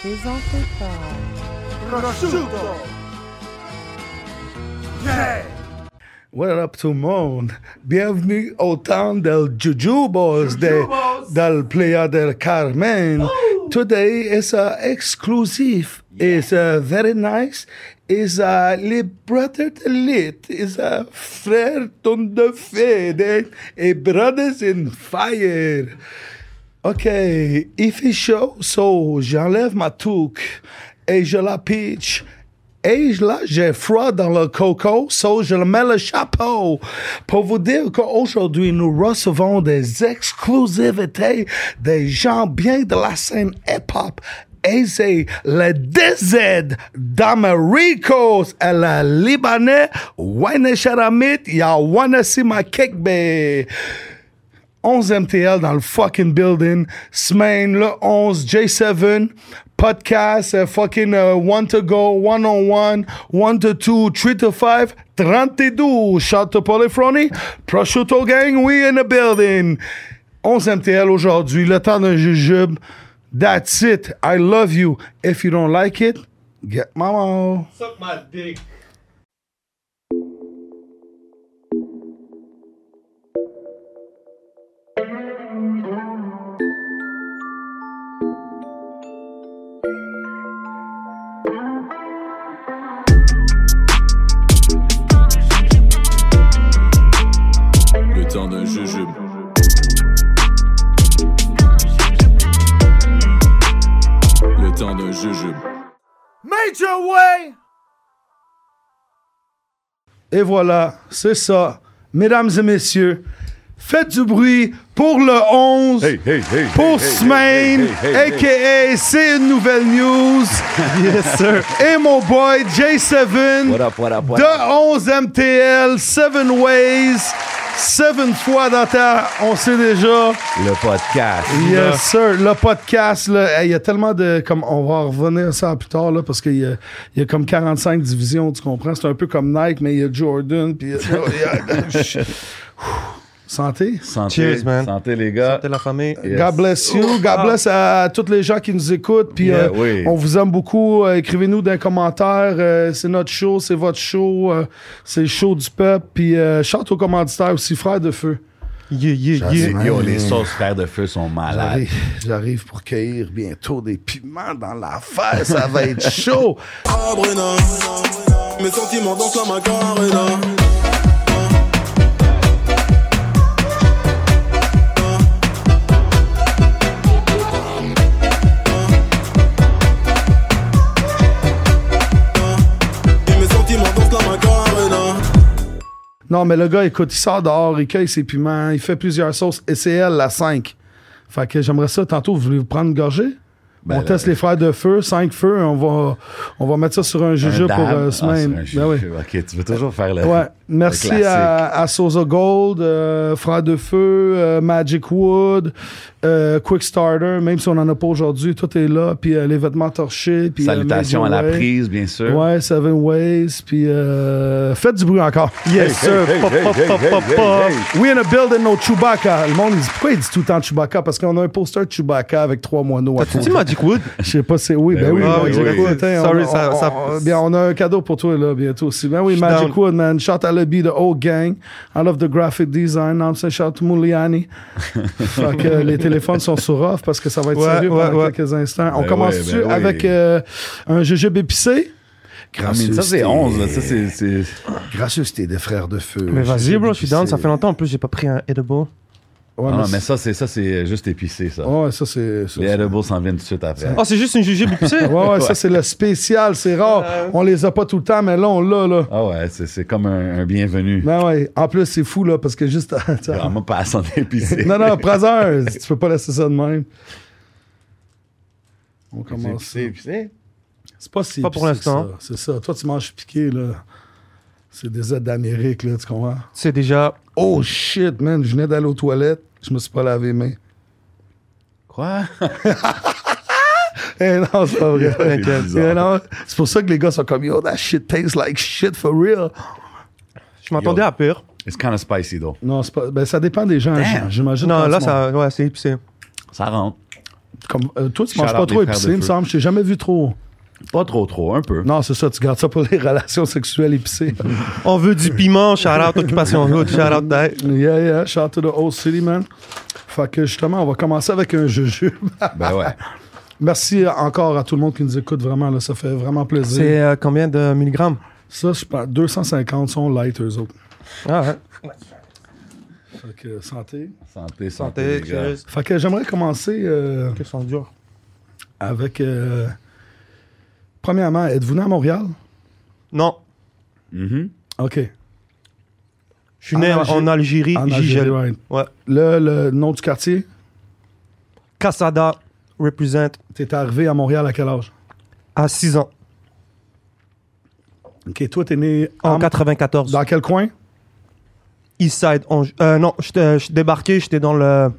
présenté par What up tout le monde? Bienvenue au temps del Jujubos de, del Playa del Carmen. Today is uh, exclusive. It's uh, very nice. Is uh, les brother de lit. Is uh, frère ton de fede. Et brothers in fire. OK, il fait chaud, so j'enlève ma touque et je la pitch. Et là, j'ai froid dans le coco, so je mets le chapeau. Pour vous dire qu'aujourd'hui, nous recevons des exclusivités des gens bien de la scène hip-hop. Et c'est le DZ d'Americos et le Libanais, Wane Sharamit, ya wanna see my kick, babe? 11 MTL dans le fucking building. Semaine le 11, J7, podcast, uh, fucking uh, one to go, one on one, one to two, three to five, 32. Shout to Polyphrony. Prosciutto gang, we in the building. 11 MTL aujourd'hui, le temps d'un jujube. That's it. I love you. If you don't like it, get my mama. Suck my dick. Le temps d'un jujube. Le temps d'un jujube. Major way! Et voilà, c'est ça. Mesdames et messieurs, faites du bruit pour le 11, pour semaine, a.k.a. C'est une nouvelle news. yes, sir. Et mon boy J7 What up, what up, what de up? 11 MTL, 7 Ways, 7 fois dans ta... On sait déjà. Le podcast. Yes, sir. Le podcast, là, il y a tellement de. Comme, on va revenir à ça plus tard, là, parce qu'il y a, il y a comme 45 divisions, tu comprends? C'est un peu comme Nike, mais il y a Jordan. Puis, il y a- il y a- Santé. Santé, Cheers, man. Santé, les gars. Santé la famille. Yes. God bless you. God bless à, tous les gens qui nous écoutent. Puis, Yeah, euh, oui. on vous aime beaucoup. Euh, Écrivez-nous dans les commentaires. Euh, c'est notre show, c'est votre show. euh, c'est le show du peuple. Puis, euh, chante aux commanditaires aussi, frère de feu. Yeah, yeah, Yo, yeah. yo, les sauces frères de feu sont malades. J'arrive, j'arrive pour cueillir bientôt des piments dans l'affaire. Ça va être chaud. Sabrina Mes sentiments dansent la macarena Non, mais le gars, écoute, il sort dehors, il cueille ses piments, il fait plusieurs sauces, et c'est elle, la 5. Fait que j'aimerais ça, tantôt, vous voulez vous prendre une gorgée? Ben, on teste les frères de feu, 5 feux, on va, on va mettre ça sur un jujube pour euh, Ah, semaine. sur un Ben oui. Ok, tu veux toujours faire le. Ouais, merci à, à Sosa Gold, euh, Frères de Feu, euh, Magic Wood, euh, Quick Starter, même si on n'en a pas aujourd'hui, tout est là, puis euh, les vêtements torchés, puis euh, Salutations à la Way. prise, bien sûr. Ouais, Seven Ways, puis euh, faites du bruit encore. Yes, sir. Pop, pop, pop, pop, pop. We in a building, no Chewbacca. Le monde, il dit pourquoi il dit tout le temps Chewbacca? Parce qu'on a un poster de Chewbacca avec trois moineaux à côté. Magic Wood? Je sais pas, c'est oui. Ben, Ben oui, oui, Magic oui. Wood, Sorry, on, ça- on- ça- on- bien, on a un cadeau pour toi là, bientôt aussi. Ben oui, Magic down. Wood, man. Shout à Lobby, the old gang. I love the graphic design. I'm saying shout to Muliani. fait que euh, les téléphones sont sur off parce que ça va être Ouais, sérieux ouais, pendant ouais. quelques instants. On Ben commence-tu ouais, ben oui. avec euh, un jujube épicé? Mean, ça, c'est 11. Là. Ça, c'est. c'est- Gracieuseté des frères de feu. Mais vas-y, bro, je suis down. Ça fait longtemps en plus, j'ai pas pris un edible. Ouais, Ah, mais non, mais c'est- ça, c'est ça, c'est juste épicé, ça. Ouais, ça, c'est. Les c'est- edibles s'en viennent tout de suite après. Oh, c'est juste une jujube épicée? Ouais, ouais, ça, c'est le spécial. C'est rare. On les a pas tout le temps, mais là, on l'a, là. Ah ouais, c'est c'est comme un, un bienvenu. Ben ouais. En plus, c'est fou, là, parce que juste. Vraiment pas à son épicé. non, non, Prazer, tu peux pas laisser ça de même. On C'est commence. épicé, épicé. C'est pas si Pas pour l'instant. C'est ça. Toi, tu manges piqué, là. C'est des aides d'Amérique, là, tu comprends? C'est déjà. Oh shit, man. Je venais d'aller aux toilettes. Je me suis pas lavé les mains. Quoi? Eh non, c'est pas vrai. Eh c'est pour ça que les gars sont comme Yo, that shit tastes like shit for real. Je m'attendais à pire. It's kind of spicy, though. Non, c'est pas. Ben, ça dépend des gens. J'imagine. Non, là, ça, ouais, c'est épicé. Ça rentre. Comme, euh, toi, tu Shout manges pas trop épicé, il me semble. Je t'ai jamais vu trop. Pas trop, trop, un peu. Non, c'est ça, tu gardes ça pour les relations sexuelles épicées. On veut du piment, shout out Occupation Hood, shout out that. yeah, yeah, shout out to the old city, man. Fait que justement, on va commencer avec un jujube. Ben ouais. Merci encore à tout le monde qui nous écoute, vraiment, là, ça fait vraiment plaisir. C'est euh, combien de milligrammes? Ça, je pense, 250 sont light, eux autres. Ah ouais. Fait que, santé. Santé, santé, Santé. Fait que j'aimerais commencer euh, Qu'est-ce qu'on dure avec... euh, premièrement, êtes-vous né à Montréal? Non, Mhm. OK. je suis En né Algérie- en Algérie, En Algérie. Ouais. Le, le nom du quartier, Casada represent t'es arrivé à Montréal à quel âge? à 6 ans, OK, toi, t'es né en en- 94. dans quel coin? Eastside. on- euh, non, j'étais- je suis débarqué, j'étais dans le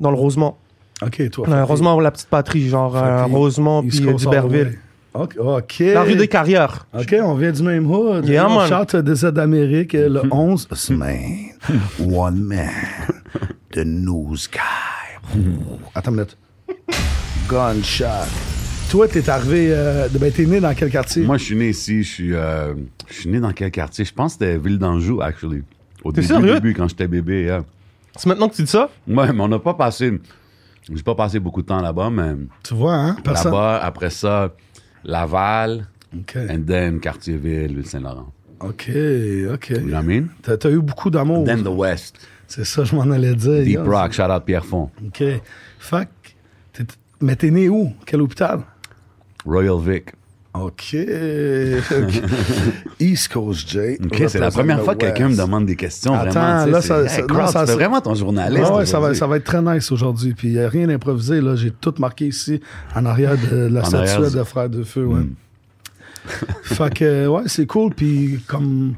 dans le Rosemont. OK, toi. Euh, Rosemont, la petite patrie, genre euh, Rosemont puis Duberville. All the way. OK. OK. La rue des Carrières. OK, on vient du même hood. Yeah, on man. chante aides d'Amérique euh, le 11 semaine. One man. The news guy. Attends une minute. Gunshot. Toi, t'es arrivé. Euh, de- ben, t'es né dans quel quartier? Moi, je suis né ici. Je suis, euh, je suis né dans quel quartier? Je pense que c'était Ville d'Anjou, actually. Au début, sérieux? début, quand j'étais bébé. yeah. C'est maintenant que tu dis ça? Ouais, mais on n'a pas passé... J'ai pas passé beaucoup de temps là-bas, mais Tu vois, hein? Personne. là-bas, après ça, Laval, OK. and then Quartier-Ville, Ville-Saint-Laurent. OK, OK. You know what I mean? T'as eu beaucoup d'amour. Then the West. C'est ça, je m'en allais dire. Deep Yeah, Rock, shout out Pierrefonds. OK. Fait Mais t'es né où? Quel hôpital? Royal Vic. OK. East Coast J. OK, c'est la première fois que quelqu'un me demande des questions. Attends, vraiment, là, c'est- ça- Hey, ça- Crowd, ça- vraiment ton journaliste. Ouais, ouais, ça, va, ça va être très nice aujourd'hui. Puis il n'y a rien d'improvisé. là. J'ai tout marqué ici, en arrière de la statuette du- de Frères de Feu. Ouais. Mm. fait que, ouais, c'est cool. Puis comme.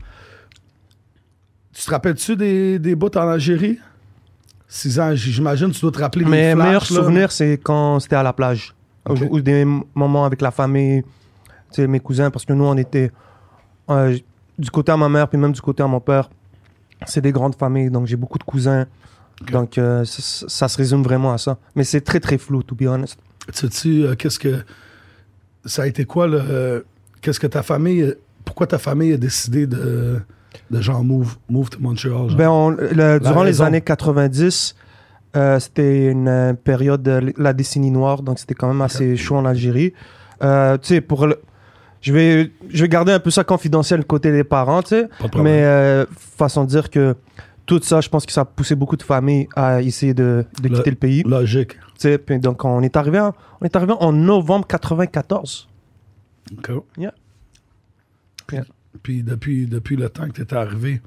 Tu te rappelles-tu des, des bouts en Algérie? Six ans, j- j'imagine, tu dois te rappeler des Mes meilleurs souvenirs, c'est quand c'était à la plage. Ou, ou des moments avec la famille, sais, mes cousins, parce que nous, on était euh, du côté à ma mère, puis même du côté à mon père. C'est des grandes familles, donc j'ai beaucoup de cousins. Donc, euh, ça, ça se résume vraiment à ça. Mais c'est très, très flou, to be honest. Sais-tu, euh, qu'est-ce que. Ça a été quoi, le. qu'est-ce que ta famille. Pourquoi ta famille a décidé de. de genre move, move to Montreal? genre? Ben, on- le- durant les années 90, euh, c'était une période de la décennie noire, donc c'était quand même assez chaud en Algérie. Euh, tu sais, pour le- Je vais, je vais garder un peu ça confidentiel côté des parents, tu sais. Mais euh, façon de dire que tout ça, je pense que ça a poussé beaucoup de familles à essayer de, quitter le pays. Logique. Tu sais, puis donc on est arrivé, en, on est arrivé en novembre 94. OK. Yeah. Puis, Yeah. puis depuis, depuis le temps que tu étais arrivé,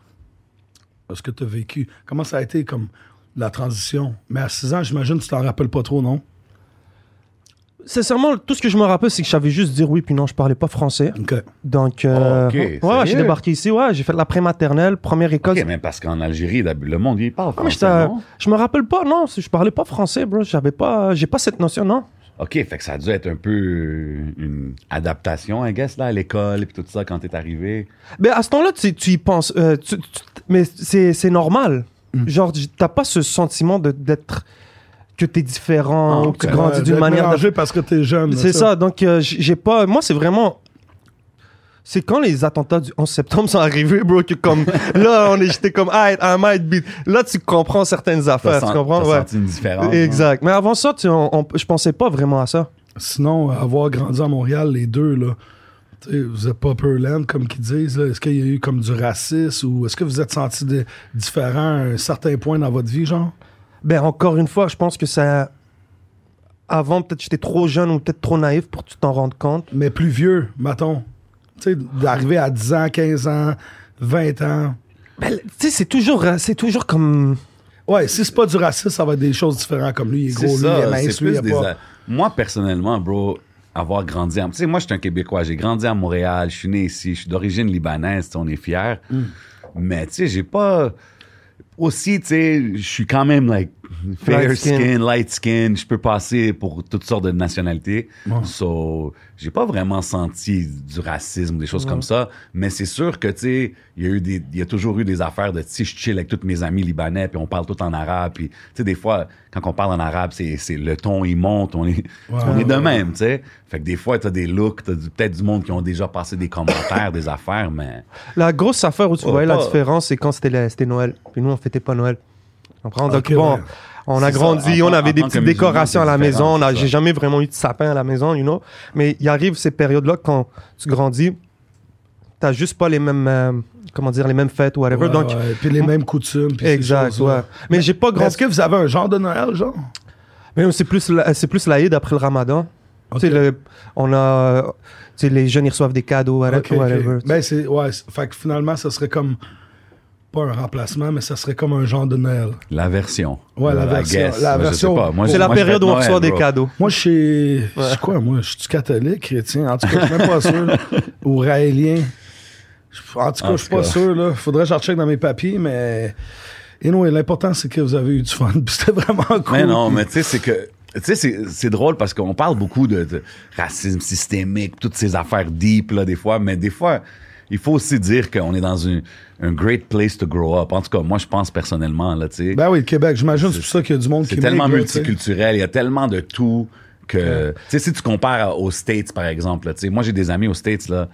ce que tu as vécu, comment ça a été comme la transition? Mais à 6 ans, j'imagine que tu t'en rappelles pas trop, non? Sincèrement, tout ce que je me rappelle, c'est que je savais juste dire oui, puis non, je parlais pas français. OK. Donc, euh, Ok, ouais, j'ai débarqué ici, ouais, j'ai fait la pré-maternelle, première école. OK, mais parce qu'en Algérie, le monde, il parle Ah, français, j'étais- non? je me rappelle pas, non, je parlais pas français, bro. J'avais pas, j'ai pas cette notion, non. OK, fait que ça a dû être un peu une adaptation, I guess, là, à l'école et tout ça, quand t'es arrivé. Mais à ce temps-là, tu, tu y penses, euh, tu- tu- mais c'est, normal. Mm. Genre, t'as pas ce sentiment de, d'être, que t'es différent, Ah, ou que tu grandis Ouais, d'une manière. de- parce que t'es jeune. C'est ça. donc euh, j'ai pas. Moi, c'est vraiment. C'est quand les attentats du 11 septembre sont arrivés, bro, que comme. là, on est, j'étais comme, ah, I might be. Là, tu comprends certaines affaires, tu comprends? Ouais. senti une différence. Exact. Mais avant ça, tu sais, on- on- je pensais pas vraiment à ça. Sinon, avoir grandi à Montréal, les deux, là, vous êtes pas Land, comme qu'ils disent. là. Est-ce qu'il y a eu comme du racisme ou est-ce que vous êtes senti de- différent à un certain point dans votre vie, genre? Ben, encore une fois, je pense que ça. Avant, peut-être j'étais trop jeune ou peut-être trop naïf pour que tu t'en rendes compte. Mais plus vieux, mettons. Tu sais, d'arriver à 10 ans, 15 ans, 20 ans. Ben, tu sais, c'est toujours, c'est toujours comme. Ouais, si c'est pas du racisme, ça va être des choses différentes. Comme lui, il est gros, lui, il est ça, mince, lui, il est pas... a- Moi, personnellement, bro, avoir grandi... en- Tu sais, moi, je suis un Québécois. J'ai grandi à Montréal. Je suis né ici. Je suis d'origine libanaise. On est fiers. Mm. Mais, tu sais, j'ai pas... aussi, tu sais, je suis quand même, like, fair Light skin. skin, light skin. Je peux passer pour toutes sortes de nationalités. So, j'ai pas vraiment senti du racisme, des choses comme ça. Mais c'est sûr que, tu sais, il y a eu des, il y a toujours eu des affaires de, sais, je chill avec tous mes amis libanais, puis on parle tout en arabe. Puis, tu sais, des fois, quand on parle en arabe, c'est, c'est le ton, il monte. On est, on est de même, tu sais. Fait que des fois, t'as des looks, t'as peut-être du monde qui ont déjà passé des commentaires, des affaires, mais. La grosse affaire où tu Ouais, voyais la différence, c'est quand c'était c'était Noël. Puis nous, on fêtait pas Noël. Comprends? Donc, bon, ouais. on a ça. grandi, on avait des petites décorations à la maison. J'ai jamais vraiment eu de sapin à la maison, you know? Mais il arrive ces périodes-là quand tu grandis, t'as juste pas les mêmes, euh, comment dire, les mêmes fêtes ou whatever. Ouais, Donc, ouais, Puis les mêmes coutumes. puis exact, choses-là. ouais. Mais j'ai pas Mais grand. Est-ce que vous avez un genre de Noël, genre? Mais c'est plus, la- c'est plus l'Aïd après le Ramadan. Le- on a, les jeunes ils reçoivent des cadeaux, whatever. Ok, ok. whatever. Ben, c'est. Ouais, fait que finalement, ça serait comme. Pas un remplacement, mais ça serait comme un genre de Noël. La version. Ouais, la version- guess. la c'est la période où on reçoit des cadeaux. Moi, je suis. Je suis quoi, moi? Je suis catholique, chrétien. En tout cas, je suis même pas sûr. là. Ou raélien. En tout cas, En je suis pas cas. sûr. Là. Faudrait que je recheck dans mes papiers, mais. Et non, l'important, c'est que vous avez eu du fun. C'était vraiment cool. Mais non, mais tu sais, c'est que. Tu sais, c'est- c'est drôle parce qu'on parle beaucoup de, de racisme systémique, toutes ces affaires deep, là, des fois, mais des fois, il faut aussi dire qu'on est dans un, un great place to grow up. En tout cas, moi, je pense personnellement, là, tu sais. Ben oui, le Québec, j'imagine, c'est pour ça qu'il y a du monde qui C'est tellement multiculturel, il y a tellement de tout que. Tu sais, si tu compares aux States, par exemple, là, tu sais, moi, j'ai des amis aux States, là.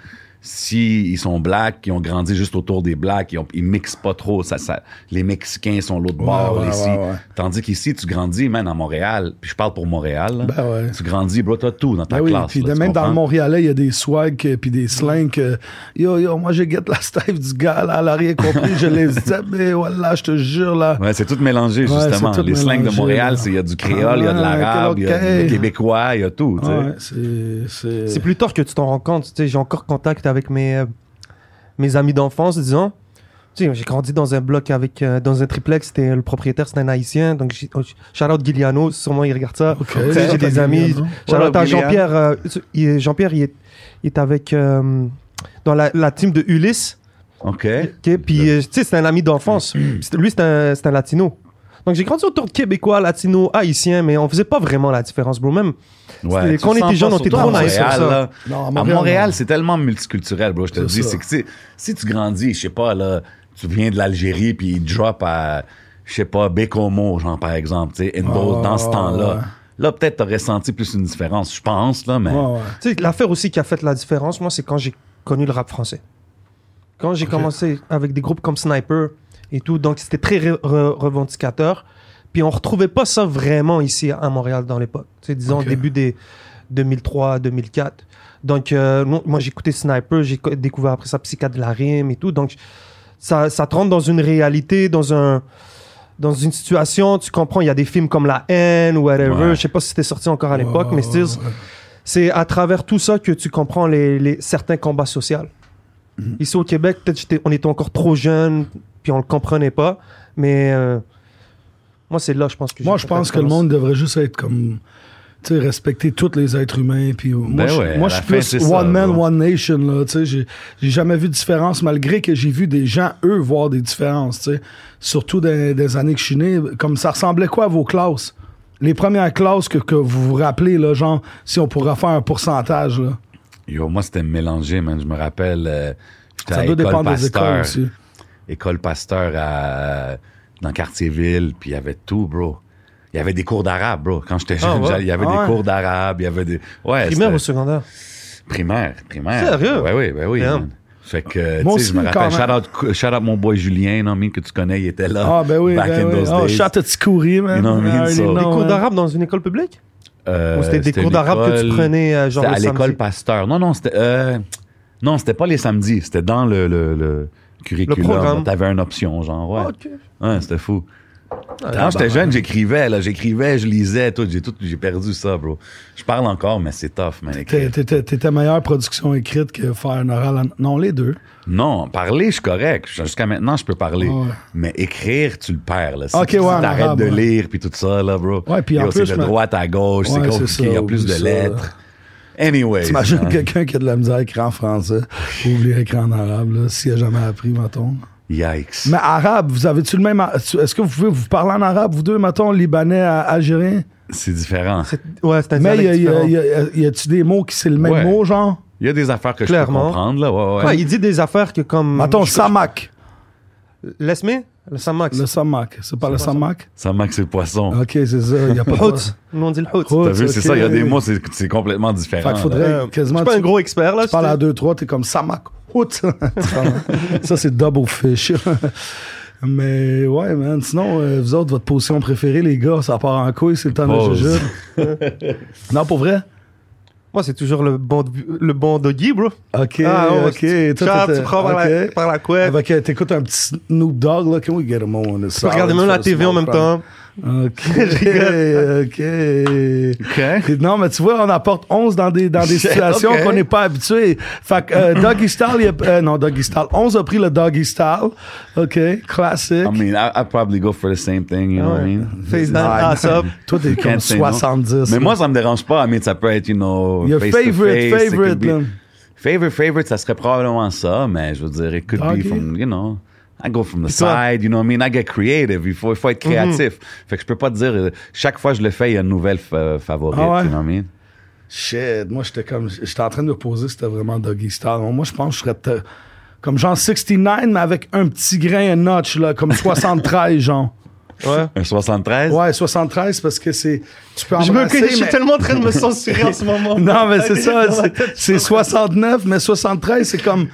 Si ils sont blacks, qui ont grandi juste autour des blacks, ils, ont, ils mixent pas trop. Ça, ça, les Mexicains sont l'autre bord ouais, ici. ouais, ouais. Tandis qu'ici, tu grandis, man, à Montréal. Puis je parle pour Montréal. là. Ben ouais. Tu grandis, bro, t'as tout dans ta Ben oui, classe. puis là, même dans le? Montréalais, il y a des swags euh, puis des slangs que, yo, yo, moi, je guette la stave du gars, là, elle a rien compris, je les dis, mais voilà, je te jure, là. Ouais, c'est tout mélangé, justement. tout Les slangs de Montréal, il y a du créole, il y a de Ah, l'arabe, il y a du québécois, il y a tout. tu sais. Ouais, c'est. c'est- C'est plus tard que tu t'en rends compte. Tu sais, j'ai encore contact avec mes, euh, mes amis d'enfance, disons. Tu sais, j'ai grandi dans un bloc avec, euh, dans un triplex. C'était le propriétaire, c'était un haïtien. Donc, j'ai- oh, shout out Guiliano, sûrement il regarde ça. Ok. Tu sais, j'ai Shout out des amis. Guiliano. Shout What out up, à Guiliano? Jean-Pierre. euh, il est- Jean-Pierre, il est, il est avec, euh, dans la, la team de Ulysse. OK. Ok, puis, euh, tu sais, c'est un ami d'enfance. Lui, c'est un, c'est un latino. Donc, j'ai grandi autour de Québécois, Latino, Haïtien, mais on faisait pas vraiment la différence, bro. Même, Ouais, quand on était jeune, pas, on était trop naïfs sur Montréal, ça. là. Non, à Montréal, c'est tellement multiculturel, bro. Je te dis, c'est que si tu grandis, je sais pas, là, tu viens de l'Algérie, puis il drop à, je sais pas, Bécomo, genre, par exemple, tu sais, Indo, dans ce temps-là. ouais. Là, peut-être t'aurais senti plus une différence, je pense, là, mais. Ouais, ouais. Tu sais, l'affaire aussi qui a fait la différence, moi, c'est quand j'ai connu le rap français. Quand j'ai commencé avec des groupes comme Sniper et tout, donc c'était très re- re- revendicateur. Puis on retrouvait pas ça vraiment ici à Montréal dans l'époque. Sais, disons Ok. début des 2003, 2004. Donc, euh, moi, écouté Sniper, j'ai co- découvert après ça Psychiatre de la rime et tout. Donc, ça, ça te rentre dans une réalité, dans un dans une situation, tu comprends, il y a des films comme La haine ou whatever. Ouais. Je sais pas si c'était sorti encore à l'époque, Ouais, mais c'est à travers tout ça que tu comprends les, les- certains combats sociaux. Mhm. Ici au Québec, peut-être on était encore trop jeunes, puis on le comprenait pas. Mais euh, moi, c'est là, je pense que Moi, je pense que le monde devrait juste être comme. Tu sais, respecter tous les êtres humains. Puis, euh, moi, Ben je, ouais, moi, je suis plus ça, one man, one nation. Là, tu sais, j'ai, j'ai jamais vu de différence, malgré que j'ai vu des gens, eux, voir des différences. tu sais. Surtout des, des années que je suis né. Comme ça ressemblait quoi à vos classes? Les premières classes que, que vous vous rappelez, là, genre, si on pourrait faire un pourcentage. Là. Yo, moi, c'était mélangé, man. Je me rappelle, euh, j'étais Ça à doit dépendre des écoles Pasteur. aussi. École Pasteur à, dans Quartier-Ville, puis il y avait tout, bro. Il y avait des cours d'arabe, bro. Quand j'étais jeune, ouais? j'allais- il y avait Ah des ouais? cours d'arabe, il y avait des... Ouais, Primaire ou secondaire? Primaire, primaire. Sérieux? Ouais, oui, ouais, oui. Damn. man. Fait que, tu sais, je me rappelle, shout out, shout out mon boy Julien, non, mais que tu connais, il était là. Ah, ben oui, Back ben in oui. those Oh, days. shout out Tikouri, man. You know So- know, Des cours d'arabe dans une école publique? Euh, Ou c'était des cours d'arabe que tu prenais euh, genre à l'école? Pasteur. Non, non, c'était... euh, non, c'était pas les samedis. C'était dans le, le, le curriculum. T'avais une option, genre, ouais. Ouais, c'était fou. Quand j'étais jeune, j'écrivais, là, j'écrivais, je lisais, tout, j'ai tout, j'ai perdu ça, bro. Je parle encore, mais c'est tough, man. T'étais meilleure production écrite que faire un oral. en- Non, les deux. Non, parler, je suis correct. Jusqu'à maintenant, je peux parler. Ouais. Mais écrire, tu le perds, là. Si ouais, t'arrêtes de lire, puis tout ça, là, bro. Ouais, puis en plus, c'est de droite à gauche, c'est compliqué, il y a plus de lettres. Anyway. T'imagines quelqu'un qui a de la misère à écrire en français ou oublier écrire en arabe, là, s'il a jamais appris, mettons? Yikes. Mais arabe, vous avez-tu le même. Est-ce que vous pouvez vous parler en arabe, vous deux, mettons, libanais, algérien? C'est différent. C'est- Ouais, c'est un Mais y, a- y, a- différent. y, a- y a-tu des mots qui c'est le même Ouais. mot, genre? Il y a des affaires que je Clairement. peux comprendre, là. Ouais, ouais. Ouais, il dit des affaires que comme... Mettons, je- samak. Laisse-moi, le samak. Le samak. C'est pas le samak? Manque, c'est le poisson. Ok, c'est ça. Y a pas de. Hout. Nous, on dit le hout. T'as vu, c'est ça. Il y a des mots, c'est complètement Fait différent. qu'il faudrait Euh, Je quasiment. suis pas un gros expert, là. Tu parles à deux, trois, t'es comme Samak. Hout. ça, c'est double fish. Mais ouais, man. Sinon, euh, vous autres, votre position préférée, les gars, ça part en couille, c'est le temps de jujube. non, pour vrai? Moi, c'est toujours le bon, le bon doggy, bro. Ok, Ah, ouais, ok. tu- Toi, tu prends par, ok. la, par la couette. Avec, t'écoutes un petit Snoop Dogg, là. Can we get him on this Tu peux regarder même la TV en même temps. Ok, ok. OK. Non, mais tu vois, on apporte 11 dans des, dans des situations ok. qu'on n'est pas habitué. Fait que euh, Doggy Style, il a- euh, non, Doggy Style. 11 a pris le Doggy Style. OK, classique. I mean, I, I'd probably go for the same thing, you know what I mean? Face down, ass up. Toi, t'es comme Can't say no. 70. Mais moi, ça me dérange pas. I mean, ça peut être, you know, Your face to favorite, face, it could favorite. Favorite, favorite, ça serait probablement ça, mais je veux dire, it could Doggy. be from, you know, I go from the side, you know what I mean? I get creative. Il faut, il faut être créatif. Fait que je peux pas te dire, euh, chaque fois que je le fais, il y a une nouvelle fa- favorite, Ah ouais? you know what I mean? Shit, moi, j'étais comme. J'étais en train de me poser si c'était vraiment Doggy Style. Moi, je pense que je serais comme genre 69, mais avec un petit grain, un notch, là, comme 73, genre. Ouais. Un 73? Ouais, 73, parce que c'est. Tu peux Je me je suis tellement en train de me censurer en ce moment. Non, mais c'est ça. C'est 69, mais 73, c'est comme.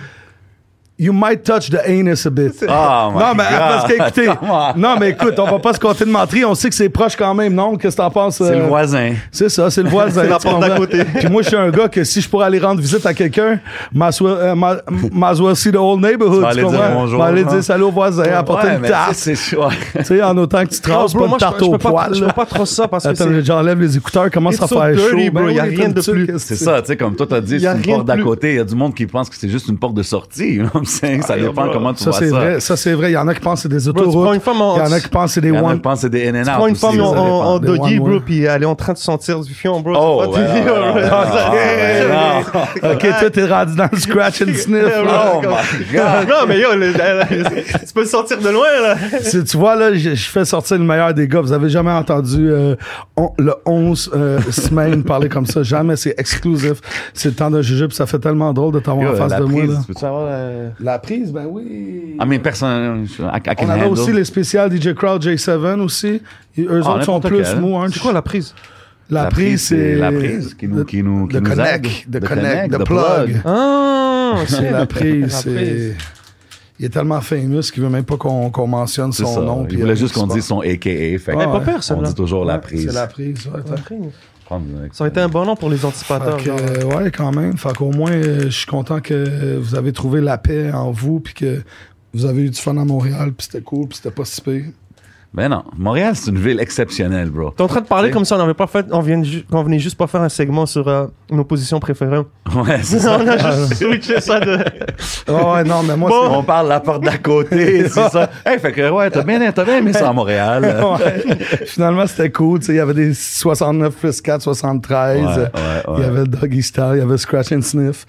You might touch the anus a bit. Oh my non, mais God. parce que, écoutez, non, mais écoute, on va pas se compter de mentir. On sait que c'est proche quand même, non? Qu'est-ce que t'en penses? C'est euh, le voisin. C'est ça, c'est le voisin. C'est la porte d'à côté. Puis moi, je suis un gars que si je pourrais aller rendre visite à quelqu'un, might as well, euh, might- see the whole neighborhood. Tu vas aller bonjour, aller genre. dire salut au voisin, apporter Ouais, une tarte. c'est- ouais. Tu sais, en autant que tu traces pas de tarte au poil. je peux pas trop ça parce que Attends, j'enlève les écouteurs, commence à faire chaud? bro, Ben y a rien de plus. C'est ça, tu sais, comme toi, t'as dit, c'est a une porte d'à côté. Il y a du monde qui pense que c'est juste une porte de sortie. You know what I'm saying? Ça Ah, dépend bro. comment tu Ça, vois ça. vrai. Ça, c'est vrai. Il y en a qui pensent que c'est des autoroutes. une femme Il y en a qui pensent que c'est des Il y en a one. qui pensent que c'est des out. Tu prends une aussi, femme en, en, doggy, one, bro, puis elle est en train de sentir du fion, bro. Oh. OK, toi, t'es rendu dans le scratch and sniff. Oh my God. non, mais yo, tu peux sortir de loin, là. Si tu vois, là, je, fais sortir le meilleur des gars. Vous avez jamais entendu euh, le 11 euh, semaine parler comme ça. Jamais. C'est exclusif. C'est le temps de juger, puis ça fait tellement drôle de t'avoir en face de moi. Là. Peux-tu avoir euh, La prise, ben oui. I mean, personne. I, I can On avait handle. aussi les spéciales DJ Crowd J7 aussi. Et eux Ah, autres sont plus quel. mou, hein. C'est quoi la prise? La, La prise, prise, c'est la prise qui nous- qui nous- qui the nous connect, aide. the The connect, the the plug. plug. Ah, C'est la prise. La c'est- prise. Il est tellement famous qu'il veut même pas qu'on qu'on mentionne C'est son ça. nom. Il voulait euh, juste qu'on dise son AKA. Fait Ah, ouais. pas pire, on dit toujours la prise. C'est la prise, ouais. Ça aurait été un bon nom pour les anticipateurs. Fait que, genre. euh, ouais, quand même. Fait qu'au moins, euh, je suis content que vous avez trouvé la paix en vous, puis que vous avez eu du fun à Montréal, puis c'était cool, puis c'était pas si pire. Ben non. Montréal, c'est une ville exceptionnelle, bro. T'es en train de parler comme ça, on avait pas fait, on, vient ju- on venait juste pas faire un segment sur euh, nos positions préférées. Ouais, c'est ça. on a juste switché ça de. Ah ouais, non, mais moi, On parle de la porte d'à côté, c'est ça. Hey, fait que, ouais, t'as bien, t'as bien aimé ça à Montréal. Ouais. Finalement, c'était cool. tu sais, Il y avait des 69 plus 4, 73. Ouais, ouais, Il y avait Doggy Style, il y avait Scratch and Sniff.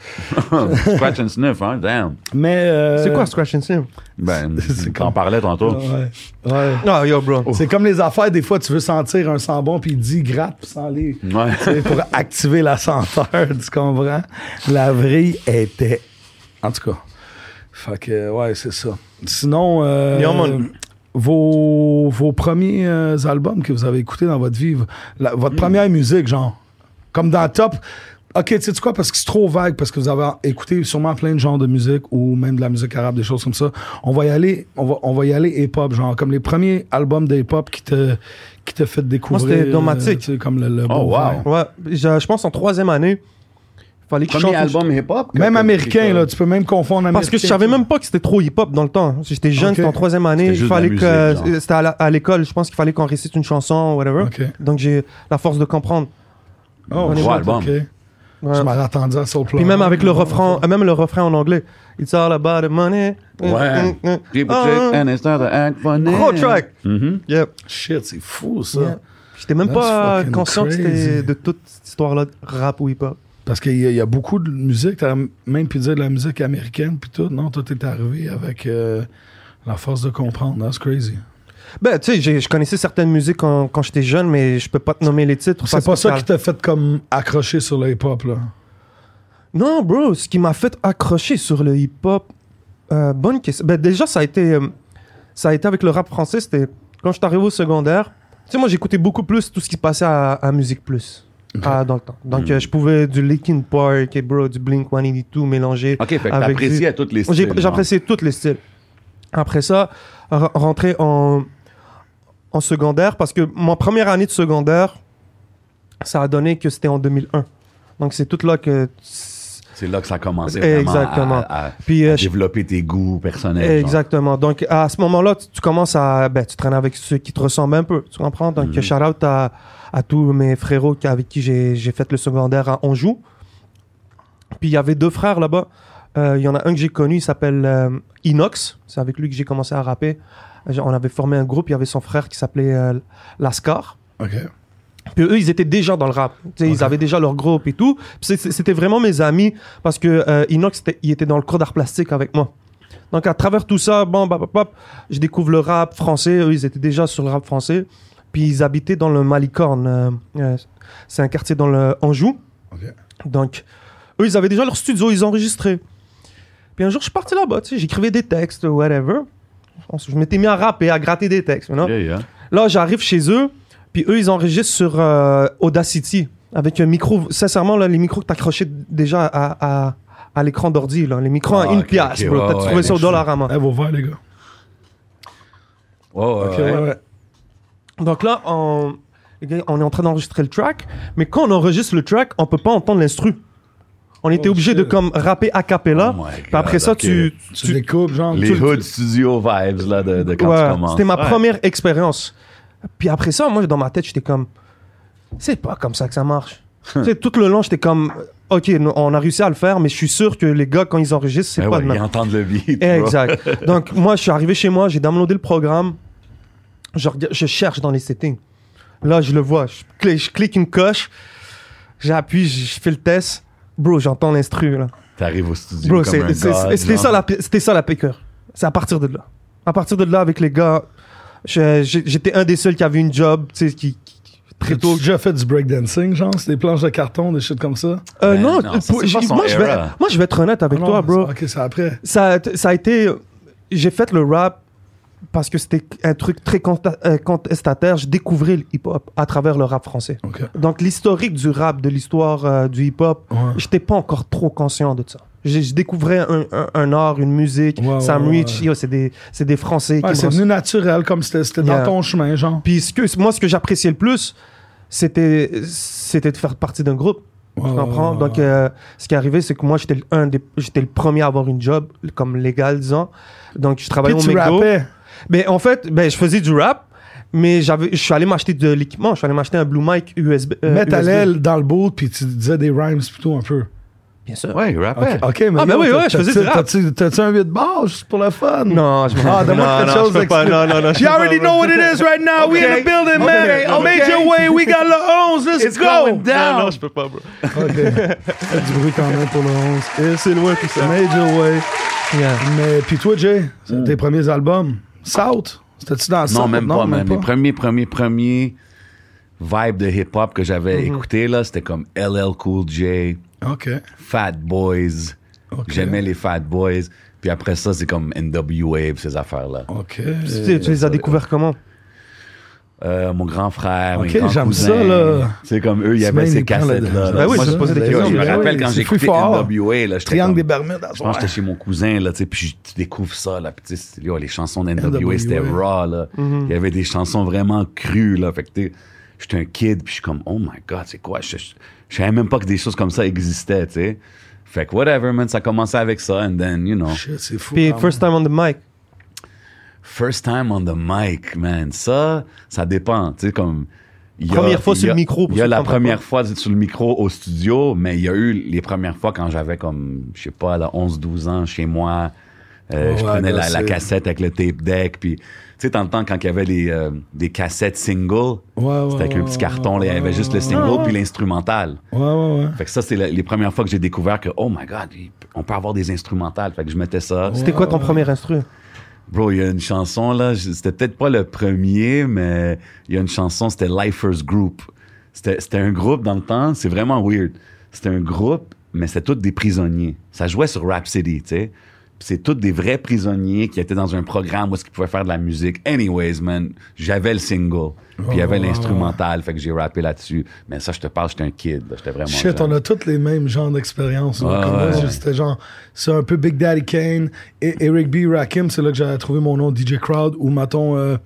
Scratch and sniff, hein, damn. Mais. euh, C'est quoi Scratch and Sniff? Ben, C'est t'en parlais tantôt. Ouais. ouais. Ah, bro. C'est comme les affaires, des fois, tu veux sentir un sang bon, puis il dit gratte, puis sans les. Ouais. Pour activer la senteur, tu comprends? La vrille était. En tout cas. Fait que, ouais, c'est ça. Sinon, euh, vos, vos premiers euh, albums que vous avez écoutés dans votre vie, la- votre première musique, genre, comme dans Top. Ok, tu sais quoi, parce que c'est trop vague, parce que vous avez écouté sûrement plein de genres de musique ou même de la musique arabe, des choses comme ça. On va y aller, on va, on va y aller hip-hop, genre, comme les premiers albums d'hip-hop qui te, qui te fait découvrir. c'était Domatic. euh, tu sais, comme le, le Oh, wow. Ouais, je, je pense en troisième année, fallait que je Premier chante. album hip-hop. Même américain, là, tu peux même confondre américain. Parce que je savais même pas que c'était trop hip-hop dans le temps. J'étais jeune, Ok. c'était en troisième année. Il fallait que. C'était à l'école, je pense qu'il fallait qu'on récite une chanson, whatever. Ok. Donc j'ai la force de comprendre. Oh, bon album. ok. Ouais. Je attendu à Soul Puis même avec le refrain, même le refrain en anglais. It's all about the money. Ouais. Mm, mm, mm. People Ah, check and start to act funny. Gros track. Mhm. Yep. Shit, c'est fou, ça. Yeah. J'étais même That's pas conscient que c'était crazy. de toute cette histoire-là de rap ou hip-hop. Parce qu'il y, a- il y a beaucoup de musique, t'as même pu dire de la musique américaine, puis tout. Non, toi, t'es arrivé avec euh, La force de comprendre, that's crazy. Ben, tu sais, je connaissais certaines musiques quand, quand j'étais jeune, mais je peux pas te nommer les titres. C'est pas ça qui t'a fait comme accrocher sur le hip-hop, là? Non, bro, ce qui m'a fait accrocher sur le hip-hop, euh, bonne question. Ben, déjà, ça a été, euh, ça a été avec le rap français. C'était quand je suis arrivé au secondaire. Tu sais, moi, j'écoutais beaucoup plus tout ce qui se passait à, à Musique Plus. à- dans le temps. Donc, Mm. euh, je pouvais du Linkin Park et bro, du Blink 182 mélanger. Ok, fait que t'appréciais du- à toutes les J'ai- styles. J'appréciais tous les styles. Après ça, rentrer en, en secondaire, parce que mon première année de secondaire, ça a donné que c'était en 2001. Donc, c'est tout là que. C'est là que ça a commencé vraiment Exactement. à, à- Puis, euh, développer tes goûts personnels. genre. Exactement. Donc, à ce moment-là, tu, tu commences à. Ben, tu traînes avec ceux qui te ressemblent un peu. Tu comprends? Donc, Mhm. shout out à, à tous mes frérots avec qui j'ai j'ai fait le secondaire à Anjou. Puis, il y avait deux frères là-bas. Euh, Il y en a un que j'ai connu, il s'appelle euh, Inox. C'est avec lui que j'ai commencé à rapper. On avait formé un groupe. Il y avait son frère qui s'appelait euh, Lascar. OK. Puis eux, ils étaient déjà dans le rap. Ils avaient déjà leur groupe et tout. C'était vraiment mes amis parce que euh, Inox, c'était- il était dans le cours d'art plastique avec moi. Donc à travers tout ça, bon, je découvre le rap français. Eux, ils étaient déjà sur le rap français. Puis ils habitaient dans le Malicorne. euh, c'est un quartier dans le Anjou. Donc, eux, ils avaient déjà leur studio, ils enregistraient. Puis un jour, je suis parti là-bas, j'écrivais des textes, whatever. Je m'étais mis à rapper, à gratter des textes, you know? Yeah, yeah. Là, j'arrive chez eux, puis eux, ils enregistrent sur euh, Audacity avec un micro. Sincèrement, là, les micros que t'accrochais déjà à, à, à l'écran d'ordi, là, les micros Ah, à une ok, pièce, ok, bro. ouais, T'as ouais, trouvé ça au Dollarama. Eh, vos verres, les gars. Ouais. ouais. Donc là, on, on est en train d'enregistrer le track, mais quand on enregistre le track, on peut pas entendre l'instru. On était Oh, obligé de comme rapper a cappella. Oh puis après God, ça, ok. tu, Tu, tu, découpes, genre. Les tu- Hood Studio vibes là, de, de quand Ouais, tu commences. C'était ma Ouais. première expérience. Puis après ça, moi, dans ma tête, j'étais comme, c'est pas comme ça que ça marche. tu sais, tout le long, j'étais comme, ok, nous, on a réussi à le faire, mais je suis sûr que les gars, quand ils enregistrent, c'est Ben pas ouais, de ils même. entendent le beat. Exact. Donc, moi, je suis arrivé chez moi, j'ai downloadé le programme, je, cherche dans les settings. Là, je le vois, je clique, je clique une coche, j'appuie, je, je fais le test. Bro, j'entends l'instru, là. T'arrives au studio Bro, comme c'est- un c'est- god, c'était ça, la ça la piqueur. C'est à partir de là. À partir de là, avec les gars, j'étais un des seuls qui avait une job, tu sais, qui, qui- très tôt. déjà fait du breakdancing, genre? C'est des planches de carton, des shit comme ça? Euh, Ben non, non, ça, pour- c'est pas son moi, je vais, moi, je vais être honnête avec Ah toi, non, bro. c'est- OK, c'est après. Ça, ça a été. J'ai fait le rap parce que c'était un truc très euh, contestataire. Je découvrais le hip-hop à travers le rap français. Donc, l'historique du rap, de l'histoire euh, du hip-hop, Ouais. j'étais pas encore trop conscient de ça. Je, je découvrais un, un- un art, une musique. Sam ouais, Rich, ouais. c'est des, des Français Ouais, c'est venu naturel, comme c'était Yeah. dans ton chemin, genre. Puis ce que, moi, ce que j'appréciais le plus, c'était, de faire partie d'un groupe. Tu comprends? Donc, euh, ce qui est arrivé, c'est que moi, j'étais le, premier à avoir une job, comme légal, disons. Donc, je travaillais Puis au McDo. Mais en fait, ben, je faisais du rap, mais j'avais, je suis allé m'acheter de l'équipement. Je suis allé m'acheter un Blue Mic USB. euh, Mettre à l'aile dans le boot, puis tu disais des rhymes plutôt un peu. Bien sûr. Ouais, il rappait. OK, OK, mais Ah, ben oui, ouais, je faisais t'as-tu- du rap. T'as-tu un 8 bars juste pour le fun? Non, je me Ah, donne-moi non, quelque non, chose. Non, non, non. You already know what it is right now. We in the Okay. building, man. Okay, okay. Major way, we got le 11. Let's It's go. going down. Non, non, je peux pas, bro. OK. Faites du bruit quand même pour le 11. Et C'est loin tout ça. Major way. Yeah. Mais puis toi, Jay, c'est tes premiers albums. South? C'était-tu dans Non, South? même pas, man. Les premiers, premiers, premiers vibes de hip-hop que j'avais écouté, là, c'était comme LL Cool J, OK. Fat Boys. J'aimais les Fat Boys. Puis après ça, c'est comme NWA, ces affaires-là. OK. Tu, tu les as découverts comment? Euh, mon grand frère, Ok, mes grands j'aime cousins. ça, là. C'est comme eux, il y avait ces cassettes-là. Ben oui, Moi, je posais des questions. Je me Ben rappelle quand all. NWA, là, Triangle des Bermudes. Je pense que j'étais chez mon cousin, là, tu sais, puis tu découvres ça, là, puis tu sais, les chansons d'NWA, NWA. c'était raw, là. Mhm. Il y avait des chansons vraiment crues, là, fait que tu sais, j'étais un kid, puis je suis comme, oh my God, c'est quoi? Je, savais même pas que des choses comme ça existaient, tu sais. Fait que whatever, man, ça commençait avec ça, and then, you know, Shit, c'est fou. Puis first time on the mic. First time on the mic, man, ça, ça dépend, tu sais, comme... il y a- Première fois sur le micro, pour Il y a la première fois sur le micro au studio, mais il y a eu les premières fois quand j'avais comme, je sais pas, là, 11-12 ans chez moi. Euh, Ouais, je prenais la, cassette avec le tape deck, puis tu sais, temps, quand il y avait les, euh, des cassettes single, Ouais, ouais, c'était avec un petit carton, là, il y avait juste le single puis l'instrumental. Ouais, ouais, ouais. Fait que ça, c'est les premières fois que j'ai découvert que, oh my God, on peut avoir des instrumentales. Fait que je mettais ça. C'était quoi ton premier instru? Bro, il y a une chanson, là, c'était peut-être pas le premier, mais il y a une chanson, c'était Lifers Group. C'était c'était un groupe dans le temps, c'est vraiment weird. C'était un groupe, mais c'était tous des prisonniers. Ça jouait sur Rhapsody, tu sais. C'est tous des vrais prisonniers qui étaient dans un programme où est-ce qu'ils pouvaient faire de la musique. Anyways, man, j'avais le single, puis il y avait l'instrumental, fait que j'ai rappé là-dessus. Mais ça, je te parle, j'étais un kid, j'étais vraiment Shit, jeune. on a tous les mêmes genres d'expériences. Ouais. C'était genre, c'est un peu Big Daddy Kane et Eric B. Rakim, c'est là que j'avais trouvé mon nom DJ Crowd ou mettons, euh,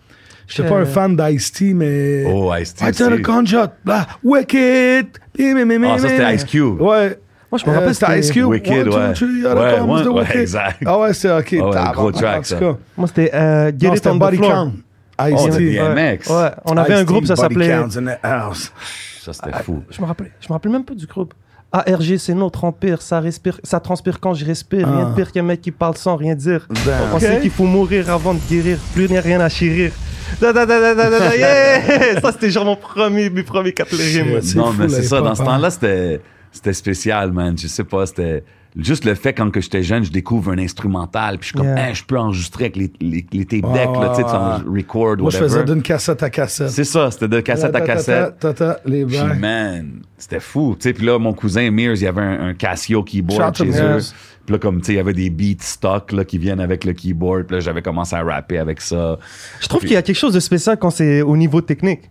j'étais pas un fan d'Ice-T, mais. Oh, Ice-T I tell a gunshot, là, Wicked. Ah, ça, c'était Ice Cube. Ouais. Moi, je me rappelle, c'était Ice Cube. Wicked, One, two, ouais. three, Ouais, comes ouais, exact. Ah ouais, c'était ok. ouais, tabarnak, gros track, ça. Moi, c'était euh, Get Non, It on Body. Count. Oh, Ice-T. c'était Ouais. DMX. Ouais, on avait un groupe, ça s'appelait. Counts in the house. Ça, c'était fou. Je me rappelle, je me rappelle même pas du groupe. ARG, c'est notre empire, ça respire, ça transpire quand je respire. Rien Ah. de pire qu'un mec qui parle sans rien dire. On sait qu'il faut mourir avant de guérir, plus rien, rien à chérir. Da, da, da, da, da, da, da, yeah! Ça, c'était genre mon premier, mes premiers quatre rimes. C'est non, fou, mais c'est ça. Dans ce hein. temps-là, c'était, c'était spécial, man. Je sais pas, c'était juste le fait quand que j'étais jeune, je découvre un instrumental, puis je suis comme, Yeah. Hein, je peux enregistrer avec les, les, les tape decks, là, tu sais, tu record, Moi, je faisais d'une cassette à cassette. C'est ça, c'était de cassette à Ta, ta, ta, cassette. ta, ta, les Puis, man, c'était fou. Tu sais, puis là, mon cousin Mears, il y avait un, un Casio keyboard Shout chez eux. Puis là, comme, tu sais, il y avait des beats stock, là, qui viennent avec le keyboard. Puis là, j'avais commencé à rapper avec ça. Je trouve qu'il y a quelque chose de spécial quand c'est au niveau technique.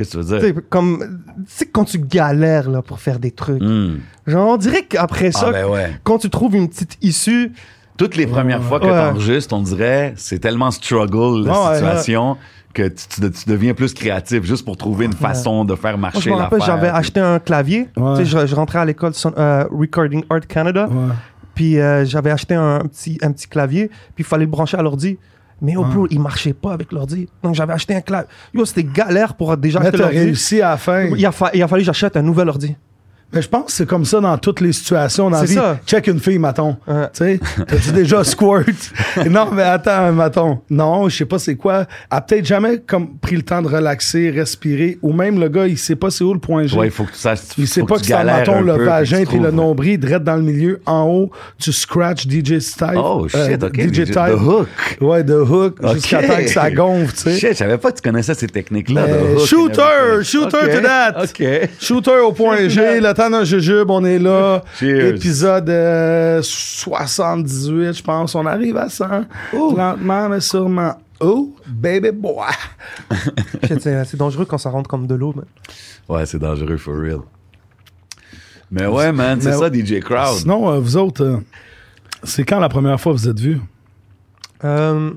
Qu'est-ce que tu veux dire? comme, tu sais, quand tu galères là, pour faire des trucs. Hmm. Genre, on dirait qu'après ça, Ah, ben ouais. quand tu trouves une petite issue, Toutes les premières fois que Ouais. t'enregistres, on dirait, c'est tellement struggle, la situation, que tu, tu- tu deviens plus créatif juste pour trouver une façon de faire moi, je marcher l'affaire. j'avais acheté un clavier. Ouais. Tu sais, je, je rentrais à l'école son- euh, Recording Art Canada. Ouais. Puis euh, j'avais acheté un, petit, un petit clavier, puis il fallait le brancher à l'ordi. Mais oh, bro, il marchait pas avec l'ordi. Donc j'avais acheté un clavier. Yo, c'était galère pour déjà Mais acheter t'as l'ordi. réussi à la fin. Il a, fa- il a fallu que j'achète un nouvel ordi. Mais je pense que c'est comme ça dans toutes les situations dans la vie. ça. Check une fille, maton. Ouais. Tu sais, t'as-tu déjà squirt? non, mais attends, maton. Non, je sais pas c'est quoi. A peut-être jamais comme pris le temps de relaxer, respirer, ou même le gars, il sait pas c'est où le point G. Ouais, il faut que tu saches. il sait pas que que c'est maton le peu, vagin puis le nombril, direct dans le milieu, en haut, tu scratch DJ style. Oh shit, euh, ok. DJ DJ type. The Hook. Ouais, de hook, Ok. jusqu'à temps que ça gonfle, tu sais. Shit, je savais pas que tu connaissais ces techniques-là. The shooter, shooter to that. OK. Shooter au point G, le jujube, on est là. Cheers. Épisode euh, 78, je pense. On arrive à 100. Lentement, mais sûrement. Oh, baby boy. C'est dangereux quand ça rentre comme de l'eau. man. Ouais, c'est dangereux, for real. Mais ouais, man, c'est ça, DJ Crowd. Sinon, euh, vous autres, euh, c'est quand la première fois que vous êtes vus? Euh,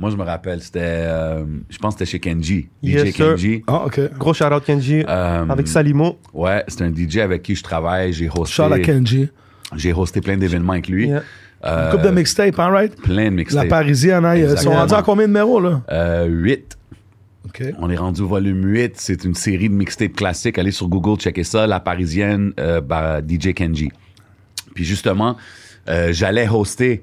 Moi, je me rappelle, c'était. euh, je pense que c'était chez Kenji. Yes, DJ sir. Kenji. Ah, OK. gros shout out Kenji Euh, avec Salimo. Ouais, c'est un DJ avec qui je travaille. J'ai hosté. Charles à Kenji. J'ai hosté plein d'événements avec lui. Yeah. Euh, Une coupe de mixtape, hein, right? Plein de La mixtapes. Parisienne, hein, ils sont Exactement. rendus à combien de numéros, là? Euh, 8. OK. On est rendu au volume 8. C'est une série de mixtapes classiques. Allez sur Google, checker ça. La Parisienne, euh, bah, DJ Kenji. Puis justement, euh, j'allais hoster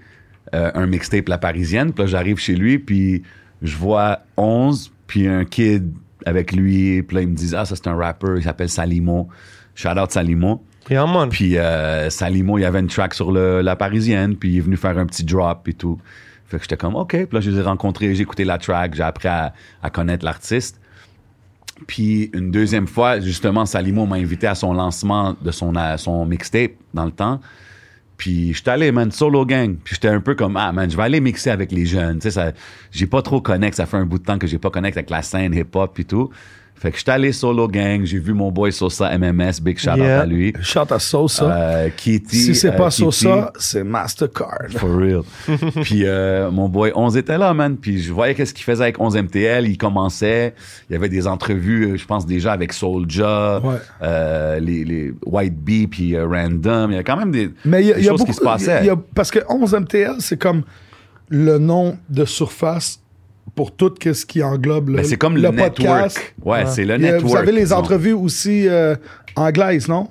euh, un mixtape La Parisienne. Puis là, j'arrive chez lui, puis je vois 11, puis un kid avec lui. Puis là, ils me disent, ah, ça, c'est un rapper. Il s'appelle Salimo. Shout out Salimo. Yeah, man. Puis euh, Salimo, il y avait une track sur le, La Parisienne, puis il est venu faire un petit drop et tout. Fait que j'étais comme, OK. Puis là, je les ai rencontrés, j'ai écouté la track, j'ai appris à, à connaître l'artiste. Puis une deuxième fois, justement, Salimo m'a invité à son lancement de son, à son mixtape dans le temps. Puis j'étais allé, man, solo gang. Puis j'étais un peu comme, ah, man, je vais aller mixer avec les jeunes. Tu sais, j'ai pas trop connecté. Ça fait un bout de temps que j'ai pas connecté avec la scène hip-hop et tout. Fait que j'étais allé solo gang. J'ai vu mon boy Sosa MMS, big shout out Yeah. à lui. Shout à Sosa. Euh, Kitty. si c'est euh, pas. Sosa, c'est Mastercard. For real. puis euh, mon boy 11 était là, man. Puis je voyais qu'est-ce qu'il faisait avec 11 MTL. Il commençait. Il y avait des entrevues, euh, je pense déjà avec Soulja, Ouais. les, les White Bee, puis Random. Il y a quand même des, Mais y a, des y a choses beaucoup, qui se passaient. il y a- parce que 11 MTL, c'est comme le nom de surface pour tout ce qui englobe le, Ben, c'est comme le, network. Ouais, c'est le network. Vous avez les disons. entrevues aussi euh, anglaises, non?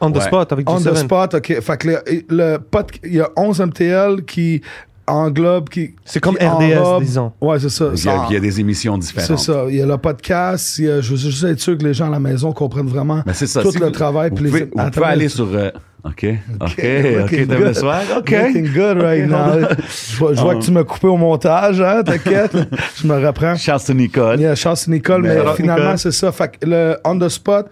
On the Ouais. spot avec On the G7. spot, OK. Fait que le, le pod- il y a 11 MTL qui englobe, qui... C'est comme qui RDS, disons. Ouais, c'est ça. Il y, a, Ça- il y a des émissions C'est différentes. ça. Il y a le podcast. il y a- je veux juste être sûr que les gens à la maison comprennent vraiment c'est ça. tout si le vous- travail. Vous puis les- pouvez, vous aller sur. euh, OK, OK, OK, looking t'aimes le swag? OK. Looking good right now. Je vois, je vois que tu m'as coupé au montage, hein, t'inquiète. je me reprends. Charles Nicole. Il y a chance Nicole, Mais mais finalement, c'est ça. Fait que le On The Spot,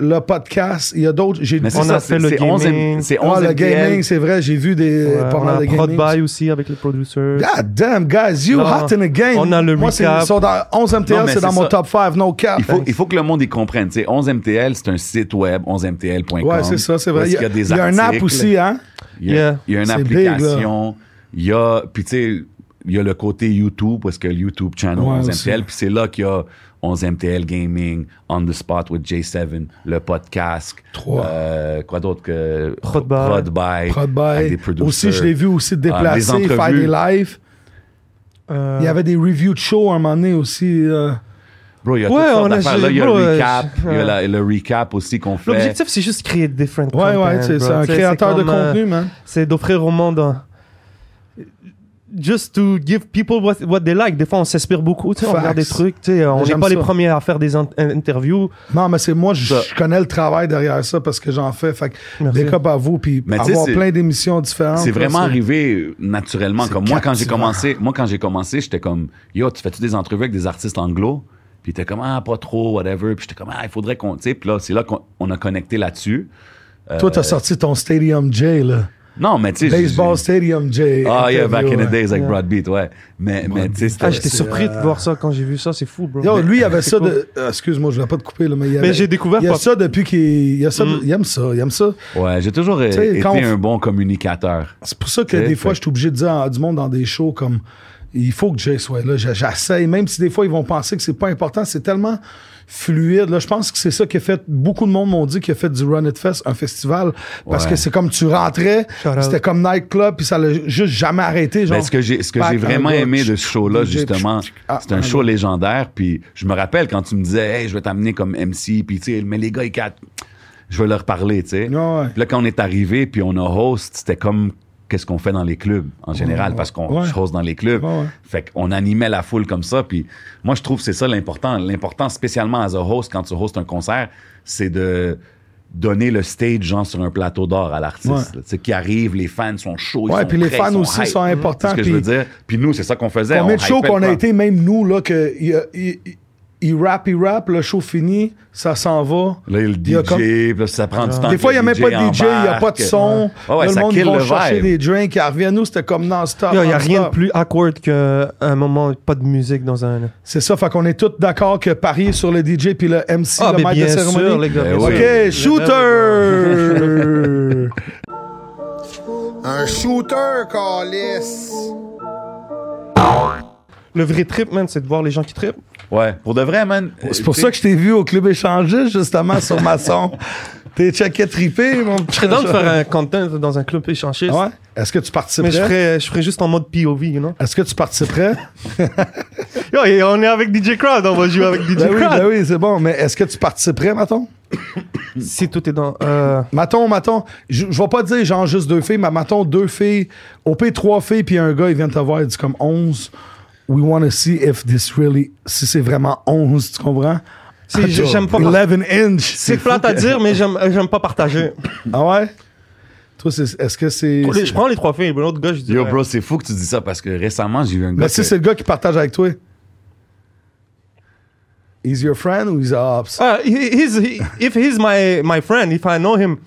le podcast, il y a d'autres. J'ai Mais c'est On ça, a fait c'est le 11 gaming. c'est Ah, 11 le MTL. gaming, c'est vrai, j'ai vu des de Prod gaming. By aussi avec les producers. God damn, guys, you hot in the game. on a le Moi, c'est- recap. ils sont dans 11 Non, MTL, c'est dans mon top 5, no cap. Il faut, il faut que le monde y comprenne. tu sais, 11MTL, c'est un site web, 11mtl.com. Ouais, c'est ça, c'est vrai. Il y a, des il y a un app aussi, hein? Il y a, une application. Il y a, puis tu sais, il y a le côté YouTube, parce que le YouTube channel Ouais, 11MTL, aussi. puis c'est là qu'il y a 11MTL Gaming, On the Spot with J7, le podcast. Trois. Euh, quoi d'autre que Prod by. Prod by. Prod avec by. des producers. Aussi, je l'ai vu aussi Ah, déplacer, des faire entrevues. des lives. Euh, Il y avait des reviews de show à un moment donné aussi. euh. Bro, il y a Ouais, toutes a-. Là, il y a bro, le euh, recap. Il y a la- le recap aussi qu'on fait. L'objectif, c'est juste créer different Ouais, content, ouais, c'est bro. c'est un créateur de comme, contenu, man. c'est d'offrir au monde un- just to give people what, what they like. Des fois, on s'inspire beaucoup, tu sais, on regarde des trucs, tu sais, on n'est pas les premiers à faire des in- interviews. Non, mais c'est moi, je, connais le travail derrière ça parce que j'en fais. Fait que Merci. big up à vous, puis avoir plein d'émissions différentes. C'est vraiment arrivé naturellement. Comme moi, quand j'ai commencé, moi, quand j'ai commencé, j'étais comme, yo, tu fais-tu des entrevues avec des artistes anglo? Puis t'es comme, ah, pas trop, whatever. Puis j'étais comme, ah, il faudrait qu'on, tu sais, puis là, c'est là qu'on on a connecté là-dessus. Toi, t'as sorti ton Stadium J, là. Non, mais tu sais. Baseball Stadium J. Ah, yeah, back in the days avec Yeah. Brad Beat, ouais. Mais, mais tu sais, c'était- Ah, j'étais surpris de voir ça quand j'ai vu ça, c'est fou, bro. Yo, lui, il avait ça cool. de. euh, Excuse-moi, je voulais pas te couper, là, mais il y avait. Mais j'ai découvert Il y a pas- ça depuis qu'il. Il, y a ça de- Mm. il aime ça, il aime ça. ouais, j'ai toujours sais, été un bon communicateur. C'est pour ça que des fois, je suis obligé de dire à du monde dans des shows comme. Il faut que Jay soit là. J'essaye, même si des fois, ils vont penser que c'est pas important. C'est tellement fluide. Là, je pense que c'est ça qui a fait. Beaucoup de monde m'ont dit qu'il a fait du Run It Fest, un festival. Parce Ouais. que c'est comme tu rentrais, c'était comme nightclub, puis ça l'a juste jamais arrêté. Genre, Mais ce que j'ai ce que j'ai vraiment aimé de ce show-là, justement, ah, c'est un show légendaire. Puis je me rappelle quand tu me disais, hey, je vais t'amener comme MC, puis tu sais, mais les gars, ils quatre, je vais leur parler, tu sais. Ouais, là, quand on est arrivé, puis on a host, c'était comme qu'est-ce qu'on fait dans les clubs en général, ouais, parce qu'on ouais. je host dans les clubs. Ouais. Fait qu'on animait la foule comme ça. Puis moi, je trouve que c'est ça l'important. L'important, spécialement as a host, quand tu hostes un concert, c'est de donner le stage genre sur un plateau d'or à l'artiste. Tu sais, qui arrive, les fans sont chauds. Ouais, puis les fans aussi hype. sont importants, C'est ce que puis- je veux dire? Puis nous, c'est ça qu'on faisait. Combien on de shows qu'on a été, même nous, là, que il, il- il rap, il rap, le show fini, ça s'en va. Là, il y a le Il DJ, comme- puis là, ça prend du temps. Des fois, il n'y a même pas de DJ, il n'y a pas de son. Ouais, ouais, Là, ça le monde, kill ils vont le chercher vibe. des drinks. Ils reviennent, nous, c'était comme non-stop. Il n'y a rien de plus awkward qu'un moment, pas de musique dans un. C'est ça, fait qu'on est tous d'accord que parier sur le DJ puis le MC, Ah, le mais maître de bien cérémonie. sûr, les gars. Ben oui. OK, sûr. shooter! Un shooter, Calis. Le vrai trip, man, c'est de voir les gens qui trippent. Ouais, pour de vrai, man. C'est pour ça que je t'ai vu au club échangiste, justement, sur Masson. T'es checké trippé, mon petit. Je serais dans de faire un content dans un club échangiste. Ouais? Est-ce que tu Mais je participerais? ferais, je ferais juste en mode POV, you know. Est-ce que tu participerais? Yo, et on est avec DJ Crowd, on va jouer avec DJ Ben oui, Crowd. ben oui, c'est bon. Mais est-ce que tu participerais, Maton? Si tout est dans. Euh, Maton, Maton, je, je vais pas dire genre juste deux filles, mais Maton, deux filles, au pire trois filles, puis un gars, il vient te voir, il dit comme 11. We want to see if this really, si c'est vraiment 11, tu comprends? si, j'ai- j'aime pas. 11 inch. C'est plate à dire, mais j'aime, j'aime pas partager. Ah ouais? Toi, c'est- est-ce que c'est. Je prends les trois filles, mais l'autre gars, je dis. Yo, bro, c'est fou que tu dis ça parce que récemment, j'ai eu un gars. Mais si que- c'est le gars qui partage avec toi. He's your friend ou he's a ops? Ah, he- he's, he- if he's my, my friend, if I know him,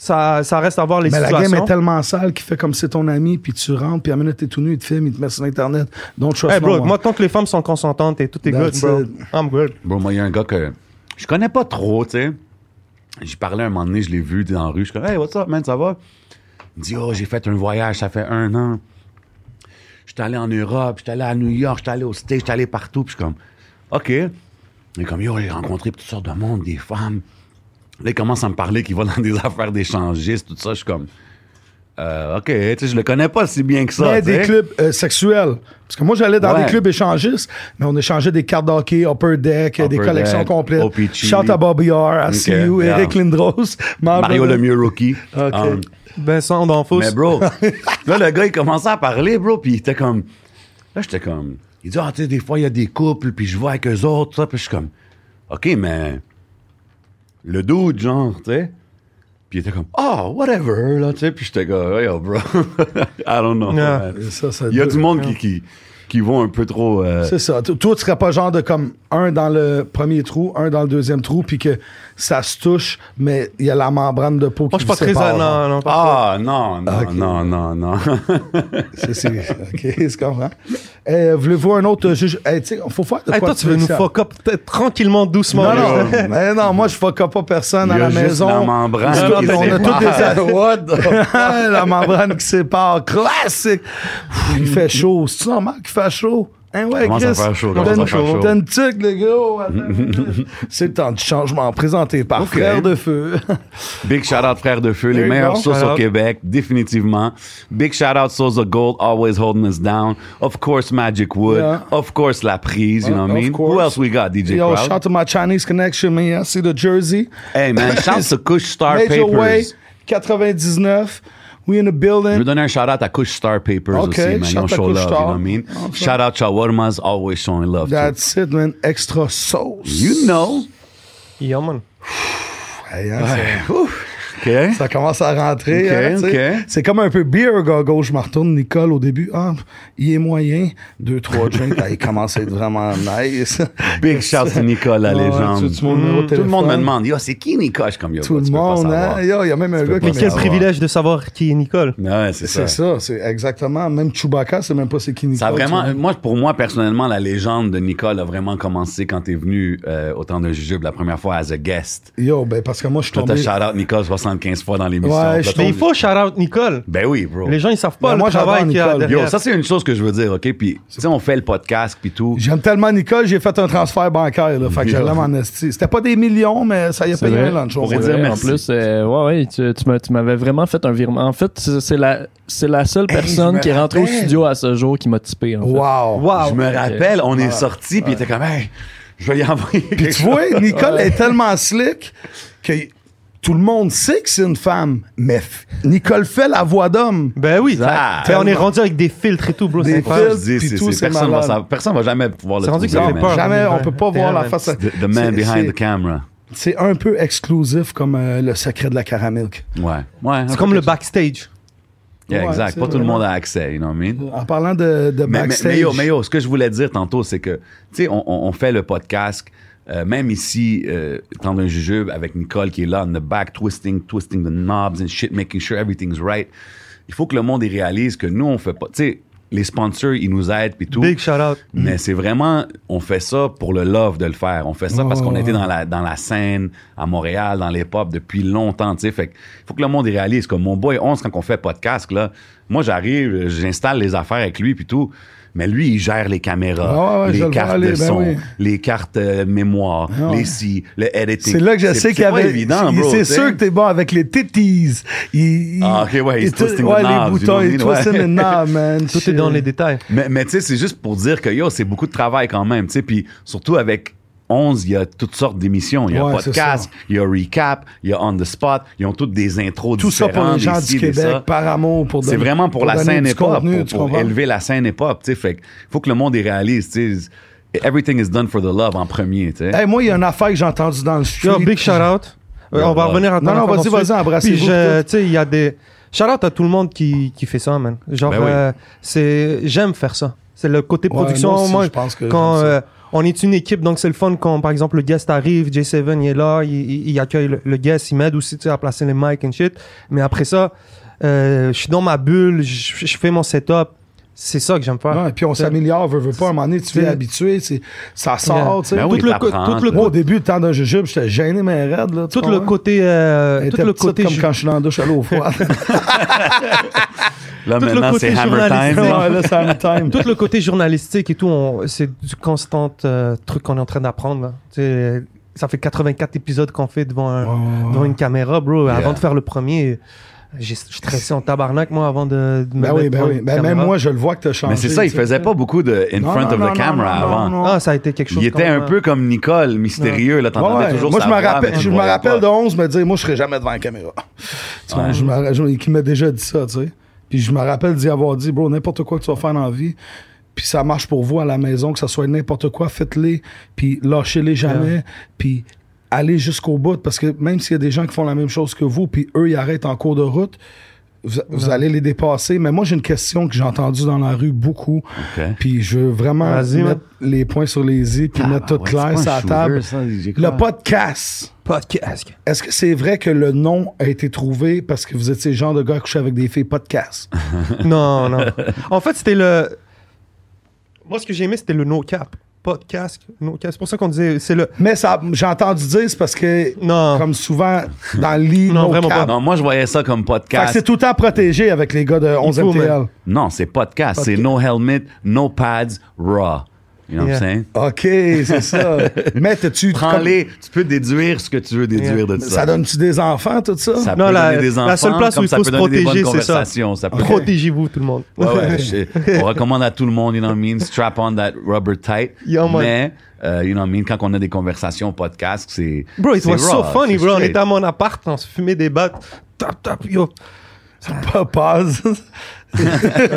ça, ça reste à voir les Mais la game est tellement sale qu'il fait comme c'est ton ami, puis tu rentres, puis à minute t'es tout nu, il te filme, il te met sur Internet. Don't trust Hey, no bro, one. moi, tant que les femmes sont consentantes et tout est good, bro. it. I'm good. Bon, moi, il y a un gars que je connais pas trop, tu sais. J'y parlais un moment donné, je l'ai vu dans la rue. Je suis comme, hey, what's up, man, ça va? Il me dit, oh, j'ai fait un voyage, ça fait un an. J'étais allé en Europe, j'étais allé à New York, j'étais allé au States, j'étais allé partout. Puis je suis comme, OK. Il est comme, yo, j'ai rencontré toutes sortes de monde, des femmes. Là, il commence à me parler qu'il va dans des affaires d'échangistes, tout ça. Je suis comme, euh, OK, tu sais, je le connais pas si bien que ça. Mais des clubs euh, sexuels. Parce que moi, j'allais dans Ouais. des clubs échangistes, mais on échangeait des cartes d'hockey, Upper Deck, Upper des collections Deck, complètes. OPG. Shout à Bobby R, à Ok, CU, yeah. Eric Lindros. Mario Lemieux rookie. OK. Um, Vincent D'Anfos. Mais bro, là, le gars, il commençait à parler, bro, puis il était comme... Là, j'étais comme... Il dit, ah, tu sais, des fois, il y a des couples, puis je vois avec eux autres, ça, puis je suis comme... OK, mais... Le dude, genre, tu sais... Puis il était comme, oh, whatever, là, tu sais. Puis j'étais comme, yo, bro. I don't know. Yeah. ça, ça Il y a du monde qui, qui, qui vont un peu trop. euh, C'est ça. Toi, tu serais pas genre de comme un dans le premier trou, un dans le deuxième trou, puis que ça se touche, mais il y a la membrane de peau qui Moi, je suis pas très. sépare. Non, non, pas Ah, non, non, non, non, non. C'est, c'est, ok, je comprends. Eh, voulez-vous un autre juge? Eh, tu sais, faut faire de Hey, quoi toi, tu veux nous fuck up peut-être tranquillement, doucement. Non, non, mais non, moi, je fuck up pas personne Il à y a la juste maison. la membrane On a qui on a sépare. tous des... La membrane qui sépare. Classique. Il fait chaud. C'est normal qu'il fait chaud? Hein, ouais, Commence à Chris? faire chaud, une- faire chaud. Gars. Attends. C'est le temps du changement présenté par Ok. Frère de Feu. Big shout out Frères de Feu, les meilleurs go. sauces au. Québec, définitivement. Big shout out Souls of Gold, always holding us down. Of course, Magic Wood. Yeah. Of course, La Prise, you know what I mean? course. Who else we got, DJ Yo, Crowd? shout to my Chinese connection, man. I see the jersey. Hey man, shout to Kush Star Major Way, Papers. 99. We in the Je building. veux donner un shout out à Kush Star Papers Ok, aussi, man. Ils shout ont à show Kush love, you know what I mean? Ok. Shout out Shawarma's, always showing love. too. That's it, man. Extra sauce. You know. Yeah, man. Hey, hein, c'est- Ça commence à rentrer. Hein, tu. C'est comme un peu beer gogo. Je me retourne, Nicole, au début. Ah, il est moyen. Deux, trois drinks. Ah, il commence à être vraiment nice. Big shout to Nicole, la Ouais, légende. tu- tu au Tout le monde me demande, yo, c'est qui Nicole? Je comme, yo, Tout le tu monde, hein. Yo, Il y a même un peux gars qui Mais quel privilège de savoir qui est Nicole? Ouais, c'est ça. C'est ça, c'est exactement. Même Chewbacca, c'est même pas c'est qui Nicole. Ça vraiment, tu moi, pour moi, personnellement, la légende de Nicole a vraiment commencé quand t'es venu euh, au temps de Jujube la première fois as a guest. Yo, ben parce que moi, je suis tombé. shout out Nicole 75 fois dans l'émission. Ouais, je- Mais il faut shout out Nicole. Ben oui, bro. Les gens, ils savent pas Ben, le moi, j'adore travail qu'il y a Nicole. derrière. Yo, ça, c'est une chose que je veux dire, OK? Puis, tu sais, on fait le podcast, puis tout. J'aime tellement Nicole, j'ai fait un transfert bancaire. Là, fait que je l'aime en esti. C'était pas des millions, mais ça y a payé vrai. un lunch. on Pourrait dire merci. En plus, euh, ouais, ouais, tu, tu m'as- tu m'avais vraiment fait un virement. En fait, c'est la, c'est la seule personne qui est rentrée au studio à ce jour qui m'a typé. En fait. Wow. Wow. Je me rappelle, on est sortis, puis il était comme, hey, je vais y envoyer. Puis tu vois, Nicole est tellement slick que tout le monde sait que c'est une femme, mais Nicole fait la voix d'homme. Ben oui. Fait, on est rendu avec des filtres et tout, bro. Des C'est incroyable. Je dis, puis c'est- tout, c'est- c'est personne, va savoir- personne va jamais pouvoir le C'est rendu que trouver, ça fait man. peur. Jamais, on Ouais. peut pas voir la face. The, the man C'est- behind the camera. C'est un peu exclusif comme euh, le secret de la caramilk. Ouais. Ouais. C'est comme le backstage. Yeah, Ouais, exact. Pas tout le monde a accès, you know what I mean? En parlant de, de Mais, mais, backstage. mais yo, mais yo, ce que je voulais dire tantôt, c'est que, tu sais, on, on- on fait le podcast, euh, même ici, euh, dans un jujube avec Nicole qui est là, in the back, twisting, twisting the knobs and shit, making sure everything's right. Il faut que le monde y réalise que nous, on fait pas, tu sais, les sponsors, ils nous aident puis tout. Big shout out. Mais c'est vraiment, on fait ça pour le love de le faire. On fait ça parce qu'on était dans la, dans la scène à Montréal, dans les pop depuis longtemps, tu sais. Fait que faut que le monde y réalise. Comme mon boy 11, quand on fait podcast, là, moi, j'arrive, j'installe les affaires avec lui puis tout. Mais lui, il gère les caméras, Ah les le cartes aller, de ben son, oui. les cartes euh, mémoire, Ah ouais. les si, le editing. C'est là que je sais qu'il y C'est pas avait. évident. C'est sûr que t'es bon avec les titties. Il, Ah, ok, ouais, il- twisting the ouais, les boutons, il twisting Ouais. the knob, man. Tout est dans les détails. Mais, mais tu sais, c'est juste pour dire que yo, c'est beaucoup de travail quand même, tu sais. Puis surtout avec 11, il y a toutes sortes d'émissions. Il y a Ouais, podcast, il y a recap, il y a on the spot. Ils ont toutes des intros Tout ça pour différentes, les gens du Québec, par amour, pour C'est vraiment pour, la scène hip-hop, contenu, pour, élever la scène hip-hop, tu sais. Fait que faut que le monde y réalise, tu sais. Everything is done for the love en premier, tu sais. Hey, moi, il y a une affaire que j'ai entendue dans le street. Yo, big shout out. Euh, on va revenir à ton Non, non, vas-y, vas-y, embrassez-vous, tout. tu sais, il y a des. Shout out à tout le monde qui, qui fait ça, man. Genre, Ben oui. euh, c'est. J'aime faire ça. C'est le côté Ouais, production. moi aussi, moi, je pense que quand j'aime ça. euh, on est une équipe, donc c'est le fun quand, par exemple, le guest arrive, J7 il est là, il, il- il accueille le, le guest, il m'aide aussi, tu sais, à placer les mics and shit. Mais après ça, euh, je suis dans ma bulle, je, je fais mon setup. C'est ça que j'aime faire. Ouais, puis on s'améliore, veut, veut pas. À un moment donné, tu es habitué, c'est- ça sort, Yeah. tu sais. Ben tout, oui, le, tout le Moi, au début, le temps d'un jujube, j'étais gêné, mais raide, là. tout le côté, euh, tout le côté, comme quand je suis dans la douche à l'eau froide. Là, tout le maintenant, côté c'est Hammer. Time. Ouais, là. time. tout le côté journalistique et tout, c'est du constant euh, truc qu'on est en train d'apprendre. Ça fait 84 épisodes qu'on fait devant, un- devant une caméra, bro. Yeah. Avant de faire le premier, j'ai je stressé en tabarnak, moi, avant de, de me Ben oui, mettre ben oui. Ben, caméra. même moi, je le vois que t'as changé. Mais c'est ça, il tu faisait pas beaucoup de in Non, front non, of non, the non, camera non, non, avant. non. Ah, ça a été quelque chose. Il était un même. peu comme Nicole, mystérieux. Là, t'entendais Ouais, toujours moi, sa je me rappelle, mais tu je me rappelle de 11 me dire, moi, je serais jamais devant la caméra. Tu vois, Ouais. je me- je- qui m'a déjà dit ça, tu sais. Puis je me rappelle d'y avoir dit, bro, n'importe quoi que tu vas faire dans la vie, puis ça marche pour vous à la maison, que ça soit n'importe quoi, faites-les, puis lâchez-les jamais, puis aller jusqu'au bout parce que même s'il y a des gens qui font la même chose que vous, puis eux, ils arrêtent en cours de route, vous, vous allez les dépasser. Mais moi, j'ai une question que j'ai entendue dans la rue beaucoup. Puis je veux vraiment Vas-y, mettre les points sur les i puis Ah, mettre tout ouais, clair sur la shooter, table. ça, Le podcast. Podcast. Est-ce que c'est vrai que le nom a été trouvé parce que vous étiez le genre de gars couché avec des filles podcast? non, non. En fait, c'était le. Moi, ce que j'ai aimé, c'était le no cap. Podcast, no cap. C'est pour ça qu'on disait. C'est le. Mais ça, j'ai entendu dire, c'est parce que, Non. comme souvent, dans le lit, Non, no vraiment cap. pas. Non, moi, je voyais ça comme podcast. c'est tout le temps protégé avec les gars de 11 faut, MTL. Non, c'est podcast. C'est no helmet, no pads, raw. You know what I'm Yeah. saying? OK, c'est ça. Mais t'as-tu... Prends-les. Tu peux déduire ce que tu veux déduire Yeah. de ça. Ça donne-tu des enfants, tout ça? Ça Non, peut la- donner des la enfants, seule place où il ça faut peut se donner des bonnes protéger, c'est ça. conversations. Ça peut- Protégez-vous, tout le monde. Ouais, ouais, je- on recommande à tout le monde, you know what I mean, strap on that rubber tight. Man. mais, euh, you know what I mean, quand on a des conversations podcast, c'est. Bro, it c'est was so funny, bro. On était à mon appart, on se fumait des battes. Tap, tap, yo. Pas pause.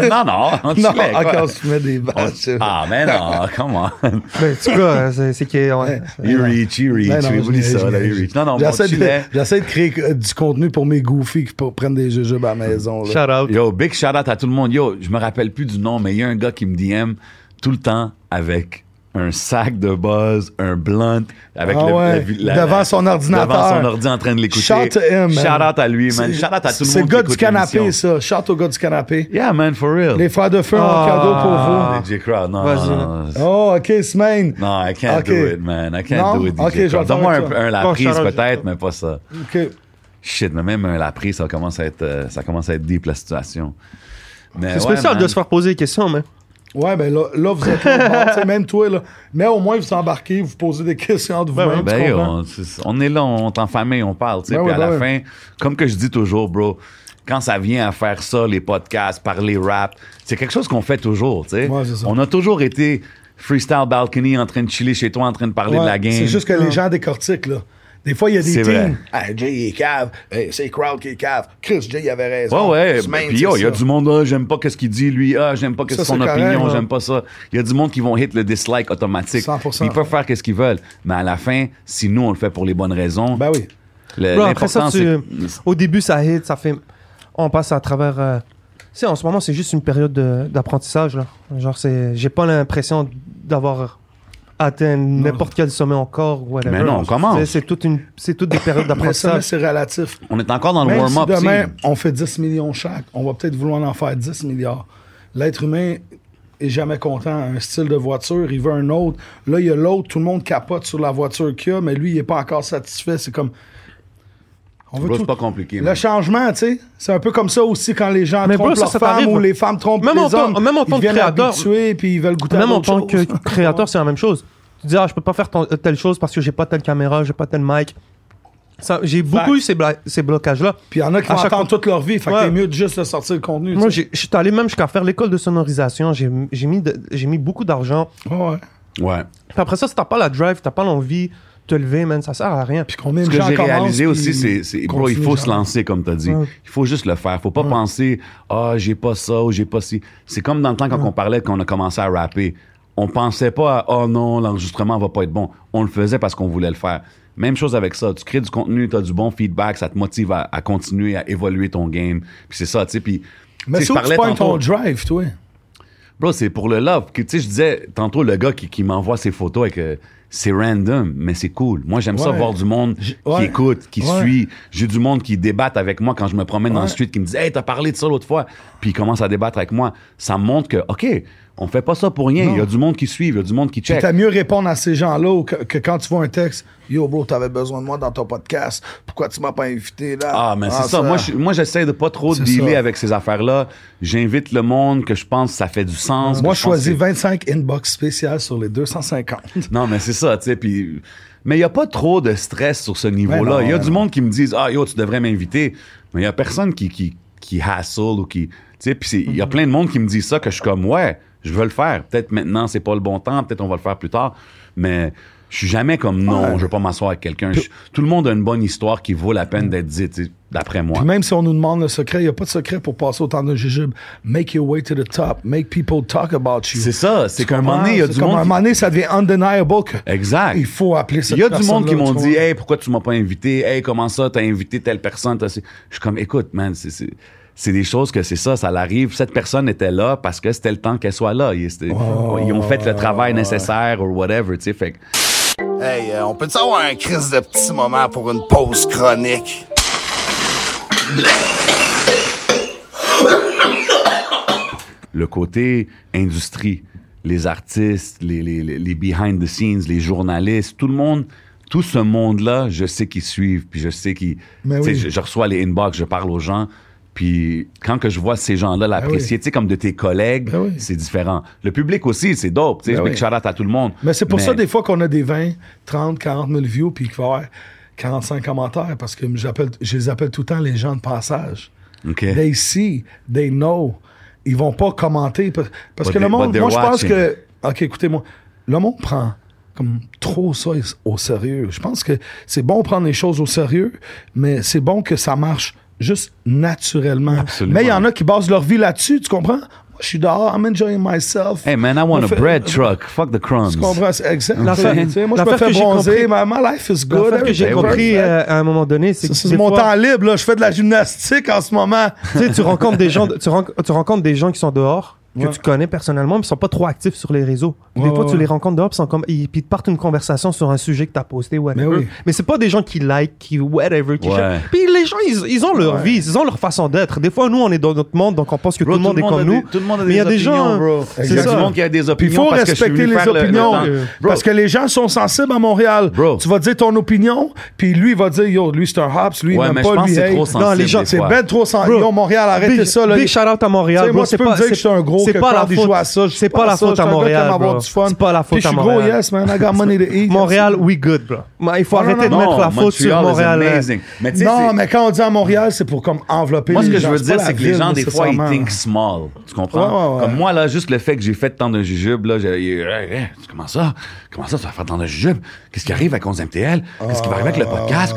Non, non, on non, chillait, quoi. OK, on se met des vaches. Ah, mais non, come on. Ben, en tout cas, c'est c'est que. ouais. You reach, you reach, Ben non, oublie je ça, là, you reach. Non, non, on J'essaie de, chillait. j'essaie de créer euh, du contenu pour mes goofies qui pour- prennent des jujubes à la maison. là. Shout out. Yo, big shout out à tout le monde. Yo, je me rappelle plus du nom, mais il y a un gars qui me DM tout le temps avec un sac de buzz, un blunt, avec Ah le, ouais, la- devant son ordinateur. Devant son ordi en train de l'écouter. Shout to him, man. Shout out à lui, man. Shout out à tout le monde. C'est le gars du canapé, ça. Shout au gars du canapé. Yeah, man, for real. Les frères de feu ont un Ah. cadeau pour DJ Crowd, non, Vas-y. vous. Oh, OK, semaine. Non, I can't Ok. do it, man. I can't Non? do it, DJ Crowd. Donne-moi avec un, un la prise peut-être, mais pas ça. OK. Shit, mais même un la prise, ça commence à être, euh, ça commence à être deep, la situation. C'est ouais, spécial man. de se faire poser des questions, mais. Ouais, ben là, là vous êtes là, même toi, là. Mais au moins, vous embarquez, vous posez des questions entre Ben vous-même. Ben, on, est là, on est en famille, on parle, tu sais. Ben puis ouais, à la ben fin, comme que je dis toujours, bro, quand ça vient à faire ça, les podcasts, parler rap, c'est quelque chose qu'on fait toujours, tu sais. Ouais, on a toujours été freestyle balcony en train de chiller chez toi, en train de parler de la game. C'est juste que les gens décortiquent, là. Des fois, il y a des C'est vrai. teams. Hey, Jay, il est cave. Hey, c'est Crowd qui est cave. Chris, Jay, avait raison. Ouais, ouais. Puis yo, il y a du monde, ah, j'aime pas qu'est-ce qu'il dit, lui, ah, j'aime pas qu'est-ce Ça, son opinion, ouais. j'aime pas ça. Il y a du monde qui vont hit le dislike automatique. 100%. Ils peuvent faire qu'est-ce qu'ils veulent. Mais à la fin, si nous, on le fait pour les bonnes raisons, Ben oui. le- Bro, après ça, l'important, tu- c'est. au début, ça hit, ça fait. On passe à travers. euh, Tu sais, en ce moment, c'est juste une période de- d'apprentissage. là. Genre, c'est. J'ai pas l'impression d'avoir atteint n'importe quel sommet encore. Whatever. Mais non, on commence. C'est- C'est toute une, c'est toutes des périodes d'apprentissage. c'est relatif. On est encore dans le Même si warm-up. demain, on fait 10 millions chaque, on va peut-être vouloir en faire 10 milliards. L'être humain est jamais content. Un style de voiture, il veut un autre. Là, il y a l'autre, tout le monde capote sur la voiture qu'il a, mais lui, il n'est pas encore satisfait. C'est comme... On veut c'est pas compliqué. Le changement, tu sais, c'est un peu comme ça aussi quand les gens Mais trompent bro, ça, leurs ça femmes ou les femmes trompent Même les en tant- hommes. même en tant que créateur. puis ils veulent goûter à Même en tant que créateur, c'est la même chose. Tu dis, ah, je peux pas faire telle chose parce que j'ai pas telle caméra, j'ai pas tel mic. J'ai beaucoup eu ces, blocages-là. Puis il y en a qui À vont chaque attendre toute leur vie. Fait que Ouais. c'est mieux de juste de sortir le contenu. Moi, je suis allé même jusqu'à faire l'école de sonorisation. J'ai mis, de- j'ai mis beaucoup d'argent. Ouais, ouais. Ouais. Puis après ça, si t'as pas la drive, t'as pas l'envie te lever, man, ça sert à rien. Puis combien Ce que j'ai réalisé aussi, c'est, c'est bro, il faut genre. se lancer, comme tu as dit. Ouais. Il faut juste le faire. Faut pas penser, ah, j'ai pas ça ou j'ai pas ci. C'est comme dans le temps quand on parlait, quand on a commencé à rapper. On pensait pas à, oh non, l'enregistrement va pas être bon. On le faisait parce qu'on voulait le faire. Même chose avec ça. Tu crées du contenu, tu as du bon feedback, ça te motive à, à continuer à évoluer ton game. Puis c'est ça, tu sais. Puis, Mais c'est pognes ton drive, toi? Bro, c'est pour le love. Tu sais, je disais tantôt, le gars qui, qui m'envoie ses photos avec. euh, c'est random, mais c'est cool. Moi, j'aime ça voir du monde qui écoute, qui Ouais. suit. J'ai du monde qui débatte avec moi quand je me promène dans le street, qui me dit Hey, t'as parlé de ça l'autre fois. Puis il commence à débattre avec moi. Ça me montre que, OK, on fait pas ça pour rien. Non. Il y a du monde qui suit, il y a du monde qui check. t'as mieux répondre à ces gens-là que, que quand tu vois un texte, Yo, bro, t'avais besoin de moi dans ton podcast. Pourquoi tu m'as pas invité là? Ah, mais c'est ça. Moi, je- moi, j'essaie de pas trop dealer ça. avec ces affaires-là. J'invite le monde que je pense que ça fait du sens. Moi, je choisis que- 25 inbox spéciales sur les 250. Non, mais c'est ça, tu sais. Puis, mais il n'y a pas trop de stress sur ce Ben niveau-là. Il y a ben du non. monde qui me disent Ah, yo, tu devrais m'inviter. Mais il n'y a personne qui, qui, qui hassle ou qui. Tu sais, puis il y a plein de monde qui me dit ça que je suis comme Ouais, je veux le faire. Peut-être maintenant, c'est pas le bon temps. Peut-être on va le faire plus tard. Mais je suis jamais comme non, Ouais. je veux pas m'asseoir avec quelqu'un. Tout le monde a une bonne histoire qui vaut la peine d'être dite. d'après moi. Puis même si on nous demande le secret, il n'y a pas de secret pour passer au temps de jujube. Make your way to the top. Make people talk about you. C'est ça, c'est qu'à un moment donné, il y a du comme monde À un moment donné, ça devient undeniable que Exact. il faut appeler cette Il y a du monde qui m'ont dit. Hey, pourquoi tu m'as pas invité? Hey, comment ça, t'as invité telle personne? T'as- Je suis comme Écoute, man, c'est- c'est c'est des choses que c'est ça, ça l'arrive. Cette personne était là parce que c'était le temps qu'elle soit là. Ils, ils ont fait le travail nécessaire ou whatever, tu sais. Fait que Hey, euh, on peut-tu avoir un crise de petit moment pour une pause chronique? le côté industrie, les artistes, les, les, les- behind the scenes, les journalistes, tout le monde, tout ce monde-là, je sais qu'ils suivent, puis je sais qu'ils... Oui. Je reçois les inbox, je parle aux gens, puis quand que je vois ces gens-là l'apprécier, oui. tu sais, comme de tes collègues, Ben oui. c'est différent. Le public aussi, c'est dope, tu sais, Ben big oui. à tout le monde. Mais c'est pour ça, des fois, qu'on a des 20, 30, 40 000 views, puis qu'il va y avoir 45 commentaires, parce que je les appelle tout le temps les gens de passage. OK. They see, they know. Ils vont pas commenter. Parce, But que le monde, moi, je pense que. OK, écoutez-moi. Le monde prend comme trop ça au sérieux. Je pense que c'est bon de prendre les choses au sérieux, mais c'est bon que ça marche juste naturellement. Absolument. Mais il y en a qui basent leur vie là-dessus, tu comprends? Moi, je suis dehors, I'm enjoying myself. Hey man, I want a bread truck. Fuck the crumbs. Tu comprends? C'est exact. L'affaire- Tu sais, moi, je me fais que j'ai bronzer. compris- My, my life is good. L'affaire que j'ai compris euh, à un moment donné, c'est que c'est mon fois- temps libre, là. Je fais de la gymnastique en ce moment. tu sais, tu rencontres des gens, tu rencontres des gens qui sont dehors, que Ouais. tu connais personnellement, mais ils sont pas trop actifs sur les réseaux. Puis Ouais, des fois, ouais, tu les rencontres dehors, sont comme, ils, puis ils te partent une conversation sur un sujet que tu as posté, whatever. Mais oui. Mais c'est pas des gens qui like, qui whatever, qui Ouais. cherchent. Puis les gens, ils, ils ont leur vie, ils ont leur façon d'être. Des fois, nous, on est dans notre monde, donc on pense que Bro, tout le monde est comme des- nous. Tout le monde a Mais des il y a des opinions, gens- bro. c'est Il y a ça. du monde qui a des Puis il opinions faut parce respecter les faire le- le opinions. Bro, parce que les gens sont sensibles à Montréal. Bro. Tu vas dire ton opinion, puis lui, il va dire, yo, lui, c'est un hops, lui, je pas, lui, que c'est hey. trop sensible. Non, les gens, c'est ben trop sensible. Montréal, arrêtez Big- ça. Big shout out à Montréal, Tu sais, bro. moi, C'est tu peux pas- me dire que c'est- je suis un gros, c'est que pas la faute- à ça. Je c'est pas la faute à Montréal. C'est pas la Puis faute je à suis Montréal. gros, yes, man. I got money to eat. Montréal, we good, bro. Mais il faut Non, non, arrêter de non, mettre la faute sur Montréal. hein. Non, mais quand on dit à Montréal, c'est pour comme envelopper Moi, ce que je veux dire, c'est que les gens, des fois, ils think small. Tu comprends? Comme moi, là, juste le fait que j'ai fait tant de jujubes, là, comment ça? Comment ça, tu vas faire tant de jujubes? Qu'est-ce qui arrive avec 11 MTL? Qu'est-ce qui va arriver avec le podcast?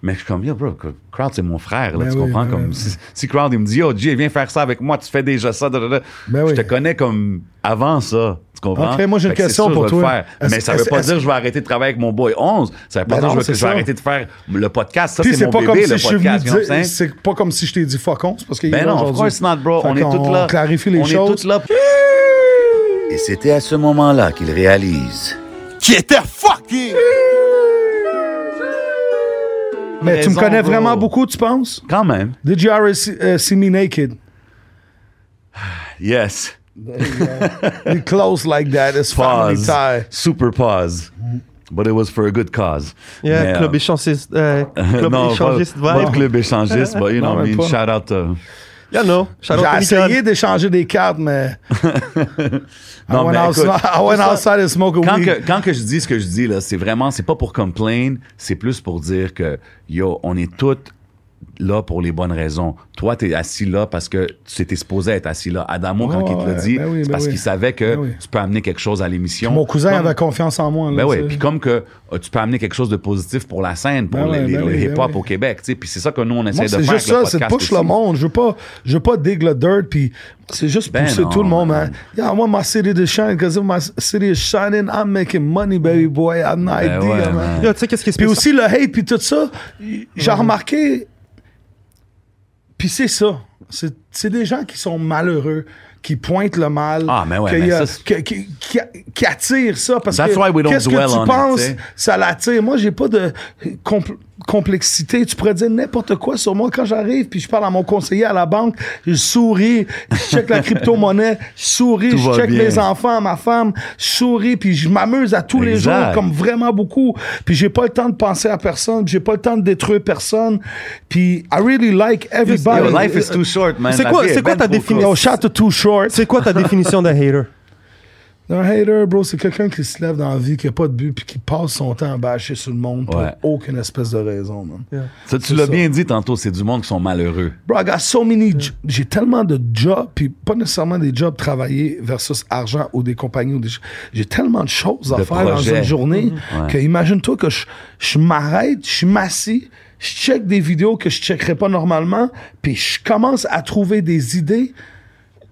Mais je suis comme, yo, bro, Crowd, c'est mon frère, là, Ben tu oui, comprends? ben comme, si, si Crowd, il me dit, yo, Jay, viens faire ça avec moi, tu fais déjà ça, da, da, da. Ben je oui. te connais comme avant ça. Tu comprends? Ok, moi, j'ai une Fait question sûr, pour toi. Mais ça veut pas dire que je vais arrêter de travailler avec mon boy 11. Ça veut pas dire que je vais- arrêter de faire le podcast. Ça, c'est mon pas comme bébé, si le je suis venu podcast. C'est pas comme si je t'ai dit fuck once parce qu'il Ben non, of course not, bro. On est tous là. clarifie les on choses. est tous là. Et c'était à ce moment-là qu'il réalise. Qui était fucking! Mais tu me connais bro. vraiment beaucoup, tu penses? Quand même. Did you ever see, uh, see me naked? Yes. You close like that. It's family Pause. tie. Super pause. But it was for a good cause. Yeah, Mais, club euh, échangiste, euh, club non, échangiste pas, pas vibe. club échangiste, but you know, I mean, shout out to... J'ai essayé d'échanger des cartes, mais. I Non, went, outside, I went ça- outside and smoked a quand weed. que, quand que je dis ce que je dis, là, c'est vraiment, c'est pas pour complain, c'est plus pour dire que, yo, on est toutes là pour les bonnes raisons. Toi, t'es assis là parce que tu étais supposé être assis là. Adamo, quand Ouais, il te l'a dit, ben oui, c'est ben parce oui. qu'il savait que Ben oui. tu peux amener quelque chose à l'émission. Mon cousin Comme- avait confiance en moi. Là, Ben oui, tu puis comme que euh, tu peux amener quelque chose de positif pour la scène, pour Ben les- les- ben le ben hip-hop au Québec, tu sais. Puis c'est ça que nous, on essaie Moi, de c'est faire juste avec le ça, c'est de push le monde. Je veux pas, je veux pas dig le dirt, puis c'est juste Ben pousser non, tout le monde, man. man. Yeah, I want my city to shine, because if my city is shining, I'm making money, baby boy. I have no Ben idea, ouais, man. man. Yo, tu sais qu'est-ce qui se Puis aussi le hate, puis tout ça, j'ai remarqué, puis c'est ça. C'est des gens qui sont malheureux, qui pointent le mal, Ah, mais ouais, mais a- ça, qui, qui- qui- attirent ça. Parce That's que qu'est-ce que tu penses, ça l'attire. Moi, j'ai pas de compl- complexité. Tu pourrais dire n'importe quoi sur moi quand j'arrive, puis je parle à mon conseiller à la banque, je souris, je check la crypto-monnaie, je souris, Tout je check bien. mes enfants, ma femme, je souris, puis je m'amuse à tous les jours, comme vraiment beaucoup. Puis j'ai pas le temps de penser à personne, puis j'ai pas le temps de détruire personne. Puis I really like everybody. Yo, life is too short, man. C'est quoi- c'est quoi ta définition? Shot to too short. C'est quoi ta définition d'un hater? Un hater, bro, c'est quelqu'un qui se lève dans la vie, qui a pas de but, puis qui passe son temps à bâcher sur le monde Ouais. pour aucune espèce de raison, man. Ça, tu l'as bien dit tantôt, c'est du monde qui sont malheureux. Bro, I got so many. J'ai tellement de jobs, puis pas nécessairement des jobs travaillés versus argent ou des compagnies. Ou des J'ai tellement de choses à De faire projets. dans une journée Ouais. que imagine-toi que je, je m'arrête, je m'assis, je check des vidéos que je checkerais pas normalement, puis je commence à trouver des idées.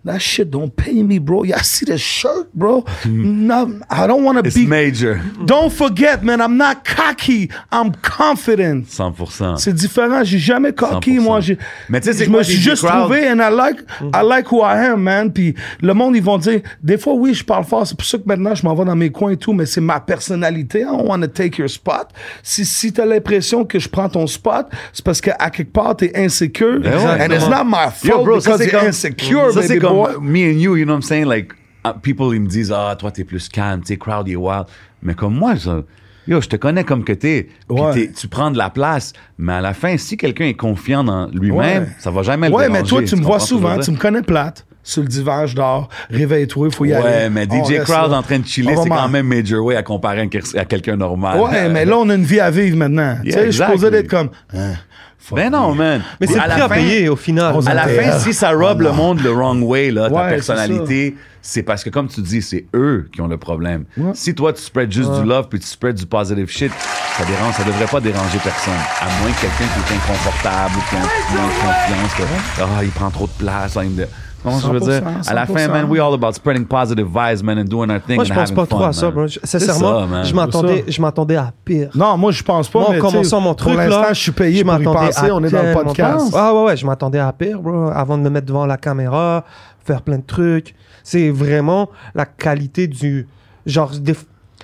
That shit don't pay me, bro. I see the shirt, bro? No, I don't want to be. major. Don't forget, man, I'm not cocky. I'm confident. 100%. C'est différent. J'ai jamais cocky, 100%. moi. J'ai- Mais tu sais, c'est je quoi, me suis DJ juste Crowd? trouvé and I like, I like who I am, man. Puis le monde, ils vont dire, des fois, oui, je parle fort. C'est pour ça que maintenant, je m'en vais dans mes coins et tout, mais c'est ma personnalité. I don't want to take your spot. Si, si t'as l'impression que je prends ton spot, c'est parce qu'à quelque part, t'es insécure. Ben ouais. and it's not my fault Yo, bro, ça because c'est you're comme, insecure, ça, baby comme me and you, you know what I'm saying? Like, uh, people, ils me disent, ah, toi, t'es plus calme, tu sais, crowd, est wild. Mais comme moi, ça, yo, je te connais comme que t'es. Ouais. tu prends de la place. Mais à la fin, si quelqu'un est confiant dans lui-même, Ouais. ça va jamais le Ouais, déranger. mais toi, tu me vois souvent, tu me connais plate. Sur le divan, je dors. Réveille-toi, il faut y aller. Ouais, mais DJ Crowd là. en train de chiller, c'est quand même major way à comparer à quel- à quelqu'un normal. Ouais, mais là, on a une vie à vivre maintenant. tu Yeah, sais, je suis exactly. d'être comme. Hein, Ben non, man. Mais c'est à le la prix à fin- payer au final. À la fin, si ça robe le monde le wrong way, là, ta personnalité, c'est parce que, comme tu dis, c'est eux qui ont le problème. Ouais. Si toi, tu spreads juste du love puis tu spreads du positive shit, ça dérange, ça devrait pas déranger personne. À moins que quelqu'un qui est inconfortable ou qui a un petit moins de confiance, que, ah, il prend trop de place. Comment je veux dire? 100%, À la fin, man, we all about spreading positive vibes, man, and doing our thing Moi, je and pense having pas fun, trop à ça, bro. Sincèrement, ça, man. je m'attendais, je m'attendais à pire. Non, moi, je pense pas. Moi, en commençant mon truc, Pour l'instant, je suis payé je pour y m'attendais penser. à On est dans le podcast. Ah ouais, ouais, je m'attendais à pire, bro. Avant de me mettre devant la caméra, faire plein de trucs. C'est vraiment la qualité du... Genre, des,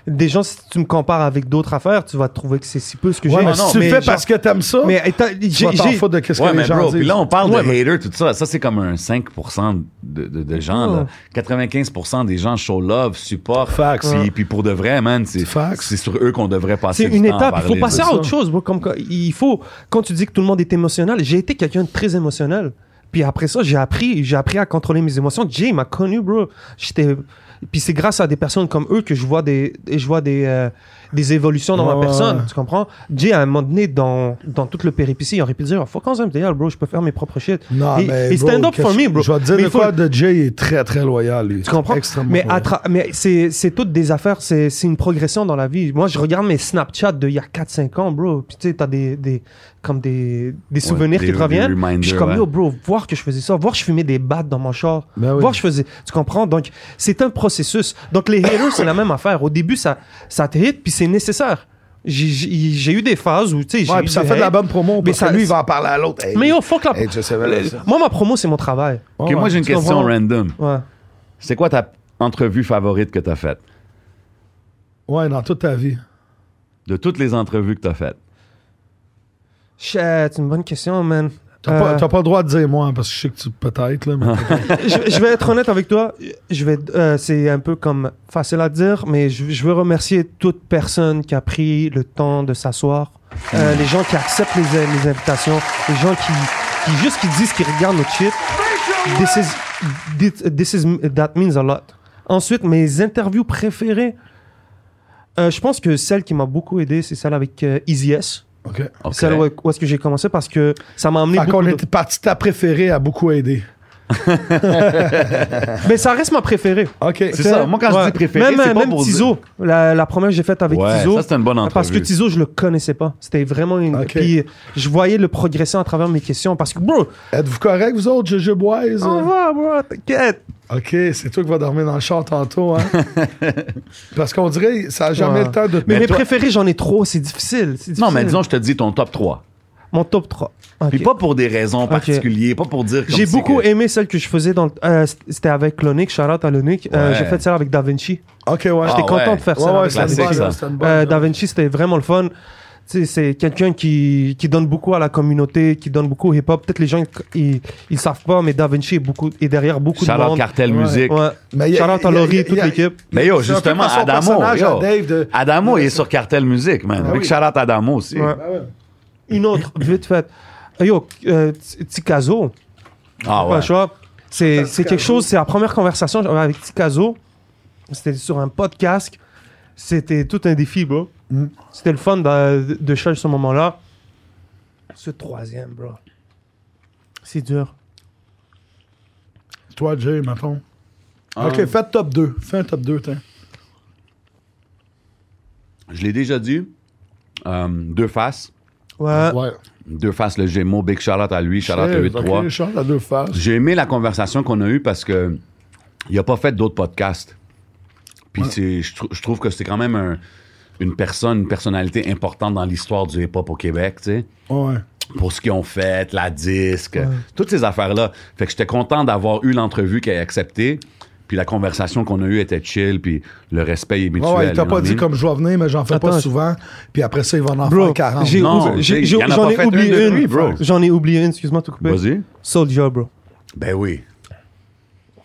des gens, si tu me compares avec d'autres affaires, tu vas trouver que c'est si peu ce que Ouais, j'ai. mais non, si tu le fais genre- parce que t'aimes ça, Mais j'ai... foutre de qu'est-ce Ouais, que mais les gens bro, disent. puis là, on parle Ouais, de mais- haters, tout ça. Ça, c'est comme un 5% de, de, de gens, là. 95% des gens show love, support. Facts. Puis, puis pour de vrai, man, c'est, Facts. c'est sur eux qu'on devrait passer C'est une temps étape, il faut passer à autre chose. bro. Comme, quand- il faut, quand tu dis que tout le monde est émotionnel, j'ai été quelqu'un de très émotionnel. Puis après ça, j'ai appris, j'ai appris à contrôler mes émotions. Jay m'a connu, bro. J'étais, puis c'est grâce à des personnes comme eux que je vois des, je vois des, euh, des évolutions dans Ouais, ma personne. ouais. Tu comprends? Jay, à un moment donné, dans, dans toute le péripétie, il aurait pu dire, faut qu'on s'aime, bro, je peux faire mes propres shit. Non, et, mais et bro, stand up for qu'est-ce- me, bro. Je vais te dire Mais de faut- quoi? de Jay est très, très loyal, lui. tu comprends? Extrêmement Mais, mais c'est, c'est toutes des affaires, c'est, c'est une progression dans la vie. Moi, je regarde mes Snapchat d'il y a 4-5 ans, bro. Puis tu sais, t'as des, des, comme des, des souvenirs des- qui te reviennent. reminders, je suis comme, ouais. yo, bro, voir que je faisais ça, voir que je fumais des battes dans mon char, Ben oui. voir que je faisais. Tu comprends? Donc, c'est un processus. Donc, les haters, c'est la même affaire. Au début, ça, ça te hit, puis c'est nécessaire. J'ai, eu des phases où, tu sais, j'ai Ouais, eu puis ça fait de la bonne promo. Mais Parce ça- que lui, il va en parler à l'autre. Hey, Mais yo, fuck la. hey. Moi, ma promo, c'est mon travail. Ok, Ouais, moi, j'ai une tu question comprends? random. Ouais. C'est quoi ta entrevue favorite que t'as faite? Ouais, dans toute ta vie. De toutes les entrevues que t'as faites. C'est une bonne question, man. T'as pas, Euh, t'as pas le droit de dire moi, parce que je sais que tu peut-être, là. mais- je, je vais être honnête avec toi. Je vais, euh, c'est un peu comme facile à dire, mais je, je veux remercier toute personne qui a pris le temps de s'asseoir, Euh, les gens qui acceptent les, les invitations, les gens qui, qui juste qui disent qu'ils regardent notre shit. This is, this, is that means a lot. Ensuite, mes interviews préférées. euh, je pense que celle qui m'a beaucoup aidé, c'est celle avec Easy S. OK. Ok. Celle où, où est-ce que j'ai commencé parce que ça m'a amené Fait beaucoup qu'on de- était parti, ta préférée a beaucoup aidé. Mais ça reste ma préférée. OK. C'est ça. Moi, quand je dis préféré, même, c'est pas même pour Tizo, la, la première que j'ai faite avec Ouais, Tizo. ça, c'est une bonne entrevue. Parce que Tizo, je le connaissais pas. C'était vraiment une. Puis je voyais le progresser à travers mes questions. Parce que, bro, Êtes-vous correct, vous autres, Jojo Boys? on va, bro, t'inquiète. OK, c'est toi qui vas dormir dans le char tantôt, hein? Parce qu'on dirait ça a jamais Ouais. le temps de... Mais, Mais mes toi- préférés, j'en ai trop. C'est difficile. c'est Non, mais difficile. disons, je te dis ton top 3. Mon top 3. Ok. Puis pas pour des raisons particulières, pas pour dire comme J'ai beaucoup que- aimé celle que je faisais dans. le- euh, c'était avec Lonic, shout out à Lonic. Euh, j'ai fait celle avec Da Vinci. OK, ouais. J'étais Ah content ouais. de faire Ouais, ça. ouais, avec Euh, ouais. Da Vinci, c'était vraiment le fun. Tu sais, c'est quelqu'un qui, qui donne beaucoup à la communauté, qui donne beaucoup au hip-hop. Peut-être les gens, ils, ils savent pas, mais Da Vinci est, beaucoup, est derrière beaucoup Shout de out monde. Cartel Ouais. Music. Ouais. Mais Laurie, a- toute l'équipe. Mais yo, justement, Adamo, yo. De- Adamo, il est sur Cartel Music, man. Ah shout out à Adamo aussi. Ah. Une autre, vite fait. Euh, Yo, euh, Tikazo, Ah ouais. choix. C'est quelque chose, c'est la première conversation avec Tikazo. C'était sur un podcast. C'était tout un défi, bro. Mm. C'était le fun de, de chercher ce moment-là. Ce troisième, bro. C'est dur. Toi, Jay, mettons. Ah. OK, fais top 2. Fais un top 2, tiens. Je l'ai déjà dit. Euh, deux faces. Ouais. Ouais. Deux faces le Gémeaux, big out à lui, shout out à Shit, 8-3. ok, chante à deux faces. J'ai aimé la conversation qu'on a eue parce que il a pas fait d'autres podcasts. Puis c'est, je, trou- je trouve que c'est quand même un- une personne, une personnalité importante dans l'histoire du hip-hop au Québec, tu sais. Ouais. Pour ce qu'ils ont fait, la disque, toutes ces affaires-là. Fait que j'étais content d'avoir eu l'entrevue qu'elle a acceptée. Puis la conversation qu'on a eue était chill, puis le respect est mutuel. Ouais, ouais, il t'a pas dit comme je vais venir, mais j'en fais pas souvent. Puis après ça, il va en Bro, faire 40. j'ai Non, oubli- j'ai- il j'ai- y en a j'en ai oublié une bro. J'en ai oublié une, excuse-moi te couper. Vas-y. Soldier, bro. Ben oui.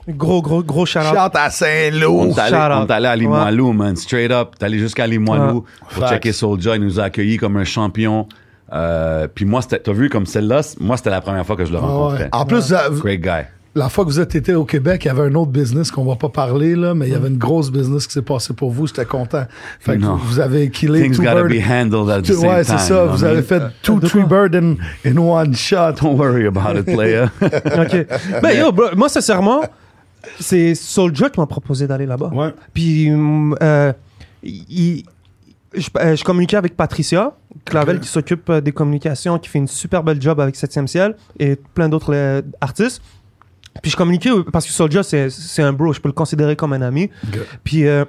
Gros, gros, gros shout Chante à Saint-Lô. On shout allé à Limoilou, man. Straight up. T'es allé jusqu'à Limoilou pour Facts. checker Soulja. Il nous a accueillis comme un champion. Euh, puis moi, c'était- t'as vu comme celle-là, moi, c'était la première fois que je le Ah ouais. rencontrais. En plus, vous- Great guy. La fois que vous êtes été au Québec, il y avait un autre business qu'on va pas parler, là, mais il y avait une grosse business qui s'est passée pour vous. J'étais content. Fait que Non. vous avez killé Things two gotta be handled at the Two- same ouais, time. c'est ça. Vous avez fait two, de three birds in, in one shot. Don't worry about it, player. OK. Ben, yo, bro, moi, sincèrement, c'est Soulja qui m'a proposé d'aller là-bas. Ouais. Puis, euh, il- je, euh, je communiquais avec Patricia Clavel qui s'occupe euh, des communications, qui fait une super belle job avec 7e ciel et plein d'autres artistes. Puis je communiquais euh, parce que Soulja, c'est un bro, je peux le considérer comme un ami. Puis, euh,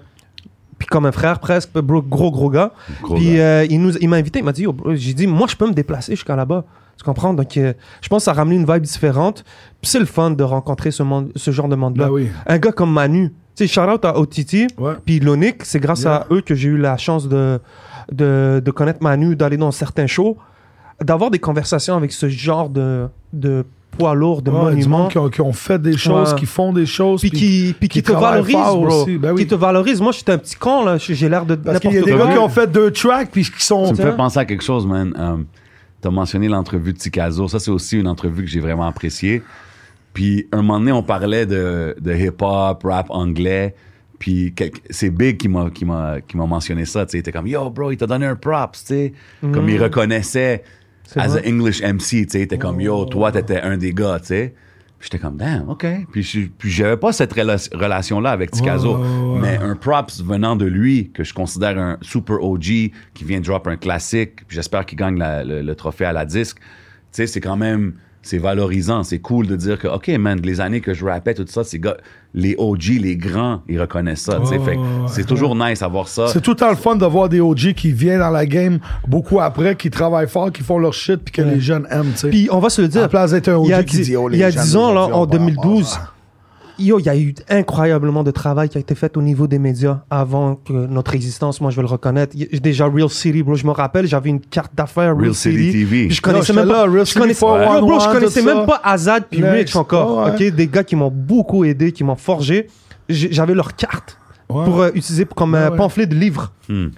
puis comme un frère presque, bro, gros, gros gars. Gros puis euh, il, nous, il m'a invité, il m'a dit, bro, j'ai dit, moi je peux me déplacer jusqu'à là-bas. Tu comprends? Donc euh, je pense que ça a ramené une vibe différente. Puis c'est le fun de rencontrer ce, monde, ce genre de monde-là. Ben oui. Un gars comme Manu, tu sais, shout out à OTT, Ouais. puis Lonic, c'est grâce Yeah. à eux que j'ai eu la chance de, de, de connaître Manu, d'aller dans certains shows, d'avoir des conversations avec ce genre de, de poids lourd, de Ouais, du monuments. monde qui ont, qui ont fait des choses, Ouais. qui font des choses. Puis qui, puis qui te travaillent valorise, fort bro. aussi. Ben oui. Qui te valorise. Moi, j'étais un petit con, là. J'ai l'air de Parce qu'il y a des gars qui ont fait deux tracks puis qui sont. Tu me fais penser à quelque chose, man. Euh, T'as mentionné l'entrevue de Tikazo. Ça, c'est aussi une entrevue que j'ai vraiment appréciée. Puis, un moment donné, on parlait de, de hip-hop, rap anglais. Puis, c'est Big qui m'a, qui m'a, qui m'a mentionné ça. Tu sais, il était comme, yo, bro, il t'a donné un props, tu sais. Comme il reconnaissait C'est as an English MC, tu sais. Était comme, yo, toi, t'étais un des gars, tu sais. Puis j'étais comme, damn, OK. Puis, j'avais pas cette rela- relation-là avec ouais. Mais un props venant de lui, que je considère un super OG, qui vient drop un classique, puis j'espère qu'il gagne la- le, le trophée à la disque. Tu sais, c'est quand même, c'est valorisant, c'est cool de dire que, OK, man, les années que je rappais, tout ça, ces gars, les OG, les grands, ils reconnaissent ça, ouais. c'est toujours nice à voir ça. C'est tout le temps le fun de voir des OG qui viennent dans la game beaucoup après, qui travaillent fort, qui font leur shit, puis que les jeunes aiment, tu sais. Puis on va se le À dire. la place d'être un il y a OG qui dix- dit, oh, les il y a jeunes 10 ans, là, en on va 2012, avoir yo, il y a eu incroyablement de travail qui a été fait au niveau des médias avant que notre existence, moi je vais le reconnaître. Déjà Real City, bro, je me rappelle, j'avais une carte d'affaires Real, Real City TV. Je connaissais Non, même pas, là, Real je City connaissais, 411, Yo, bro, je connaissais même ça. pas Azad puis Next. Rich encore, Ouais, ouais. ok, des gars qui m'ont beaucoup aidé, qui m'ont forgé. J'avais leur carte Ouais. pour euh, utiliser comme Ouais, un ouais. pamphlet de livre. Hmm.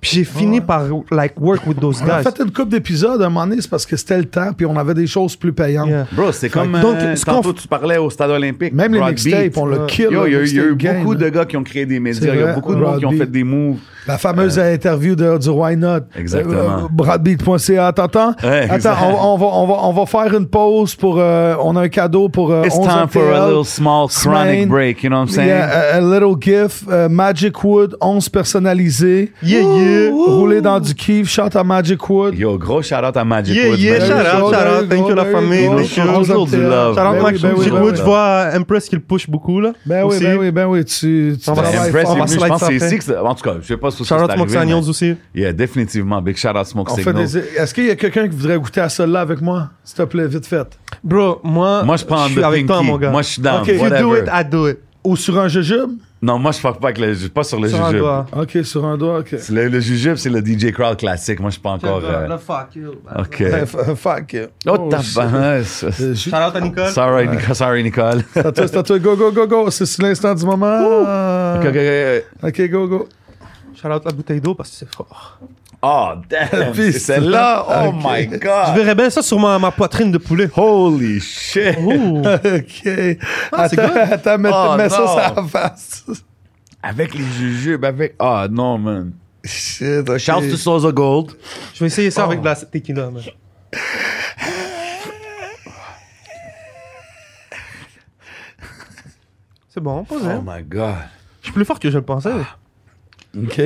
Puis j'ai fini par like work with those On a guys. fait une couple d'épisodes à un moment donné, c'est parce que c'était le temps, puis on avait des choses plus payantes. Yeah. Bro, c'est comme Donc, euh, ce tantôt tu parlais au stade olympique. Même les mixtapes, on le kill. Yo, il y a eu- a beaucoup de gars qui ont créé des médias. Il y a beaucoup de monde qui ont fait des moves. La fameuse interview de, du Why Not? Exactement. Euh, Bradbeat.ca. T'entends? Ouais, Attends, exact. on, on va, on, va, on va faire une pause pour. euh, on a un cadeau pour euh, It's 11 time for a little small chronic break, you know what I'm saying? Yeah, a, a little gift. euh, Magic Wood, 11 personnalisé. Yeah, yeah. Rouler dans du kiff. Shout à Magic Wood. Yo, gros shout out à Magic Yeah, Woods, yeah, shout out, shout out, thank you la there you famille. go. Thank you. Onze Toujours du RTL. love. Shout out Ben ben Magic ben Wood, je vois Empress qui le push beaucoup là. Ben oui, ben oui, ben oui. Tu, travailles fort. se je pense que c'est ça- En tout cas, je sais pas si Shout c'est out arrivé, Smoke Signals aussi. Yeah, définitivement. Big shout out Smoke Signals. Est-ce qu'il y a quelqu'un qui voudrait goûter à celle-là avec moi? S'il te plaît, vite fait. Bro, moi, Moi, je prends suis avec toi, mon gars. Moi, je suis down. Ok, If you do it, I do it. Ou sur un jujube? Non, moi, je fuck pas avec le, pas sur le Sur un jujube. doigt. Ok, sur un doigt, ok. C'est Le, le jujube, c'est le DJ Crowd classique. Moi, je suis pas encore. euh, fuck you. OK. Eh, f- Fuck. Oh, shit. tabarnak. Euh, ju- Shout out à Nicole. Sorry, Nicole. Sorry, Nicole. C'est à toi, c'est à toi. Go, go, go, go. C'est l'instant du moment. OK, OK, OK. Ok, go, go. Shout out la bouteille d'eau parce que c'est fort. Oh, damn. Puis C'est celle-là. Oh, Ok. my Je God. verrais bien ça sur ma, ma poitrine de poulet. Holy shit. Ok. Ah, c'est attends, attends, mets, Oh, mets ça sur la face. Avec les jujubes, avec. Ah, non, man. Shit, ok. Shout to Sosa Gold. Je vais essayer ça avec de la tequila. man. C'est bon, posez. Oh, my God. Je suis plus fort que je le pensais. Ok.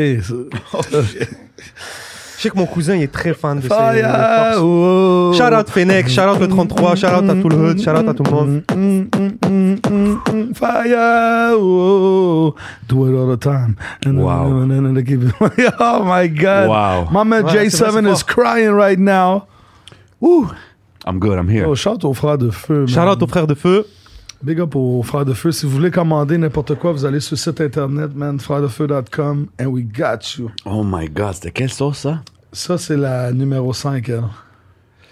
Je sais que mon cousin il est très fan de ces Fire! oh. Shout out Fennec, shout out le 33, shout out à tout le hood, shout out à tout le monde. Fire! oh. Do it all the time. And then- Wow. and then- and then keep it- Oh my God. Wow. Ouais, c'est vrai, J7 c'est is crying right now. I'm good, I'm here. Oh, shout aux frères de feu. Shout man. out aux frères de feu. Big up aux frères de feu. Si vous voulez commander n'importe quoi, vous allez sur le site internet, man, frèresdefeu.com, and we got you. Oh my god, c'était quelle sauce ça? Ça, c'est la numéro 5, elle.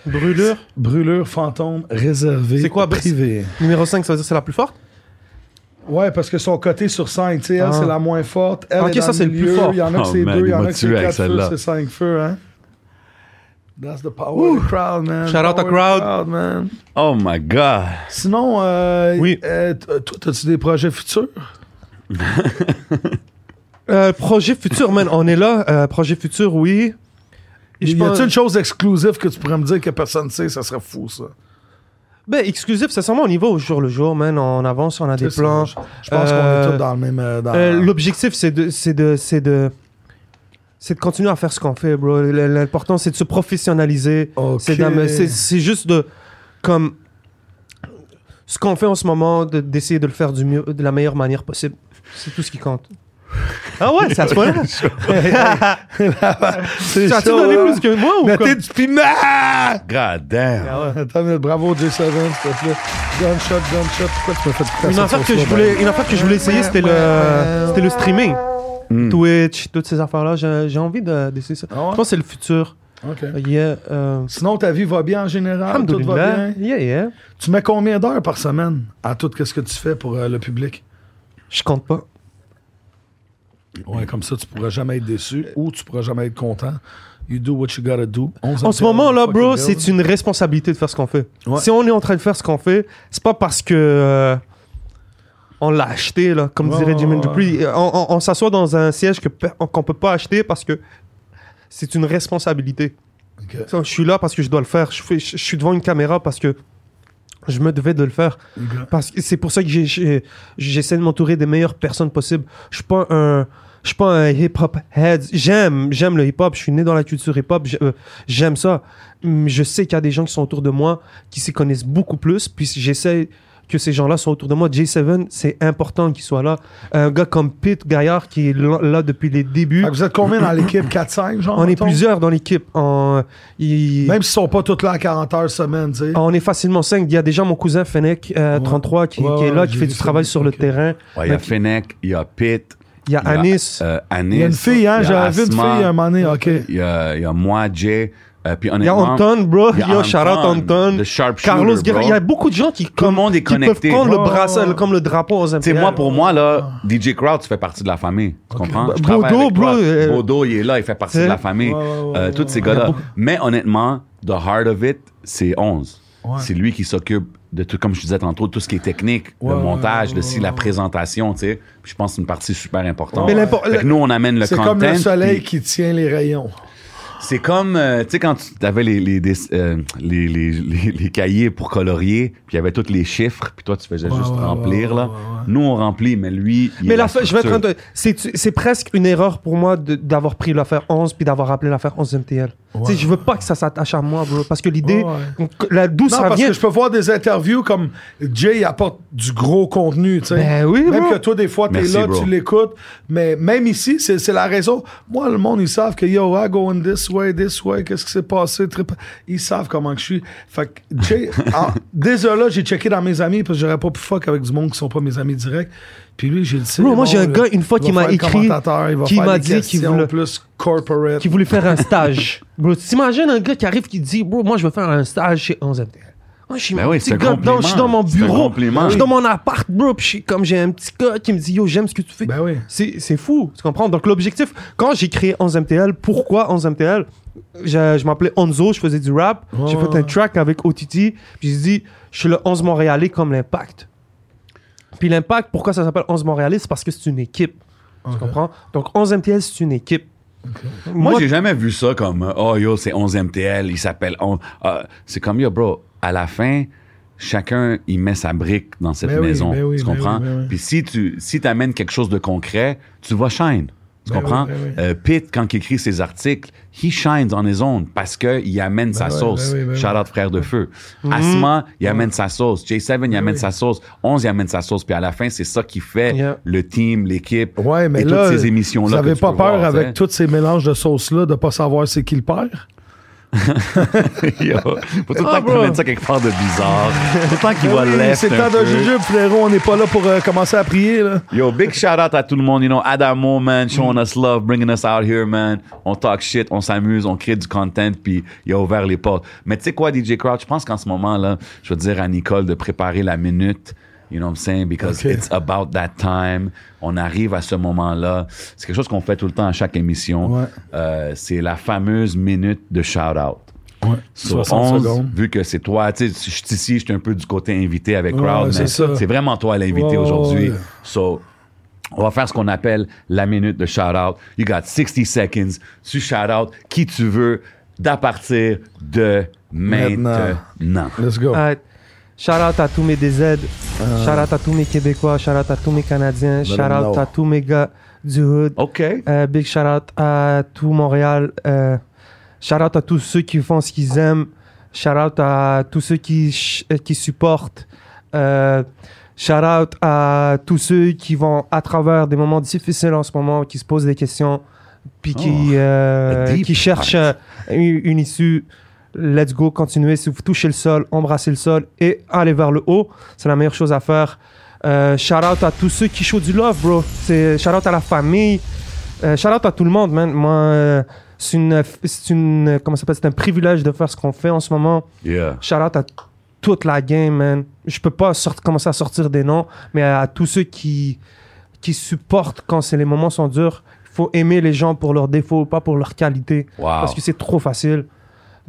Brûlure? Brûlure fantôme réservée. C'est quoi? Privé. Numéro 5, ça veut dire que c'est la plus forte? Ouais, parce que son côté sur 5, tu sais, elle, Ah. c'est la moins forte. Elle Ok, est dans ça, c'est le plus milieu. fort. Il y en a que Oh, c'est man, 2, il y il en m'a a que c'est tué avec 4 feux, celle-là. c'est 5 feux, hein. That's the power of the crowd, man. Shout out the crowd. man. Oh my god. Sinon, euh, Oui. euh, t- toi, as-tu des projets futurs? Euh, projet futur, man, on est là. Euh, projet futur, oui. Y a-t-il une chose exclusive que tu pourrais me dire que personne ne sait? Ça serait fou, ça. Ben, exclusif, c'est sûrement au niveau au jour le jour, man. On avance, on a des plans. Je, pense qu'on Euh, est tous dans le même. euh, Euh, L'objectif, c'est de, c'est de, c'est de, c'est de continuer à faire ce qu'on fait, bro. L'important, c'est de se professionnaliser. C'est juste de, comme, ce qu'on fait en ce moment, de- d'essayer de le faire du mieux, de la meilleure manière possible. C'est tout ce qui compte. Ah ouais, c'est à ce point-là. C'est Tu as-tu donné hein? plus que moi ou Mettez quoi? du piment! God damn. Attends, mais bravo, J7, s'il te plaît. Gunshot, gunshot. Pourquoi tu m'as fait Une affaire que je voulais, une affaire que je voulais essayer, c'était le, c'était le streaming. Mm. Twitch, toutes ces affaires-là. J'ai envie de- d'essayer ça. Ah ouais? Je pense que c'est le futur. Yeah, euh, Sinon, ta vie va bien en général? Tout va bien? Yeah, yeah. Tu mets combien d'heures par semaine à tout ce que tu fais pour euh, le public? Je compte pas. Ouais, comme ça, tu pourras jamais être déçu ou tu pourras jamais être content. You do what you gotta do. En ce moment-là, bro, c'est une responsabilité de faire ce qu'on fait. Ouais. Si on est en train de faire ce qu'on fait, c'est pas parce que euh, on l'a acheté, là, comme Ouais, dirait Jimmy. Dupree. On, on- on s'assoit dans un siège qu'on peut pas acheter parce que c'est une responsabilité. Je suis là parce que je dois le faire. Je, fais- je- je suis devant une caméra parce que je me devais de le faire. Parce que c'est pour ça que j'essaie de m'entourer des meilleures personnes possibles. Je suis pas un je suis pas un hip-hop head. J'aime, j'aime le hip-hop. Je suis né dans la culture hip-hop. J'ai- euh, J'aime ça. Mais je sais qu'il y a des gens qui sont autour de moi qui s'y connaissent beaucoup plus. Puis j'essaie que ces gens-là soient autour de moi. J7, c'est important qu'ils soient là. Un gars comme Pete Gaillard qui est là, là depuis les débuts. Que vous êtes combien dans l'équipe? 4-5, genre? On est plusieurs dans l'équipe. En- il- Même s'ils sont pas tous là à 40 heures semaine, tu sais. on est facilement 5. Il y a déjà mon cousin Fennec, euh, Ouais. 33, qui, Ouais, qui est là, qui fait du travail sur le terrain. Ouais, il y a Fennec, il y a Pitt. Il y a il y a, Anis. euh, Anis. Il y a une fille, hein? J'avais vu une fille un moment donné, ok. Il y a, il y a moi, Jay. Euh, puis Il y a Anton, bro. il y a out Anton. Carlos. Guerra. Il y a beaucoup de gens qui, Tout le monde est qui peuvent connecté. prendre le bracelet, ouais. comme le drapeau aux Tu sais, MPL. moi, pour moi, là, DJ Crowd, tu fais partie de la famille. Tu comprends? Je Bodo, bro, euh, Bodo, il est là, il fait partie de la famille. Ouais, ouais, ouais, Euh, tous ces gars-là. Mais honnêtement, the heart of it, c'est 11. Ouais. C'est lui qui s'occupe de tout, comme je disais tantôt, tout ce qui est technique, Ouais, le montage, ouais, le, si, ouais, la présentation, tu sais. Puis je pense que c'est une partie super importante. Mais Fait que nous, on amène le C'est content. comme le soleil puis- qui tient les rayons. C'est comme, euh, tu sais, quand tu avais les, les, des- euh, les, les, les- les cahiers pour colorier, puis il y avait tous les chiffres, puis toi, tu faisais Ouais, juste ouais, remplir, ouais, là. ouais, ouais. Nous, on remplit, mais lui, il Mais la fa- je vais un- c'est c'est presque une erreur pour moi de- d'avoir pris l'affaire 11 puis d'avoir appelé l'affaire 11 MTL. Tu sais, je veux pas que ça s'attache à moi, bro. Parce que l'idée, Ouais, la d'où Non, ça parce vient. que je peux voir des interviews comme Jay apporte du gros contenu, tu sais. Ben oui, Même bro. que toi, des fois, t'es Merci, là, bro. tu l'écoutes. Mais même ici, c'est c'est la raison. Moi, le monde, ils savent que yo, I go in this way, this way, qu'est-ce qui s'est passé. très pa- Ils savent comment que je suis. Fait que Jay, en- désolé, j'ai checké dans mes amis parce que j'aurais pas pu fuck avec du monde qui sont pas mes amis directs. Puis lui, j'ai le sais. Bro, moi, j'ai un gars, une fois, qui m'a écrit, qui m'a dit qu'il voulait- plus corporate. qui voulait faire un stage. bro, t'imagines un gars qui arrive qui dit, bro, moi, je veux faire un stage chez 11 MTL. Moi, je suis Ben oui, je suis dans mon bureau, je suis dans mon appart, bro, puis je suis comme j'ai un petit gars qui me dit, yo, j'aime ce que tu fais. Ben oui. C'est c'est fou, tu comprends? Donc, l'objectif, quand j'ai créé 11 MTL, pourquoi 11 MTL? Je, je m'appelais Onzo, je faisais du rap. j'ai Ouais, fait un track avec OTT. Puis j'ai dit, je suis le 11 Montréalais comme l'Impact. Puis l'Impact, pourquoi ça s'appelle 11 Montréalais? C'est parce que c'est une équipe. Tu comprends? Donc 11 MTL, c'est une équipe. Moi, j'ai jamais vu ça comme oh yo, c'est 11 MTL, il s'appelle 11. Ah, c'est comme yo, bro, à la fin, chacun il met sa brique dans cette Ben oui, maison. ben oui, tu ben comprends? oui, ben oui. Puis si tu si amènes quelque chose de concret, tu vas shine. Tu Ben comprends? oui, ben oui. Euh, Pitt, quand il écrit ses articles, he shines on his own parce qu'il amène sa ouais, sauce. ben oui, ben Shout out frère de feu. Asma, il amène sa sauce. J7, il amène sa sauce. 11, il amène sa sauce. Puis à la fin, c'est ça qui fait Yeah. le team, l'équipe Ouais, et là, toutes ces émissions-là. vous avez que tu pas peur voir, avec tous ces mélanges de sauces-là de pas savoir c'est qui le père? Faut tout le temps que tu mettes ça quelque part de bizarre. Tout le temps qu'il va c'est le temps de jujube, frérot. On n'est pas là pour euh, commencer à prier, là. Yo, big shout out à tout le monde. You know, Adamo, man, showing us love, bringing us out here, man. On talk shit, on s'amuse, on crée du content, puis il a ouvert les portes. Mais tu sais quoi, DJ Crouch, je pense qu'en ce moment, là, je veux dire à Nicole de préparer la minute. You know what I'm saying? Because it's about that time. On arrive à ce moment-là. C'est quelque chose qu'on fait tout le temps à chaque émission. Ouais. Euh, c'est la fameuse minute de shout-out. Ouais. Sur 60 11, secondes. vu que c'est toi, tu sais, je suis ici, je suis un peu du côté invité avec Ouais, Crowd, mais ça. c'est vraiment toi l'invité aujourd'hui. ouais. So, on va faire ce qu'on appelle la minute de shout-out. You got 60 seconds. Tu shout-out qui tu veux d'à partir de maintenant. Maintenant. Let's go. Euh, shout out à tous mes DZ, shout out à tous mes Québécois, shout out à tous mes Canadiens, shout out know. à tous mes gars du Hood. OK. Euh, big shout out à tout Montréal. Euh, shout out à tous ceux qui font ce qu'ils aiment. Shout out à tous ceux qui, euh, qui supportent. Shout out à tous ceux qui vont à travers des moments difficiles en ce moment, qui se posent des questions, puis qui, Oh, qui cherchent une, une issue. Let's go, continuez. Si vous touchez le sol, embrassez le sol et allez vers le haut. C'est la meilleure chose à faire. Euh, shout out à tous ceux qui show du love, bro. C'est shout out à la famille. Euh, shout out à tout le monde, man. Moi, euh, c'est une, c'est une, comment ça s'appelle, c'est un privilège de faire ce qu'on fait en ce moment. Yeah. Shout out à toute la game, man. Je peux pas sortir, commencer à sortir des noms, mais à tous ceux qui, qui supportent quand c'est les moments sont durs. Il faut aimer les gens pour leurs défauts, pas pour leurs qualités. Wow. Parce que c'est trop facile.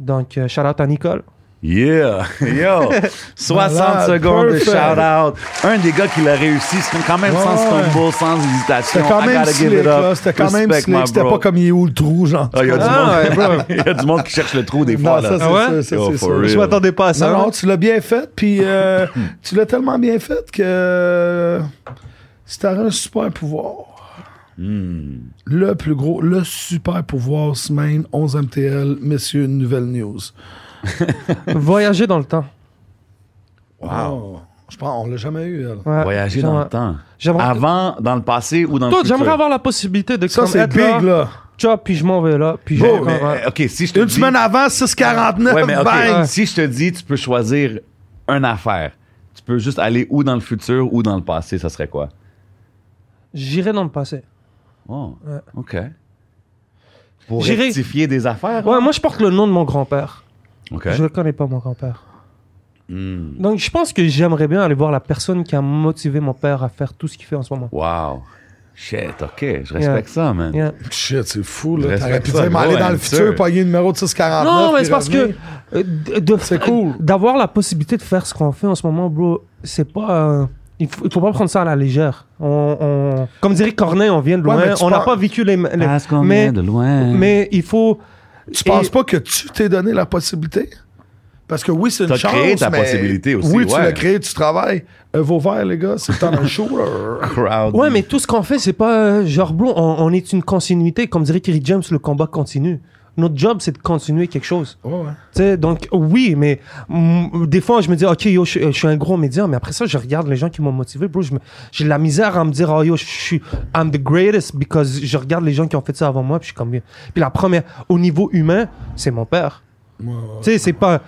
Donc, euh, shout out à Nicole. Yeah, yo, 60 Malade, secondes perfect. de shout-out. Un des gars qui l'a réussi, c'est quand même sans stumble, sans hésitation. C'était quand même slick, là. C'était quand même Respect, slick. C'était pas comme il est où le trou, genre. Ah, Il y, a du Ah, ouais, monde- il y a du monde qui cherche le trou des fois. Non, là. ça, c'est Ah ouais? ça, real. Je m'attendais pas à ça. Non, hein? non, tu l'as bien fait, puis euh, tu l'as tellement bien fait que euh, si t'avais un super pouvoir, Le plus gros, le super pouvoir semaine 11 MTL, messieurs, une nouvelle news. Voyager dans le temps. Wow. Je pense on l'a jamais eu, elle. Ouais. Voyager dans le temps. Avant, dans le passé ou dans Toi, le futur? j'aimerais avoir la possibilité de Ça, c'est être big, là. Chop, puis je m'en vais là. Puis Mais-. OK, si je te Une dis... semaine avant, 6,49, Ouais, mais OK, bang! si je te dis, tu peux choisir une affaire. Tu peux juste aller ou dans le futur ou dans le passé, ça serait quoi? J'irai dans le passé. Oh, Ouais. OK. Pour J'irai- rectifier des affaires? Ouais, moi, je porte le nom de mon grand-père. OK. Je ne connais pas mon grand-père. Hmm. Donc, je pense que j'aimerais bien aller voir la personne qui a motivé mon père à faire tout ce qu'il fait en ce moment. Wow. Shit, OK. Je respecte ça, man. Yeah. Shit, c'est fou, Je là. T'aurais respecte pu ça, dire, mais aller dans le answer. futur, pogner le numéro de 649. Non, mais puis c'est parce que revenir. euh, de- de- C'est cool. D'avoir la possibilité de faire ce qu'on fait en ce moment, bro, c'est pas. euh, il, faut, il faut pas prendre ça à la légère. On, on- comme dirait Corneille, on vient de loin. tu on n'a pas vécu les. les- Parce qu'on mais, vient de loin. mais il faut. Tu et- penses pas que tu t'es donné la possibilité? Parce que oui, c'est une chance, créé ta mais possibilité aussi, Oui, tu l'as créé, tu travailles. Euh, vos verres, les gars, c'est le temps d'un show, là. Crowd. Ouais, mais tout ce qu'on fait, c'est pas euh, genre, bro, on, on est une continuité. Comme dirait Kerry James, le combat continue. Notre job, c'est de continuer quelque chose. Ouais, ouais. Tu sais, donc, oui, mais des fois, je me dis, OK, yo, je, je suis un gros média, mais après ça, je regarde les gens qui m'ont motivé. Bro, je me- j'ai de la misère à me dire, oh, yo, je suis, I'm the greatest, because je regarde les gens qui ont fait ça avant moi, puis je suis comme bien. Puis la première, au niveau humain, c'est mon père. Tu sais, c'est pas.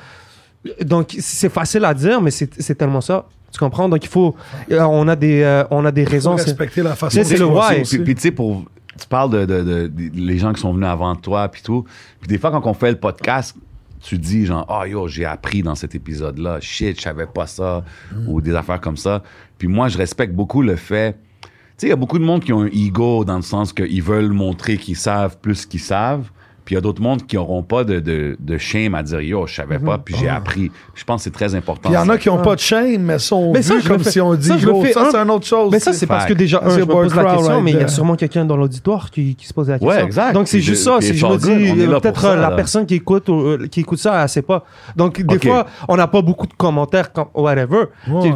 Donc, c'est facile à dire, mais c'est c'est tellement ça. Tu comprends? Donc, il faut. euh, On a des, euh, on a des Faut raisons. c'est- respecter la façon c'est le why. aussi. Puis, puis tu sais, pour. Tu parles de, de- de- de- les gens qui sont venus avant toi, puis tout. Puis des fois, quand on fait le podcast, tu dis genre, ah yo, j'ai appris dans cet épisode-là, shit, je savais pas ça, ou des affaires comme ça. Puis moi, je respecte beaucoup le fait. Tu sais, il y a beaucoup de monde qui ont un ego dans le sens qu'ils veulent montrer qu'ils savent plus qu'ils savent. Puis il y a d'autres mondes qui n'auront pas de, de, de shame à dire yo, je savais pas, puis j'ai appris. Je pense que c'est très important. Il y en a qui n'ont pas de shame, mais sont Mais vus ça, je comme si on dit ça, ça, un- c'est une autre chose. Mais ça, c'est parce que déjà, un, C'est je me pose la question, right mais il y a sûrement quelqu'un dans l'auditoire qui, qui se pose la question. Ouais, exact. Donc, c'est juste ça. Si je me dis, peut-être la personne qui écoute, euh, qui écoute ça, elle sait pas. Donc, des fois, on n'a pas beaucoup de commentaires, comme- whatever. Ouais.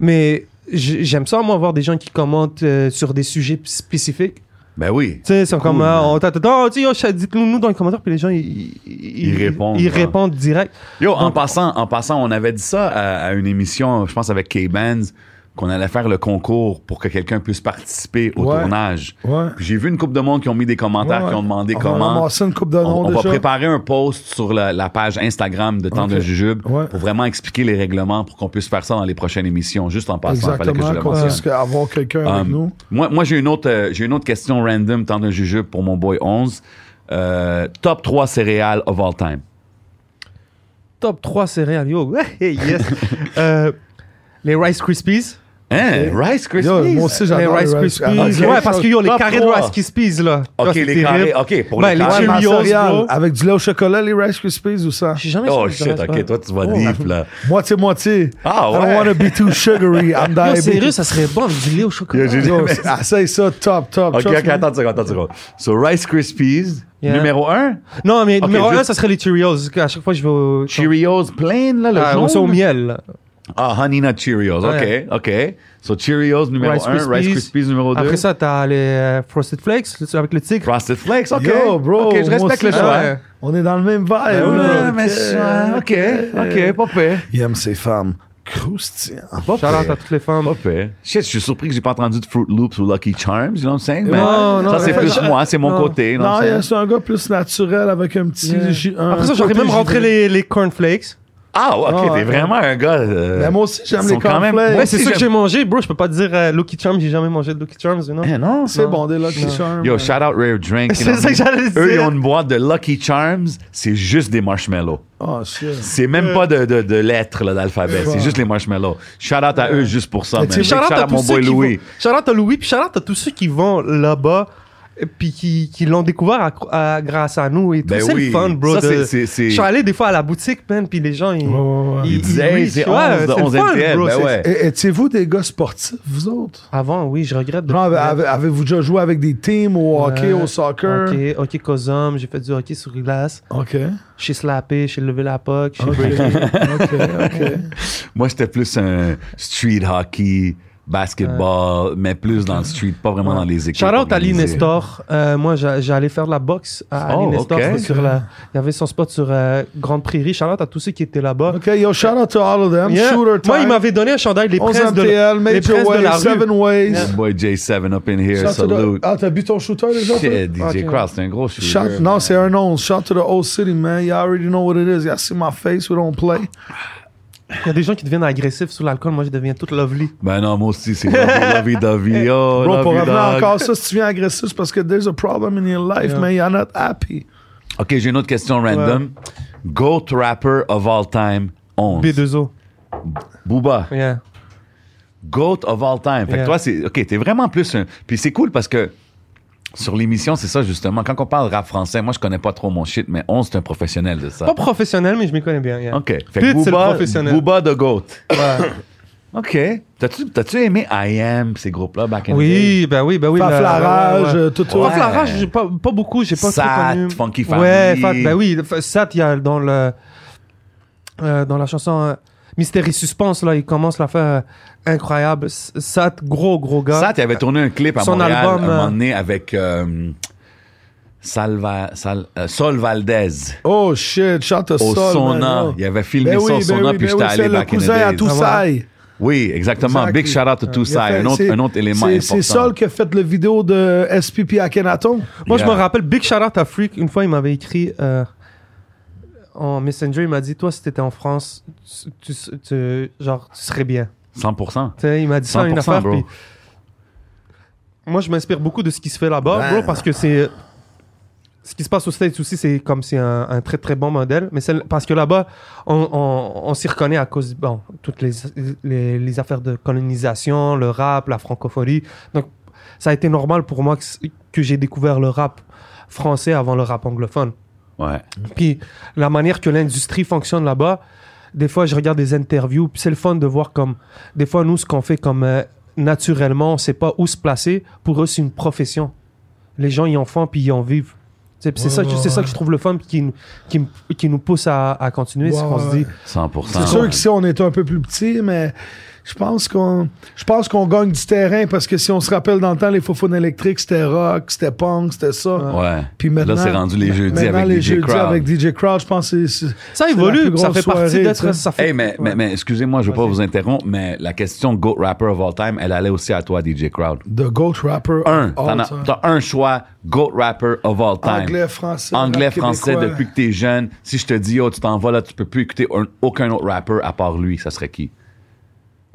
Mais j'aime ça, moi, voir des gens qui commentent euh, sur des sujets spécifiques. Ben oui. Tu sais, c'est comme, Cool, euh, man. on t'attend, oh, tu sais, dites-nous nous dans les commentaires, puis les gens, ils, ils, Ils répondent, Ils répondent direct. Yo, en passant, en passant, on avait dit ça à, à une émission, je pense avec K-Bands, qu'on allait faire le concours pour que quelqu'un puisse participer au Ouais. tournage. Ouais. J'ai vu une couple de monde qui ont mis des commentaires, Ouais, qui ont demandé on va comment. une coupe de On, on va préparer un post sur la, la page Instagram de Temps de Jujube Ouais. pour vraiment expliquer les règlements pour qu'on puisse faire ça dans les prochaines émissions. Juste en passant, il fallait que je Exactement, le qu'on mentionne. puisse avoir quelqu'un avec Um, nous. Moi, moi j'ai une autre, euh, j'ai une autre question random, Temps de Jujube pour mon boy 11. Euh, top 3 céréales of all time. Top 3 céréales, yo. Yes. Euh, les Rice Krispies. Hein? Rice Krispies? Yo, moi aussi, j'adore Rice les Rice Krispies. Ouais, parce que yo, les Top carrés de Rice Krispies, là. Ok, les terrible. carrés. Ok, pour Ben, les les. Ouais, Cheerios, bro. avec du lait au chocolat, les Rice Krispies ou ça? J'ai jamais Oh shit, ok, ouais. toi tu vas Oh. deep là. Moitié-moitié. Ah I don't ouais. want to be too sugary. I'm diabetic. sérieux, ça serait bon avec du lait au chocolat. Yo, j'ai- Yo, essaye ça, top, top. Ok, ok, attends une seconde, attends une seconde. So Rice Krispies, Yeah. numéro 1. Non, mais numéro juste- 1, ça serait les Cheerios. À chaque fois, je vais au... Cheerios plain là, le Ah, jaune. au miel. Ah, Honey Nut Cheerios. Ouais. Ok, ok. So Cheerios numéro Rice 1, Rice Krispies. Krispies numéro 2. Après ça, t'as les euh, Frosted Flakes avec le tigre. Frosted Flakes, ok. Yo, bro, Ok, je respecte le choix. ouais. On est dans le même vibe. Ouais, là. mais ça, ok, ok, pas pire. Il aime ses femmes croustillantes. Pas Shout out à toutes les femmes. Pas pire. Shit, je suis surpris que j'ai pas entendu de Fruit Loops ou Lucky Charms, you know what I'm saying? Mais Non, non, ça, c'est plus moi, c'est mon Non. côté, Non, saying? c'est un gars plus naturel avec un petit. Yeah. gi- un Après ça, j'aurais même rentré les, les cornflakes. Ah, ok, Ah, t'es ouais. vraiment un gars. euh, Mais moi aussi, j'aime ils les sont quand même- cornflakes. Ouais, aussi, c'est ça que j'aime- j'ai mangé, bro. Je peux pas te dire euh, Lucky Charms, j'ai jamais mangé de Lucky Charms, you know. Eh non, C'est non. bon, des Lucky. Charms. Yo, shout out Rare Drink. C'est ça que j'allais Eux, ils ont une boîte de Lucky Charms, c'est juste des marshmallows. Oh, shit. C'est même pas de, de, de lettres là, d'alphabet, c'est juste les marshmallows. Shout out à eux juste pour ça, Mais man. Big Shout out à mon ceux boy qui Louis. vont. Shout out à Louis, puis shout out à tous ceux qui vont là-bas, puis qui, qui l'ont découvert à- à- grâce à nous et tout. Ben c'est oui. le fun, bro. Ça, de- c'est- c'est- c'est- Je suis allé des fois à la boutique, man, puis les gens, ils. Ouais, ouais. Ils disaient, c'est ouais, 11 de c'est le 11 fun, NTL. bro, Ben c'est- ouais. Et- Étiez-vous des gars sportifs, vous autres? Avant, oui, je regrette de. Avez-vous déjà joué avec des teams au hockey, au soccer? Ok, hockey Cosum, j'ai fait du hockey sur glace. OK. Chez Slappé, chez Levé la Puck, chez OK. OK, OK. Moi, j'étais plus un street hockey, basketball, mais plus dans le street, pas vraiment dans les équipes. Shout out à. Nestor. Euh, moi, j'a- j'allais faire de la boxe à Oh, Ali Nestor. sur la... Il y avait son spot sur euh, Grande Prairie. Shout out à tous ceux qui étaient là-bas. OK, yo, shout out to all of them. Yeah. Shooter time. Moi, il m'avait donné un chandail, les 11 princes de, MTL, les de la rue. Seven Ways. Yeah. Boy J7 up in here, Shout to the- salute. Ah, t'as bu ton shooter déjà? Shit, DJ Ok. Cross, c'est un gros shooter. Shout, non, c'est un 11. Shout to the old city, man. You already know what it is. You see my face, we don't play. Il y a des gens qui deviennent agressifs sous l'alcool. Moi, je deviens toute lovely. Ben non, moi aussi, c'est lovey dovey. Oh, Bro, pour revenir encore ça, si tu viens agressif, c'est parce que there's a problem in your life, Yeah. man. You're not happy. Ok, j'ai une autre question random. Goat rapper of all time, 11. B2O. Booba. Yeah. Goat of all time. Fait que toi, c'est. Ok, t'es vraiment plus un. Puis c'est cool parce que sur l'émission, c'est ça justement. Quand on parle rap français, moi je connais pas trop mon shit, mais 11 c'est un professionnel de ça. Pas professionnel, mais je m'y connais bien. yeah. Ok. Fait que Pete, c'est le Booba, professionnel. Booba de Goat. Ouais. Ok. T'as-tu, t'as-tu aimé I Am, ces groupes-là, back in the day? Oui, ben oui, ben oui. Faf la- Larage, ouais, ouais. euh, tout Ouais. Faf Larage, j'ai pas, pas beaucoup, j'ai pas Sat, trop connu. Funky Ouais, Family. Fat, ben oui, F- Sat, il y a dans le euh, dans la chanson euh, Mystère et Suspense, là, il commence la faire euh, incroyable. Sat, gros, gros gars. Sat, il avait tourné un clip à Son Montréal album, un moment euh, donné avec euh, Salva, Sal- euh, Sol Valdez. Oh shit, shout to Au Sol, Sona. man. Il avait filmé Ben ça oui, au ben Sona, oui, puis ben j'étais allé c'est le back in the cousin à days. Toussaint. Oui, exactement. Exactly. Big shout out to Il a Toussaint. Un autre, c'est- un autre élément c'est- important. C'est Sol qui a fait le vidéo de SPP à Kenaton. Moi, je Yeah. me rappelle, Big Shout Out à Freak, une fois, il m'avait écrit euh, en Messenger, il m'a dit Toi, si t'étais en France, tu, tu- tu- genre, tu serais bien. 100%. Tu sais, il m'a dit ça une 100%, affaire. bro. puis Moi, je m'inspire beaucoup de ce qui se fait là-bas, bro, parce que c'est. Ce qui se passe aux States aussi, c'est comme c'est un, un très très bon modèle. Mais c'est parce que là-bas, on, on, on s'y reconnaît à cause bon, toutes les, les, les affaires de colonisation, le rap, la francophonie. Donc, ça a été normal pour moi que, que j'ai découvert le rap français avant le rap anglophone. Ouais. Puis la manière que l'industrie fonctionne là-bas, des fois, je regarde des interviews, puis c'est le fun de voir comme. Des fois, nous, ce qu'on fait comme euh, naturellement, on sait pas où se placer. Pour eux, c'est une profession. Les gens y en font, puis y en vivent. C'est ça, que- c'est ça que je trouve le fun, puis qui, nous- qui, me- qui nous pousse à, à continuer. c'est qu'on se ouais. dit. 100%. C'est sûr qu'ici, on est un peu plus petit, mais Je pense qu'on je pense qu'on gagne du terrain parce que si on se rappelle dans le temps, les faux électriques, c'était rock, c'était punk, c'était ça. Ouais. Puis maintenant, Là, c'est rendu les jeudis avec les DJ jeudis Crowd. avec DJ Crowd, je pense que c'est. c'est- Ça c'est la évolue, plus ça fait partie d'être. Ça fait. Hey, mais, mais, mais excusez-moi, je veux pas vous interrompre, mais la question GOAT rapper of all time, elle allait aussi à toi, DJ Crowd. The GOAT rapper. Un. of T'en all time. T'as un choix, GOAT rapper of all time. Anglais, français. Anglais, français, québécois. depuis que t'es jeune. Si je te dis, oh, tu t'en vas là, tu peux plus écouter un- aucun autre rapper à part lui, ça serait qui?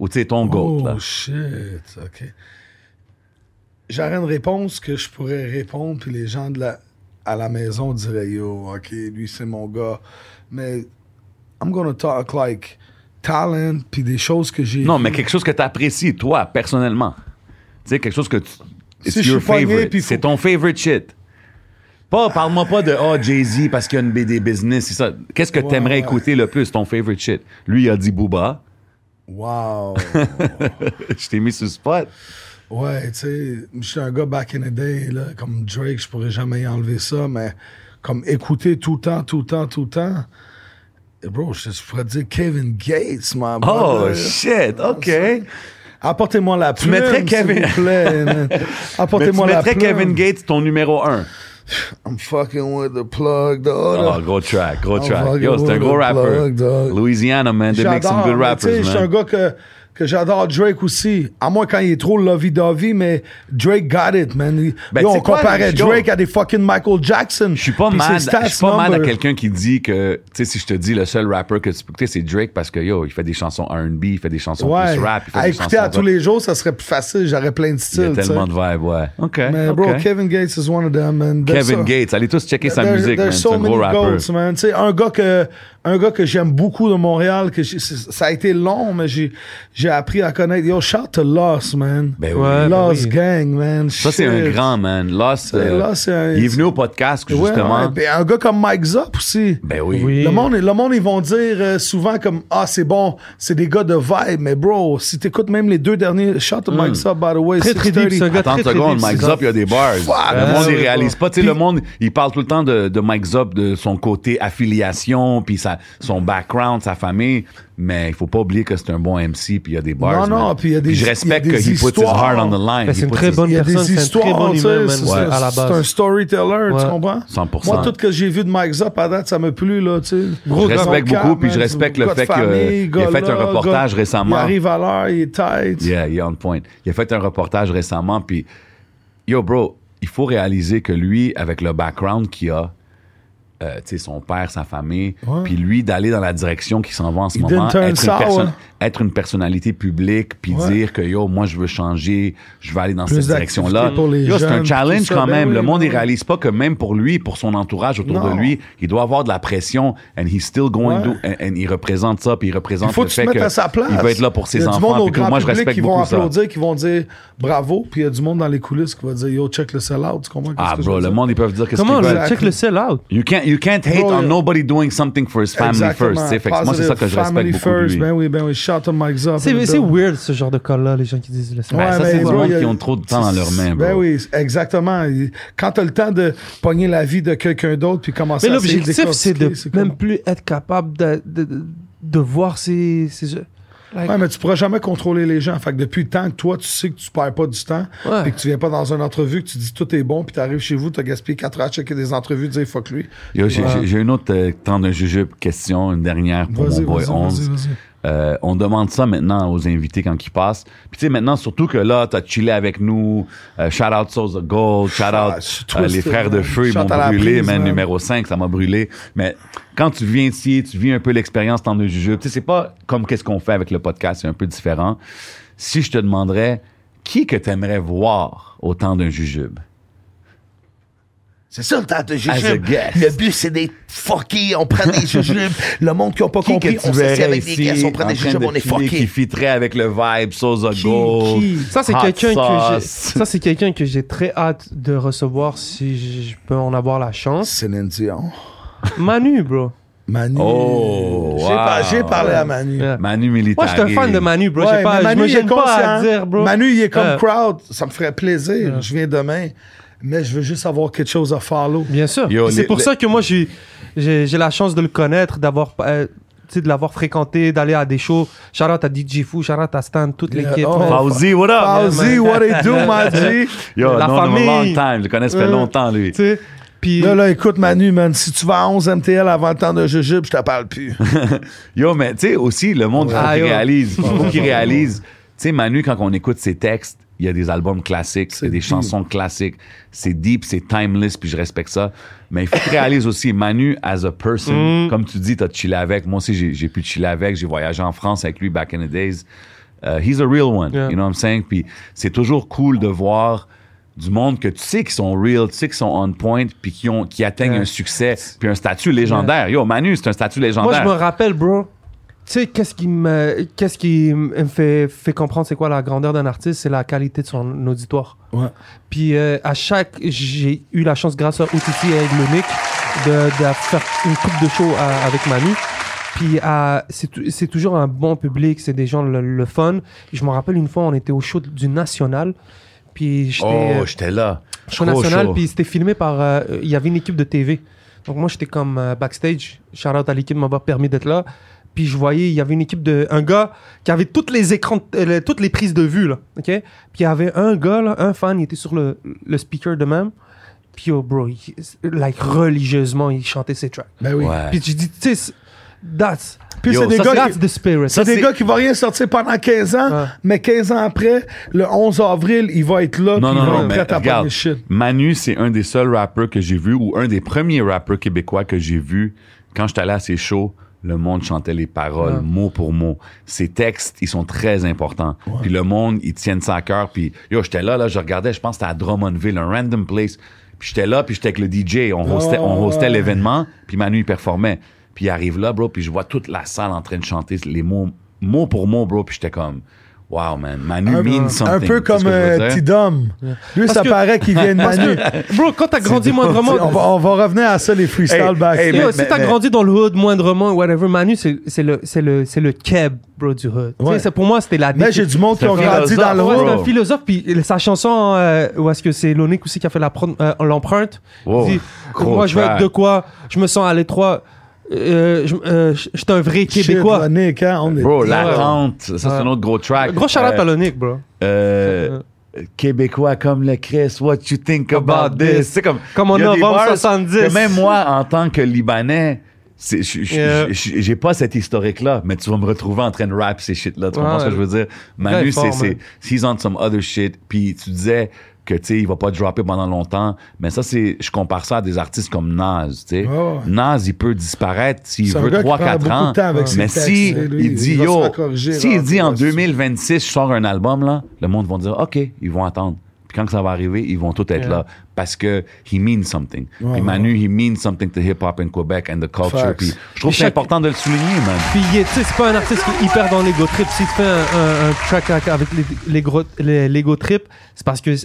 Ou tu sais, ton GOAT, là. Oh shit, ok. J'aurais une réponse que je pourrais répondre, puis les gens de la, à la maison diraient Yo, ok, lui c'est mon gars. Mais I'm gonna talk like talent, puis des choses que j'ai. Non, mais quelque chose que t'apprécies, toi, personnellement. Tu sais, quelque chose que tu. It's Si je your suis pogné, favorite. puis faut- C'est ton favorite shit. Pas, parle-moi pas de, oh, Jay-Z parce qu'il y a une BD business, c'est ça. Qu'est-ce que Ouais, t'aimerais ouais. écouter le plus, ton favorite shit? Lui, il a dit Booba. Wow. je t'ai mis sur le spot. ouais, tu sais, je suis un gars back in the day, là, comme Drake, je pourrais jamais y enlever ça, mais comme écouter tout le temps, tout le temps, tout le temps. Et bro, je, je pourrais dire Kevin Gates, my Oh, brother. shit, OK. Apportez-moi la Tu plume, mettrais Kevin- s'il vous plaît, man. Mais tu Apportez-moi la mettrais. Kevin Gates ton numéro un. I'm fucking with the plug, dog. Oh, gros track, go track. Yo, c'est un with gros the rapper. plug, dog. Louisiana, man, they make some good rappers, Je suis un man. gars que, que j'adore Drake aussi. À moins quand il est trop lovey-dovey, mais Drake got it, man. Il- Ben, Yo, on quoi, comparait Drake à des fucking Michael Jackson. Je suis pas mad, stats mad à quelqu'un qui dit que, tu sais, si je te dis le seul rapper que tu peux écouter, c'est Drake parce que, yo, il fait des chansons R&B, il fait des chansons Ouais. plus rap, il fait à des écouter chansons à tous les jours, ça serait plus facile. J'aurais plein de Il y styles. a tellement de vibes, ouais. OK, Mais bro, OK. Kevin Gates is one of them, man. Kevin. Gates, allez tous checker sa There- musique, man. there's C'est so un gros rapper. man. Tu sais, un gars que, un gars que j'aime beaucoup de Montréal, que ça a été long, mais j'ai, j'ai appris à connaître. Yo, shout to Lost, man. Ben oui. Ouais. Lost oui. Gang, man. Ça, c'est un grand, man. Lost, C'est- euh, un- il est venu au podcast, justement. ouais. Ben, un gars comme Mike Zop aussi. Ben oui. Oui. Le monde, le monde, ils vont dire euh, souvent comme Ah, c'est bon, c'est des gars de vibe. Mais bro, si t'écoutes même les deux derniers, shout to Mike Zop, by the way. Très, très 630. deep, ce gars. Attends très, une seconde, Mike Zop, il y a des bars. le monde, il réalise pas. Tu sais, le monde, il parle tout le temps de, de Mike Zop, de son côté affiliation, puis sa, son background, sa famille. Mais il faut pas oublier que c'est un bon MC, puis il y a des bars. Non, non, puis il y a des- je y a respecte he puts his histoires. heart on the line. C'est He une puts très his- bonne Il y a personne, des c'est un très histoires, bon tu humain, sais, man, c'est- ouais, à la c'est un storyteller, tu comprends? 100%. Moi, tout ce que j'ai vu de Mike Zop à date, ça m'a plu, là, tu sais. Je respecte beaucoup, puis je respecte le fait qu'il a fait un reportage récemment. Il arrive à l'heure, il est tight. Yeah, il est on point. Il a fait un reportage récemment, puis yo, bro, il faut réaliser que lui, avec le background qu'il a, euh, tu sais, son père, sa famille, puis lui, d'aller dans la direction qu'il s'en va en ce Il moment, être une, perso- être une personnalité publique, puis Ouais. dire que yo, moi, je veux changer, je vais aller dans Plus cette direction-là. d'activité pour les Yo, c'est un challenge ça, quand ben même. oui, le monde, ben il oui. réalise pas que même pour lui, pour son entourage autour Non. de lui, il doit avoir de la pression, and he's still going Ouais. to, and, and il représente ça, puis il représente Il faut le que fait que à sa place. il va être là pour ses Il y a du enfants, puis que moi, je respecte qui vont beaucoup applaudir, qui vont dire bravo, puis il y a du monde dans les coulisses qui va dire yo, check le sell-out. Tu comprends? Ah, que bro, veux le monde, ils peuvent dire qu'ils Comment check le sell out? You can't, you can't hate Bro, on nobody doing something for his family Exactement. first. tu sais. Fait que moi, c'est ça que je Positive family respecte beaucoup de first. lui. Ben oui, ben oui. Shout to Mike Zop. C'est c'est weird ce genre de cas-là, les gens qui disent le Ben, ça, Ouais, c'est du bro, monde il y a- qui ont trop de temps dans leurs mains, bro. Ben oui, exactement. Quand t'as le temps de pogner la vie de quelqu'un d'autre puis commencer Mais à essayer l'objectif, c'est de décortiquer, même comme- plus être capable de, de, de, de voir ces... ces like- Ouais, mais tu pourras jamais contrôler les gens. Fait que depuis le temps que toi, tu sais que tu perds pas du temps, Ouais. puis que tu viens pas dans une entrevue, que tu dis tout est bon, puis t'arrives chez vous, t'as gaspillé 4 heures à checker des entrevues, dire fuck lui. Yo, j'ai- une autre euh, temps d'un jujube question, une dernière pour mon boy vas-y, 11. Euh, on demande ça maintenant aux invités quand ils passent. Puis tu sais, maintenant, surtout que là, t'as chillé avec nous. Euh, shout out Souls of Gold, shout Ah, out euh, les frères de feu, ils m'ont brûlé, man. numéro 5, ça m'a brûlé. Mais quand tu viens ici, tu vis un peu l'expérience temps de jujube. Tu sais, c'est pas comme qu'est-ce qu'on fait avec le podcast, c'est un peu différent. Si je te demanderais, qui que t'aimerais voir au temps d'un jujube? C'est ça le temps de jujube. Le but, c'est d'être fucké. On prend des jujubes. Le monde qui n'a pas Qui compris, on s'assied avec des guests, on prend en des jujubes, de on est chiller, qui fitterait avec le vibe, Qui, Gold. qui? Ça, c'est quelqu'un que j'ai, sauce. ça, c'est quelqu'un que j'ai très hâte de recevoir si je peux en avoir la chance. Céline Dion. Manu, bro. Manu. Oh, J'ai wow. J'ai parlé à Manu. Yeah. Manu Moi, Militari. je suis un fan de Manu, bro. Ouais, J'ai pas, mais je Manu, me il est gêne pas à dire, bro. Manu, il est comme Euh, crowd. Ça me ferait plaisir. Je viens demain. Mais je veux juste avoir quelque chose à follow. Bien sûr. C'est pour les- ça que moi, j'ai, la chance de le connaître, d'avoir. euh, tu sais, de l'avoir fréquenté, d'aller à des shows. Shout out à DJ Fou, shout out à Stan, toute Yeah. l'équipe. Oh. Fauzi, what up? Fauzi, what it do, my G? Yo, La non, famille. long time. Je le connais, ça fait Ouais. longtemps, lui. Tu sais, puis Là, là, écoute, Manu, man, si tu vas à 11 MTL avant le temps de Jujube, je te parle plus. Yo, mais tu sais, aussi, le monde, il faut Ah, qu'il réalise. Il faut qu'il réalise. Tu sais, Manu, quand on écoute ses textes, il y a des albums classiques, il y a des deep. chansons classiques. C'est deep, c'est timeless, puis je respecte ça. Mais il faut qu'il réalise aussi, Manu, as a person, comme tu dis, t'as chillé avec. Moi aussi, j'ai j'ai pu chiller avec. J'ai voyagé en France avec lui back in the days. Uh, he's a real one. Yeah. You know what I'm saying? Puis c'est toujours cool de voir du monde que tu sais qui sont real, tu sais qui sont on point, puis qui, ont, qui atteignent Yeah. un succès, puis un statut légendaire. Yo, Manu, c'est un statut moi, légendaire. je me rappelle, bro. Tu sais, qu'est-ce qui me, qu'est-ce qui me fait, fait comprendre c'est quoi la grandeur d'un artiste, c'est la qualité de son auditoire. Ouais. Puis euh, à chaque, j'ai eu la chance grâce à OTT et Nick de, de faire une coupe de show à- avec Manu. Puis à- c'est tou- c'est toujours un bon public, c'est des gens le, le fun. Je me rappelle une fois, on était au show du National. Puis j'étais Oh, euh, j'étais là. show Trop national, puis c'était filmé par. euh, Il y avait une équipe de TV. Donc moi, j'étais comme euh, backstage. Shout out à l'équipe, m'avoir permis d'être là. Puis je voyais, il y avait une équipe de. Un gars qui avait toutes les écrans, euh, toutes les prises de vue, là. OK? Puis il y avait un gars, là, un fan, il était sur le, le speaker de même. Puis oh, bro, il- like, religieusement, il chantait ses tracks. Ben oui. Ouais. Puis tu dis, tu sais, that's. Puis Yo, c'est des ça, gars That's qui... the spirit. C'est des c'est- gars qui vont rien sortir pendant 15 ans, Ouais. mais 15 ans après, le 11 avril, il va être là, Non, non, il va non, être mais prêt à regarde, shit. Manu, c'est un des seuls rappeurs que j'ai vu, ou un des premiers rappeurs québécois que j'ai vu. Quand j'étais allé à ses shows, le monde chantait les paroles, Ouais. mot pour mot. Ses textes, ils sont très importants. Puis le monde, ils tiennent ça à cœur. Puis yo, j'étais là, là, je regardais, je pense que c'était à Drummondville, un random place. Puis j'étais là, puis j'étais avec le DJ. On hostait, on hostait ouais. l'événement, puis Manu, il performait. Puis il arrive là, bro, puis je vois toute la salle en train de chanter les mots, mot pour mot, bro. Puis j'étais comme, wow, man, Manu Un, means something. un peu comme euh, dire? T-Dom. Lui, Parce ça que- paraît qu'il vient de Manu. Bro, quand t'as grandi moindrement. on, va, on va revenir à ça, les freestyles Hey, back. hey, Yo, mais- si t'as mais- grandi dans le hood moindrement, whatever, Manu, c'est c'est le, c'est le, c'est le keb, bro, du hood. Ouais. c'est- pour moi, c'était la mais j'ai du monde qui ont grandi dans le Ouais, hood. c'est un philosophe, puis sa chanson, euh, où est-ce que c'est Lonick aussi qui a fait prod- euh, l'empreinte Wow, Il dit, gros Moi, je veux être de quoi? Je me sens à l'étroit. Euh, je- euh, je- J'étais un vrai Shit, Québécois. Hein, on est... Bro, Ouais. l'attente, ça c'est Ouais. un autre gros track. Gros shout-out Euh, à Lonick, bro. euh, Québécois comme le Chris, what you think about, About this? this? C'est comme, Comme y a novembre bars 70. que même moi, en tant que Libanais, j'ai pas cette historique-là, mais tu vas me retrouver en train de rap ces shit-là. Tu comprends Ouais. ce que je veux dire? Manu, c'est, c'est, he's on some other shit. Puis tu disais que, tu sais, il va pas dropper pendant longtemps. Mais ça, c'est, je compare ça à des artistes comme Nas, tu sais. Ouais. Nas, il peut disparaître s'il veut gars qui 3-4 prend beaucoup ans. de temps avec ses mais textes, si lui, il dit, il yo, s'il là, dit en ouais, 2026, je sors un album, là, le monde va dire, OK, ils vont attendre. Puis quand ça va arriver, ils vont tous être Yeah. là parce que he means something. Ouais, puis Manu, he means something to hip-hop in Quebec and the culture. Facts. Puis je trouve que c'est chaque- important de le souligner, man. Puis, il tu sais, c'est pas un artiste qui est hyper dans l'ego trip. S'il te fait un, un- un track avec- avec les- les l'ego trip, c'est parce que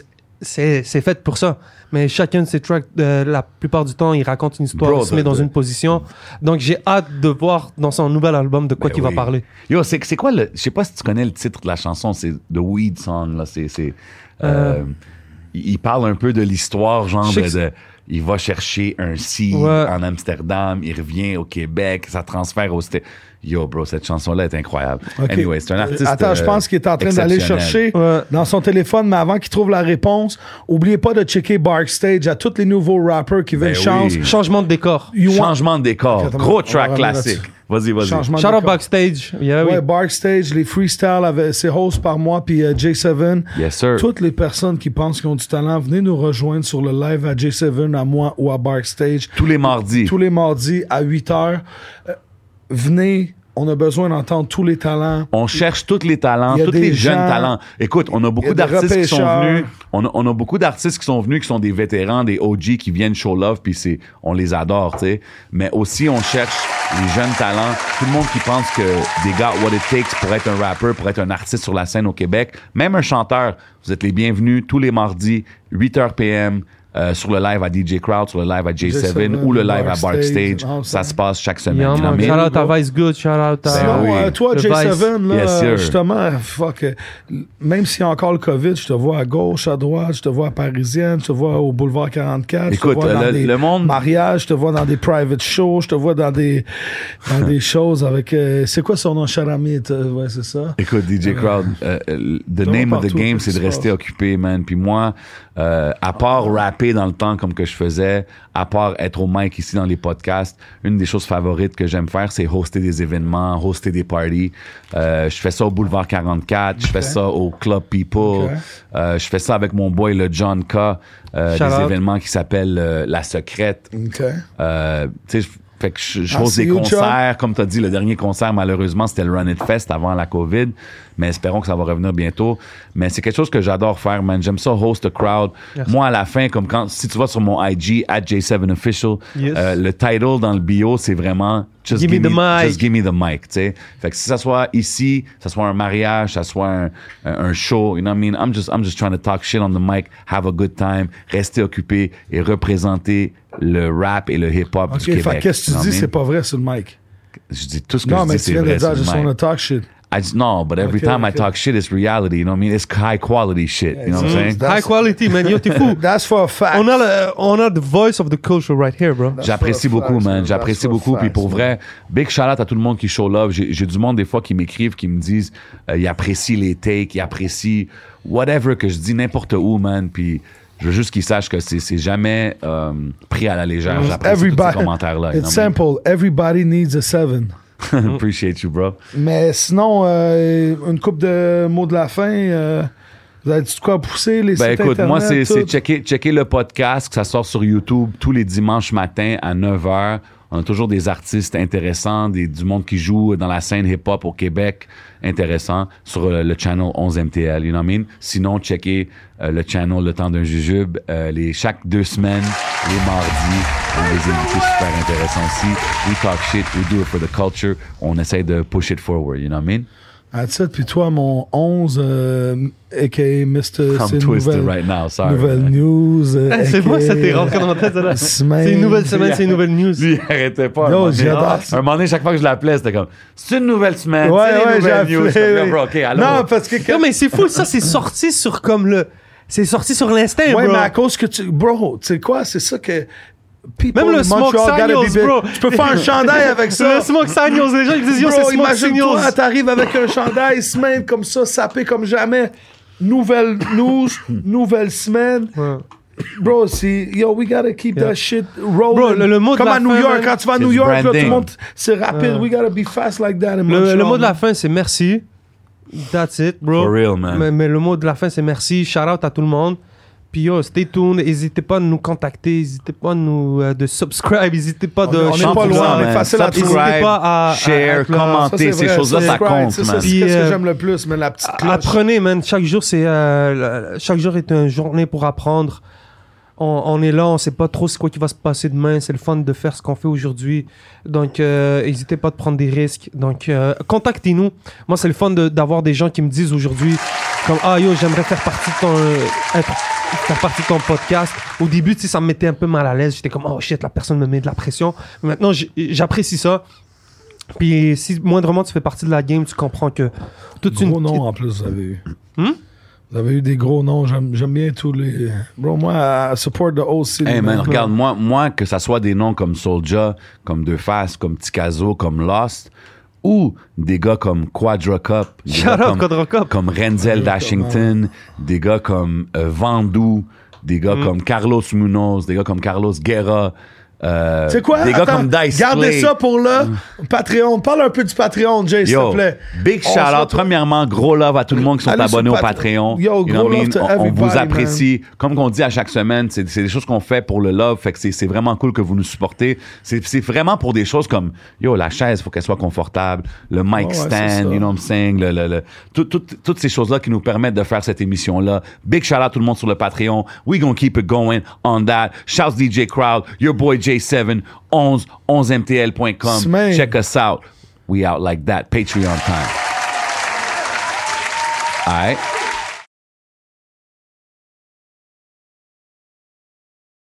c'est c'est fait pour ça. Mais chacun de ces tracks, euh, la plupart du temps, il raconte une histoire, Bro, il se met dans une position. Donc, j'ai hâte de voir dans son nouvel album de quoi Ben il oui. va parler. Yo, c'est c'est quoi le. Je sais pas si tu connais le titre de la chanson, c'est The Weed Song, là. C'est. c'est, euh, il il parle un peu de l'histoire, genre de, de- Il va chercher un Ouais. en Amsterdam, il revient au Québec, ça transfère au. Sta- Yo, bro, cette chanson-là est incroyable. Ok. Anyway, c'est un artiste. Attends, je euh, pense qu'il est en train d'aller exceptionnel. chercher Ouais. dans son téléphone, mais avant qu'il trouve la réponse, oubliez pas de checker Backstage à tous les nouveaux rappers qui veulent Ben chance. oui. Changement de décor. You want- Changement de décor. Gros track classique. Vas-y, vas-y. Changement de Shout out décor. backstage. Yeah, Ouais, oui. Backstage, les freestyles, avec, c'est host par moi, puis euh, J7. Yes, sir. Toutes les personnes qui pensent qu'ils ont du talent, venez nous rejoindre sur le live à J7, à moi ou à Backstage. Tous les mardis. Tous les mardis à 8 h. venez, on a besoin d'entendre tous les talents. On cherche tous les talents, tous les jeunes talents. Écoute, on a beaucoup d'artistes qui sont venus. On a, on a beaucoup d'artistes qui sont venus, qui sont des vétérans, des OG, qui viennent show love, puis c'est, on les adore, tu sais. Mais aussi, on cherche les jeunes talents. Tout le monde qui pense que des gars, what it takes pour être un rappeur, pour être un artiste sur la scène au Québec, même un chanteur. Vous êtes les bienvenus tous les mardis, 8h PM, euh, sur le live à DJ Crowd, sur le live à J7, J7, ou le live à Backstage, Backstage. ensemble. Ça se passe chaque semaine. Yeah, Shout out à Vice Good, shout out à. Sinon, oui. euh, toi, Le J7, Vice. là, Yes, justement, fuck, euh, même s'il y a encore le COVID, je te vois à gauche, à droite, je te vois à Parisienne, je te vois au boulevard 44, je te Écoute, vois dans le- des le monde- mariages, je te vois dans des private shows, je te vois dans des, dans des choses avec... euh, c'est quoi son nom, cher ami? t'as- Ouais, c'est ça. Écoute, DJ Crowd, euh, the name of the game, c'est de rester occupé, man. Puis moi, euh, à part rapper dans le temps comme que je faisais, à part être au mic ici dans les podcasts, une des choses favorites que j'aime faire, c'est hoster des événements, hoster des parties. Euh, je fais ça au Boulevard 44, je fais ça au Club People. Euh, je fais ça avec mon boy, le John K, euh, des out. événements qui s'appellent euh, La Secrète. Tu sais, fait que je, je des you, concerts. Comme tu as dit, le dernier concert, malheureusement, c'était le Run It Fest avant la COVID. Mais espérons que ça va revenir bientôt. Mais c'est quelque chose que j'adore faire, man. J'aime ça, host a crowd. Moi, à la fin, comme quand, si tu vas sur mon IG, at J7Official, Yes. euh, le title dans le bio, c'est vraiment Just Give me the mic. Just give me the mic, tu sais. Fait que si ça soit ici, ça soit un mariage, ça soit un, un, un show, you know what I mean? I'm just, I'm just trying to talk shit on the mic, have a good time, rester occupé et représenter le rap et le hip-hop OK, du Québec. fait qu'est-ce que tu dis, I c'est pas vrai sur le mic? Je dis tout ce que Non, je mais dis, tu c'est viens de vrai dire, sur just le wanna mic. talk shit. I just, no, but every Ok, time I ok. talk shit, it's reality, you know what I mean? It's high quality shit, you know what I'm saying? High quality, man. Yo, t'es fou. That's for a fact. On a, le, on a the voice of the culture right here, bro. J'apprécie beaucoup, facts, man. J'apprécie beaucoup. Puis pour man. vrai, big shout out à tout le monde qui show love. J'ai j'ai du monde des fois qui m'écrivent, qui me disent, euh, ils apprécient les takes, ils apprécient whatever que je dis n'importe où, man. Puis je veux juste qu'ils sachent que c'est jamais euh, pris à la légère. J'apprécie tous ces commentaires-là. it's simple. Everybody needs a seven. Appreciate you, bro. Mais sinon, euh, une coupe de mots de la fin. euh, vous avez dit quoi pousser les Ben sites écoute, moi, c'est checker, checker le podcast, que ça sort sur YouTube tous les dimanches matins à 9h. On a toujours des artistes intéressants, du monde qui joue dans la scène hip-hop au Québec intéressant sur le, le channel 11MTL, you know what I mean? Sinon, checker euh, le channel Le Temps d'un Jujube euh, les, chaque deux semaines, les mardis. On a des invités super intéressants aussi. We talk shit, we do it for the culture. On essaie de push it forward, you know what I mean? That's it. Puis toi, mon 11, euh, a.k.a. Mr. I'm twisted nouvelle, right now, sorry. nouvelle man. news. euh, Eh, c'est moi, ça t'est rentré dans ma tête, là. Semaine. C'est une nouvelle semaine, c'est une nouvelle news. Lui, il arrêtait pas. un Yo, moment donné. j'adore. Un moment donné, chaque fois que je l'appelais, c'était comme C'est une nouvelle semaine, Ouais, c'est ouais, j'ai nouvelles news. appelé. Comme, yo, bro, OK, allô. Non, parce que. Non, mais c'est fou, ça, c'est sorti sur comme le. C'est sorti sur l'instinct, Ouais, bro. mais à cause que tu. Bro, tu sais quoi, c'est ça que. People Même le Smoke Signals, bro. Tu peux faire un chandail avec ça. Le Smoke Signals, les gens ils disent, yo, c'est Smoke imagine-toi, Signals. t'arrives avec un chandail semaine comme ça, sapé comme jamais. Nouvelle news, nouvelle semaine. Bro, c'est. Yo, we gotta keep Yeah. that shit rolling. Bro, le- le mot de Comme la à New fin, York, quand tu vas à C'est New York, là, tout le monde, c'est rapide. We gotta be fast like that. in Le, le mot de la fin, c'est merci. That's it, bro. For real, man. Mais, mais le mot de la fin, c'est merci. Shout out à tout le monde. Puis yo, stay tuned. N'hésitez pas à nous contacter. N'hésitez pas à nous euh, de subscribe. N'hésitez pas de. On est- on est pas loin, on est facile à trouver. N'hésitez pas à, share, à. Ça, commenter, ces choses-là, ça compte, c'est ça, man. C'est Puis, qu'est-ce que j'aime le plus, mais la petite cloche. Apprenez, man. Chaque jour, c'est euh, chaque jour est une journée pour apprendre. On, on est là, on sait pas trop c'est quoi qui va se passer demain. C'est le fun de faire ce qu'on fait aujourd'hui. Donc, euh, n'hésitez pas de prendre des risques. Donc, euh, contactez-nous. Moi, c'est le fun de- d'avoir des gens qui me disent aujourd'hui, comme ah yo, j'aimerais faire partie de ton, euh, être- faire partie de ton podcast. Au début, tu sais, ça me mettait un peu mal à l'aise. J'étais comme oh shit, la personne me met de la pression. Mais maintenant, j'apprécie ça. Puis si moindrement tu fais partie de la game, tu comprends que toute Gros une noms en plus, vous avez eu. Hmm? Vous avez eu des gros noms. J'aime j'aime bien tous les. Bro, moi, I support the whole city. Hey man, regarde, moi, moi, que ça soit des noms comme Soulja, comme Deux Faces, comme Tikazo, comme Lost, ou des gars comme Quadra Cup, des gars comme, Quadra Cup. comme Renzel Dashington, des gars comme euh, Vandou, des Mm. gars comme Carlos Munoz, des gars comme Carlos Guerra, euh, C'est quoi? des gars Attends, comme Dice Gardez ça pour le Patreon. Parle un peu du Patreon, Jay, s'il te plaît. big On shout out. Premièrement, gros love à tout le monde qui sont Allez abonnés au Pat- Patreon. Yo, You gros love to On- on, vous apprécie. Comme qu'on dit à chaque semaine, c'est des choses qu'on fait pour le love. Fait que c'est vraiment cool que vous nous supportez. C'est vraiment pour des choses comme, yo, la chaise, faut qu'elle soit confortable. Le mic stand, you know what I'm saying? Le, le, le- tout- tout- toutes ces choses-là qui nous permettent de faire cette émission-là. Big shout out tout le monde sur le Patreon. We gonna keep it going on that. Shouts DJ Crowd, your boy J7, 11, 11mtl.com. Smain. Check us out. We out like that. Patreon time. All right.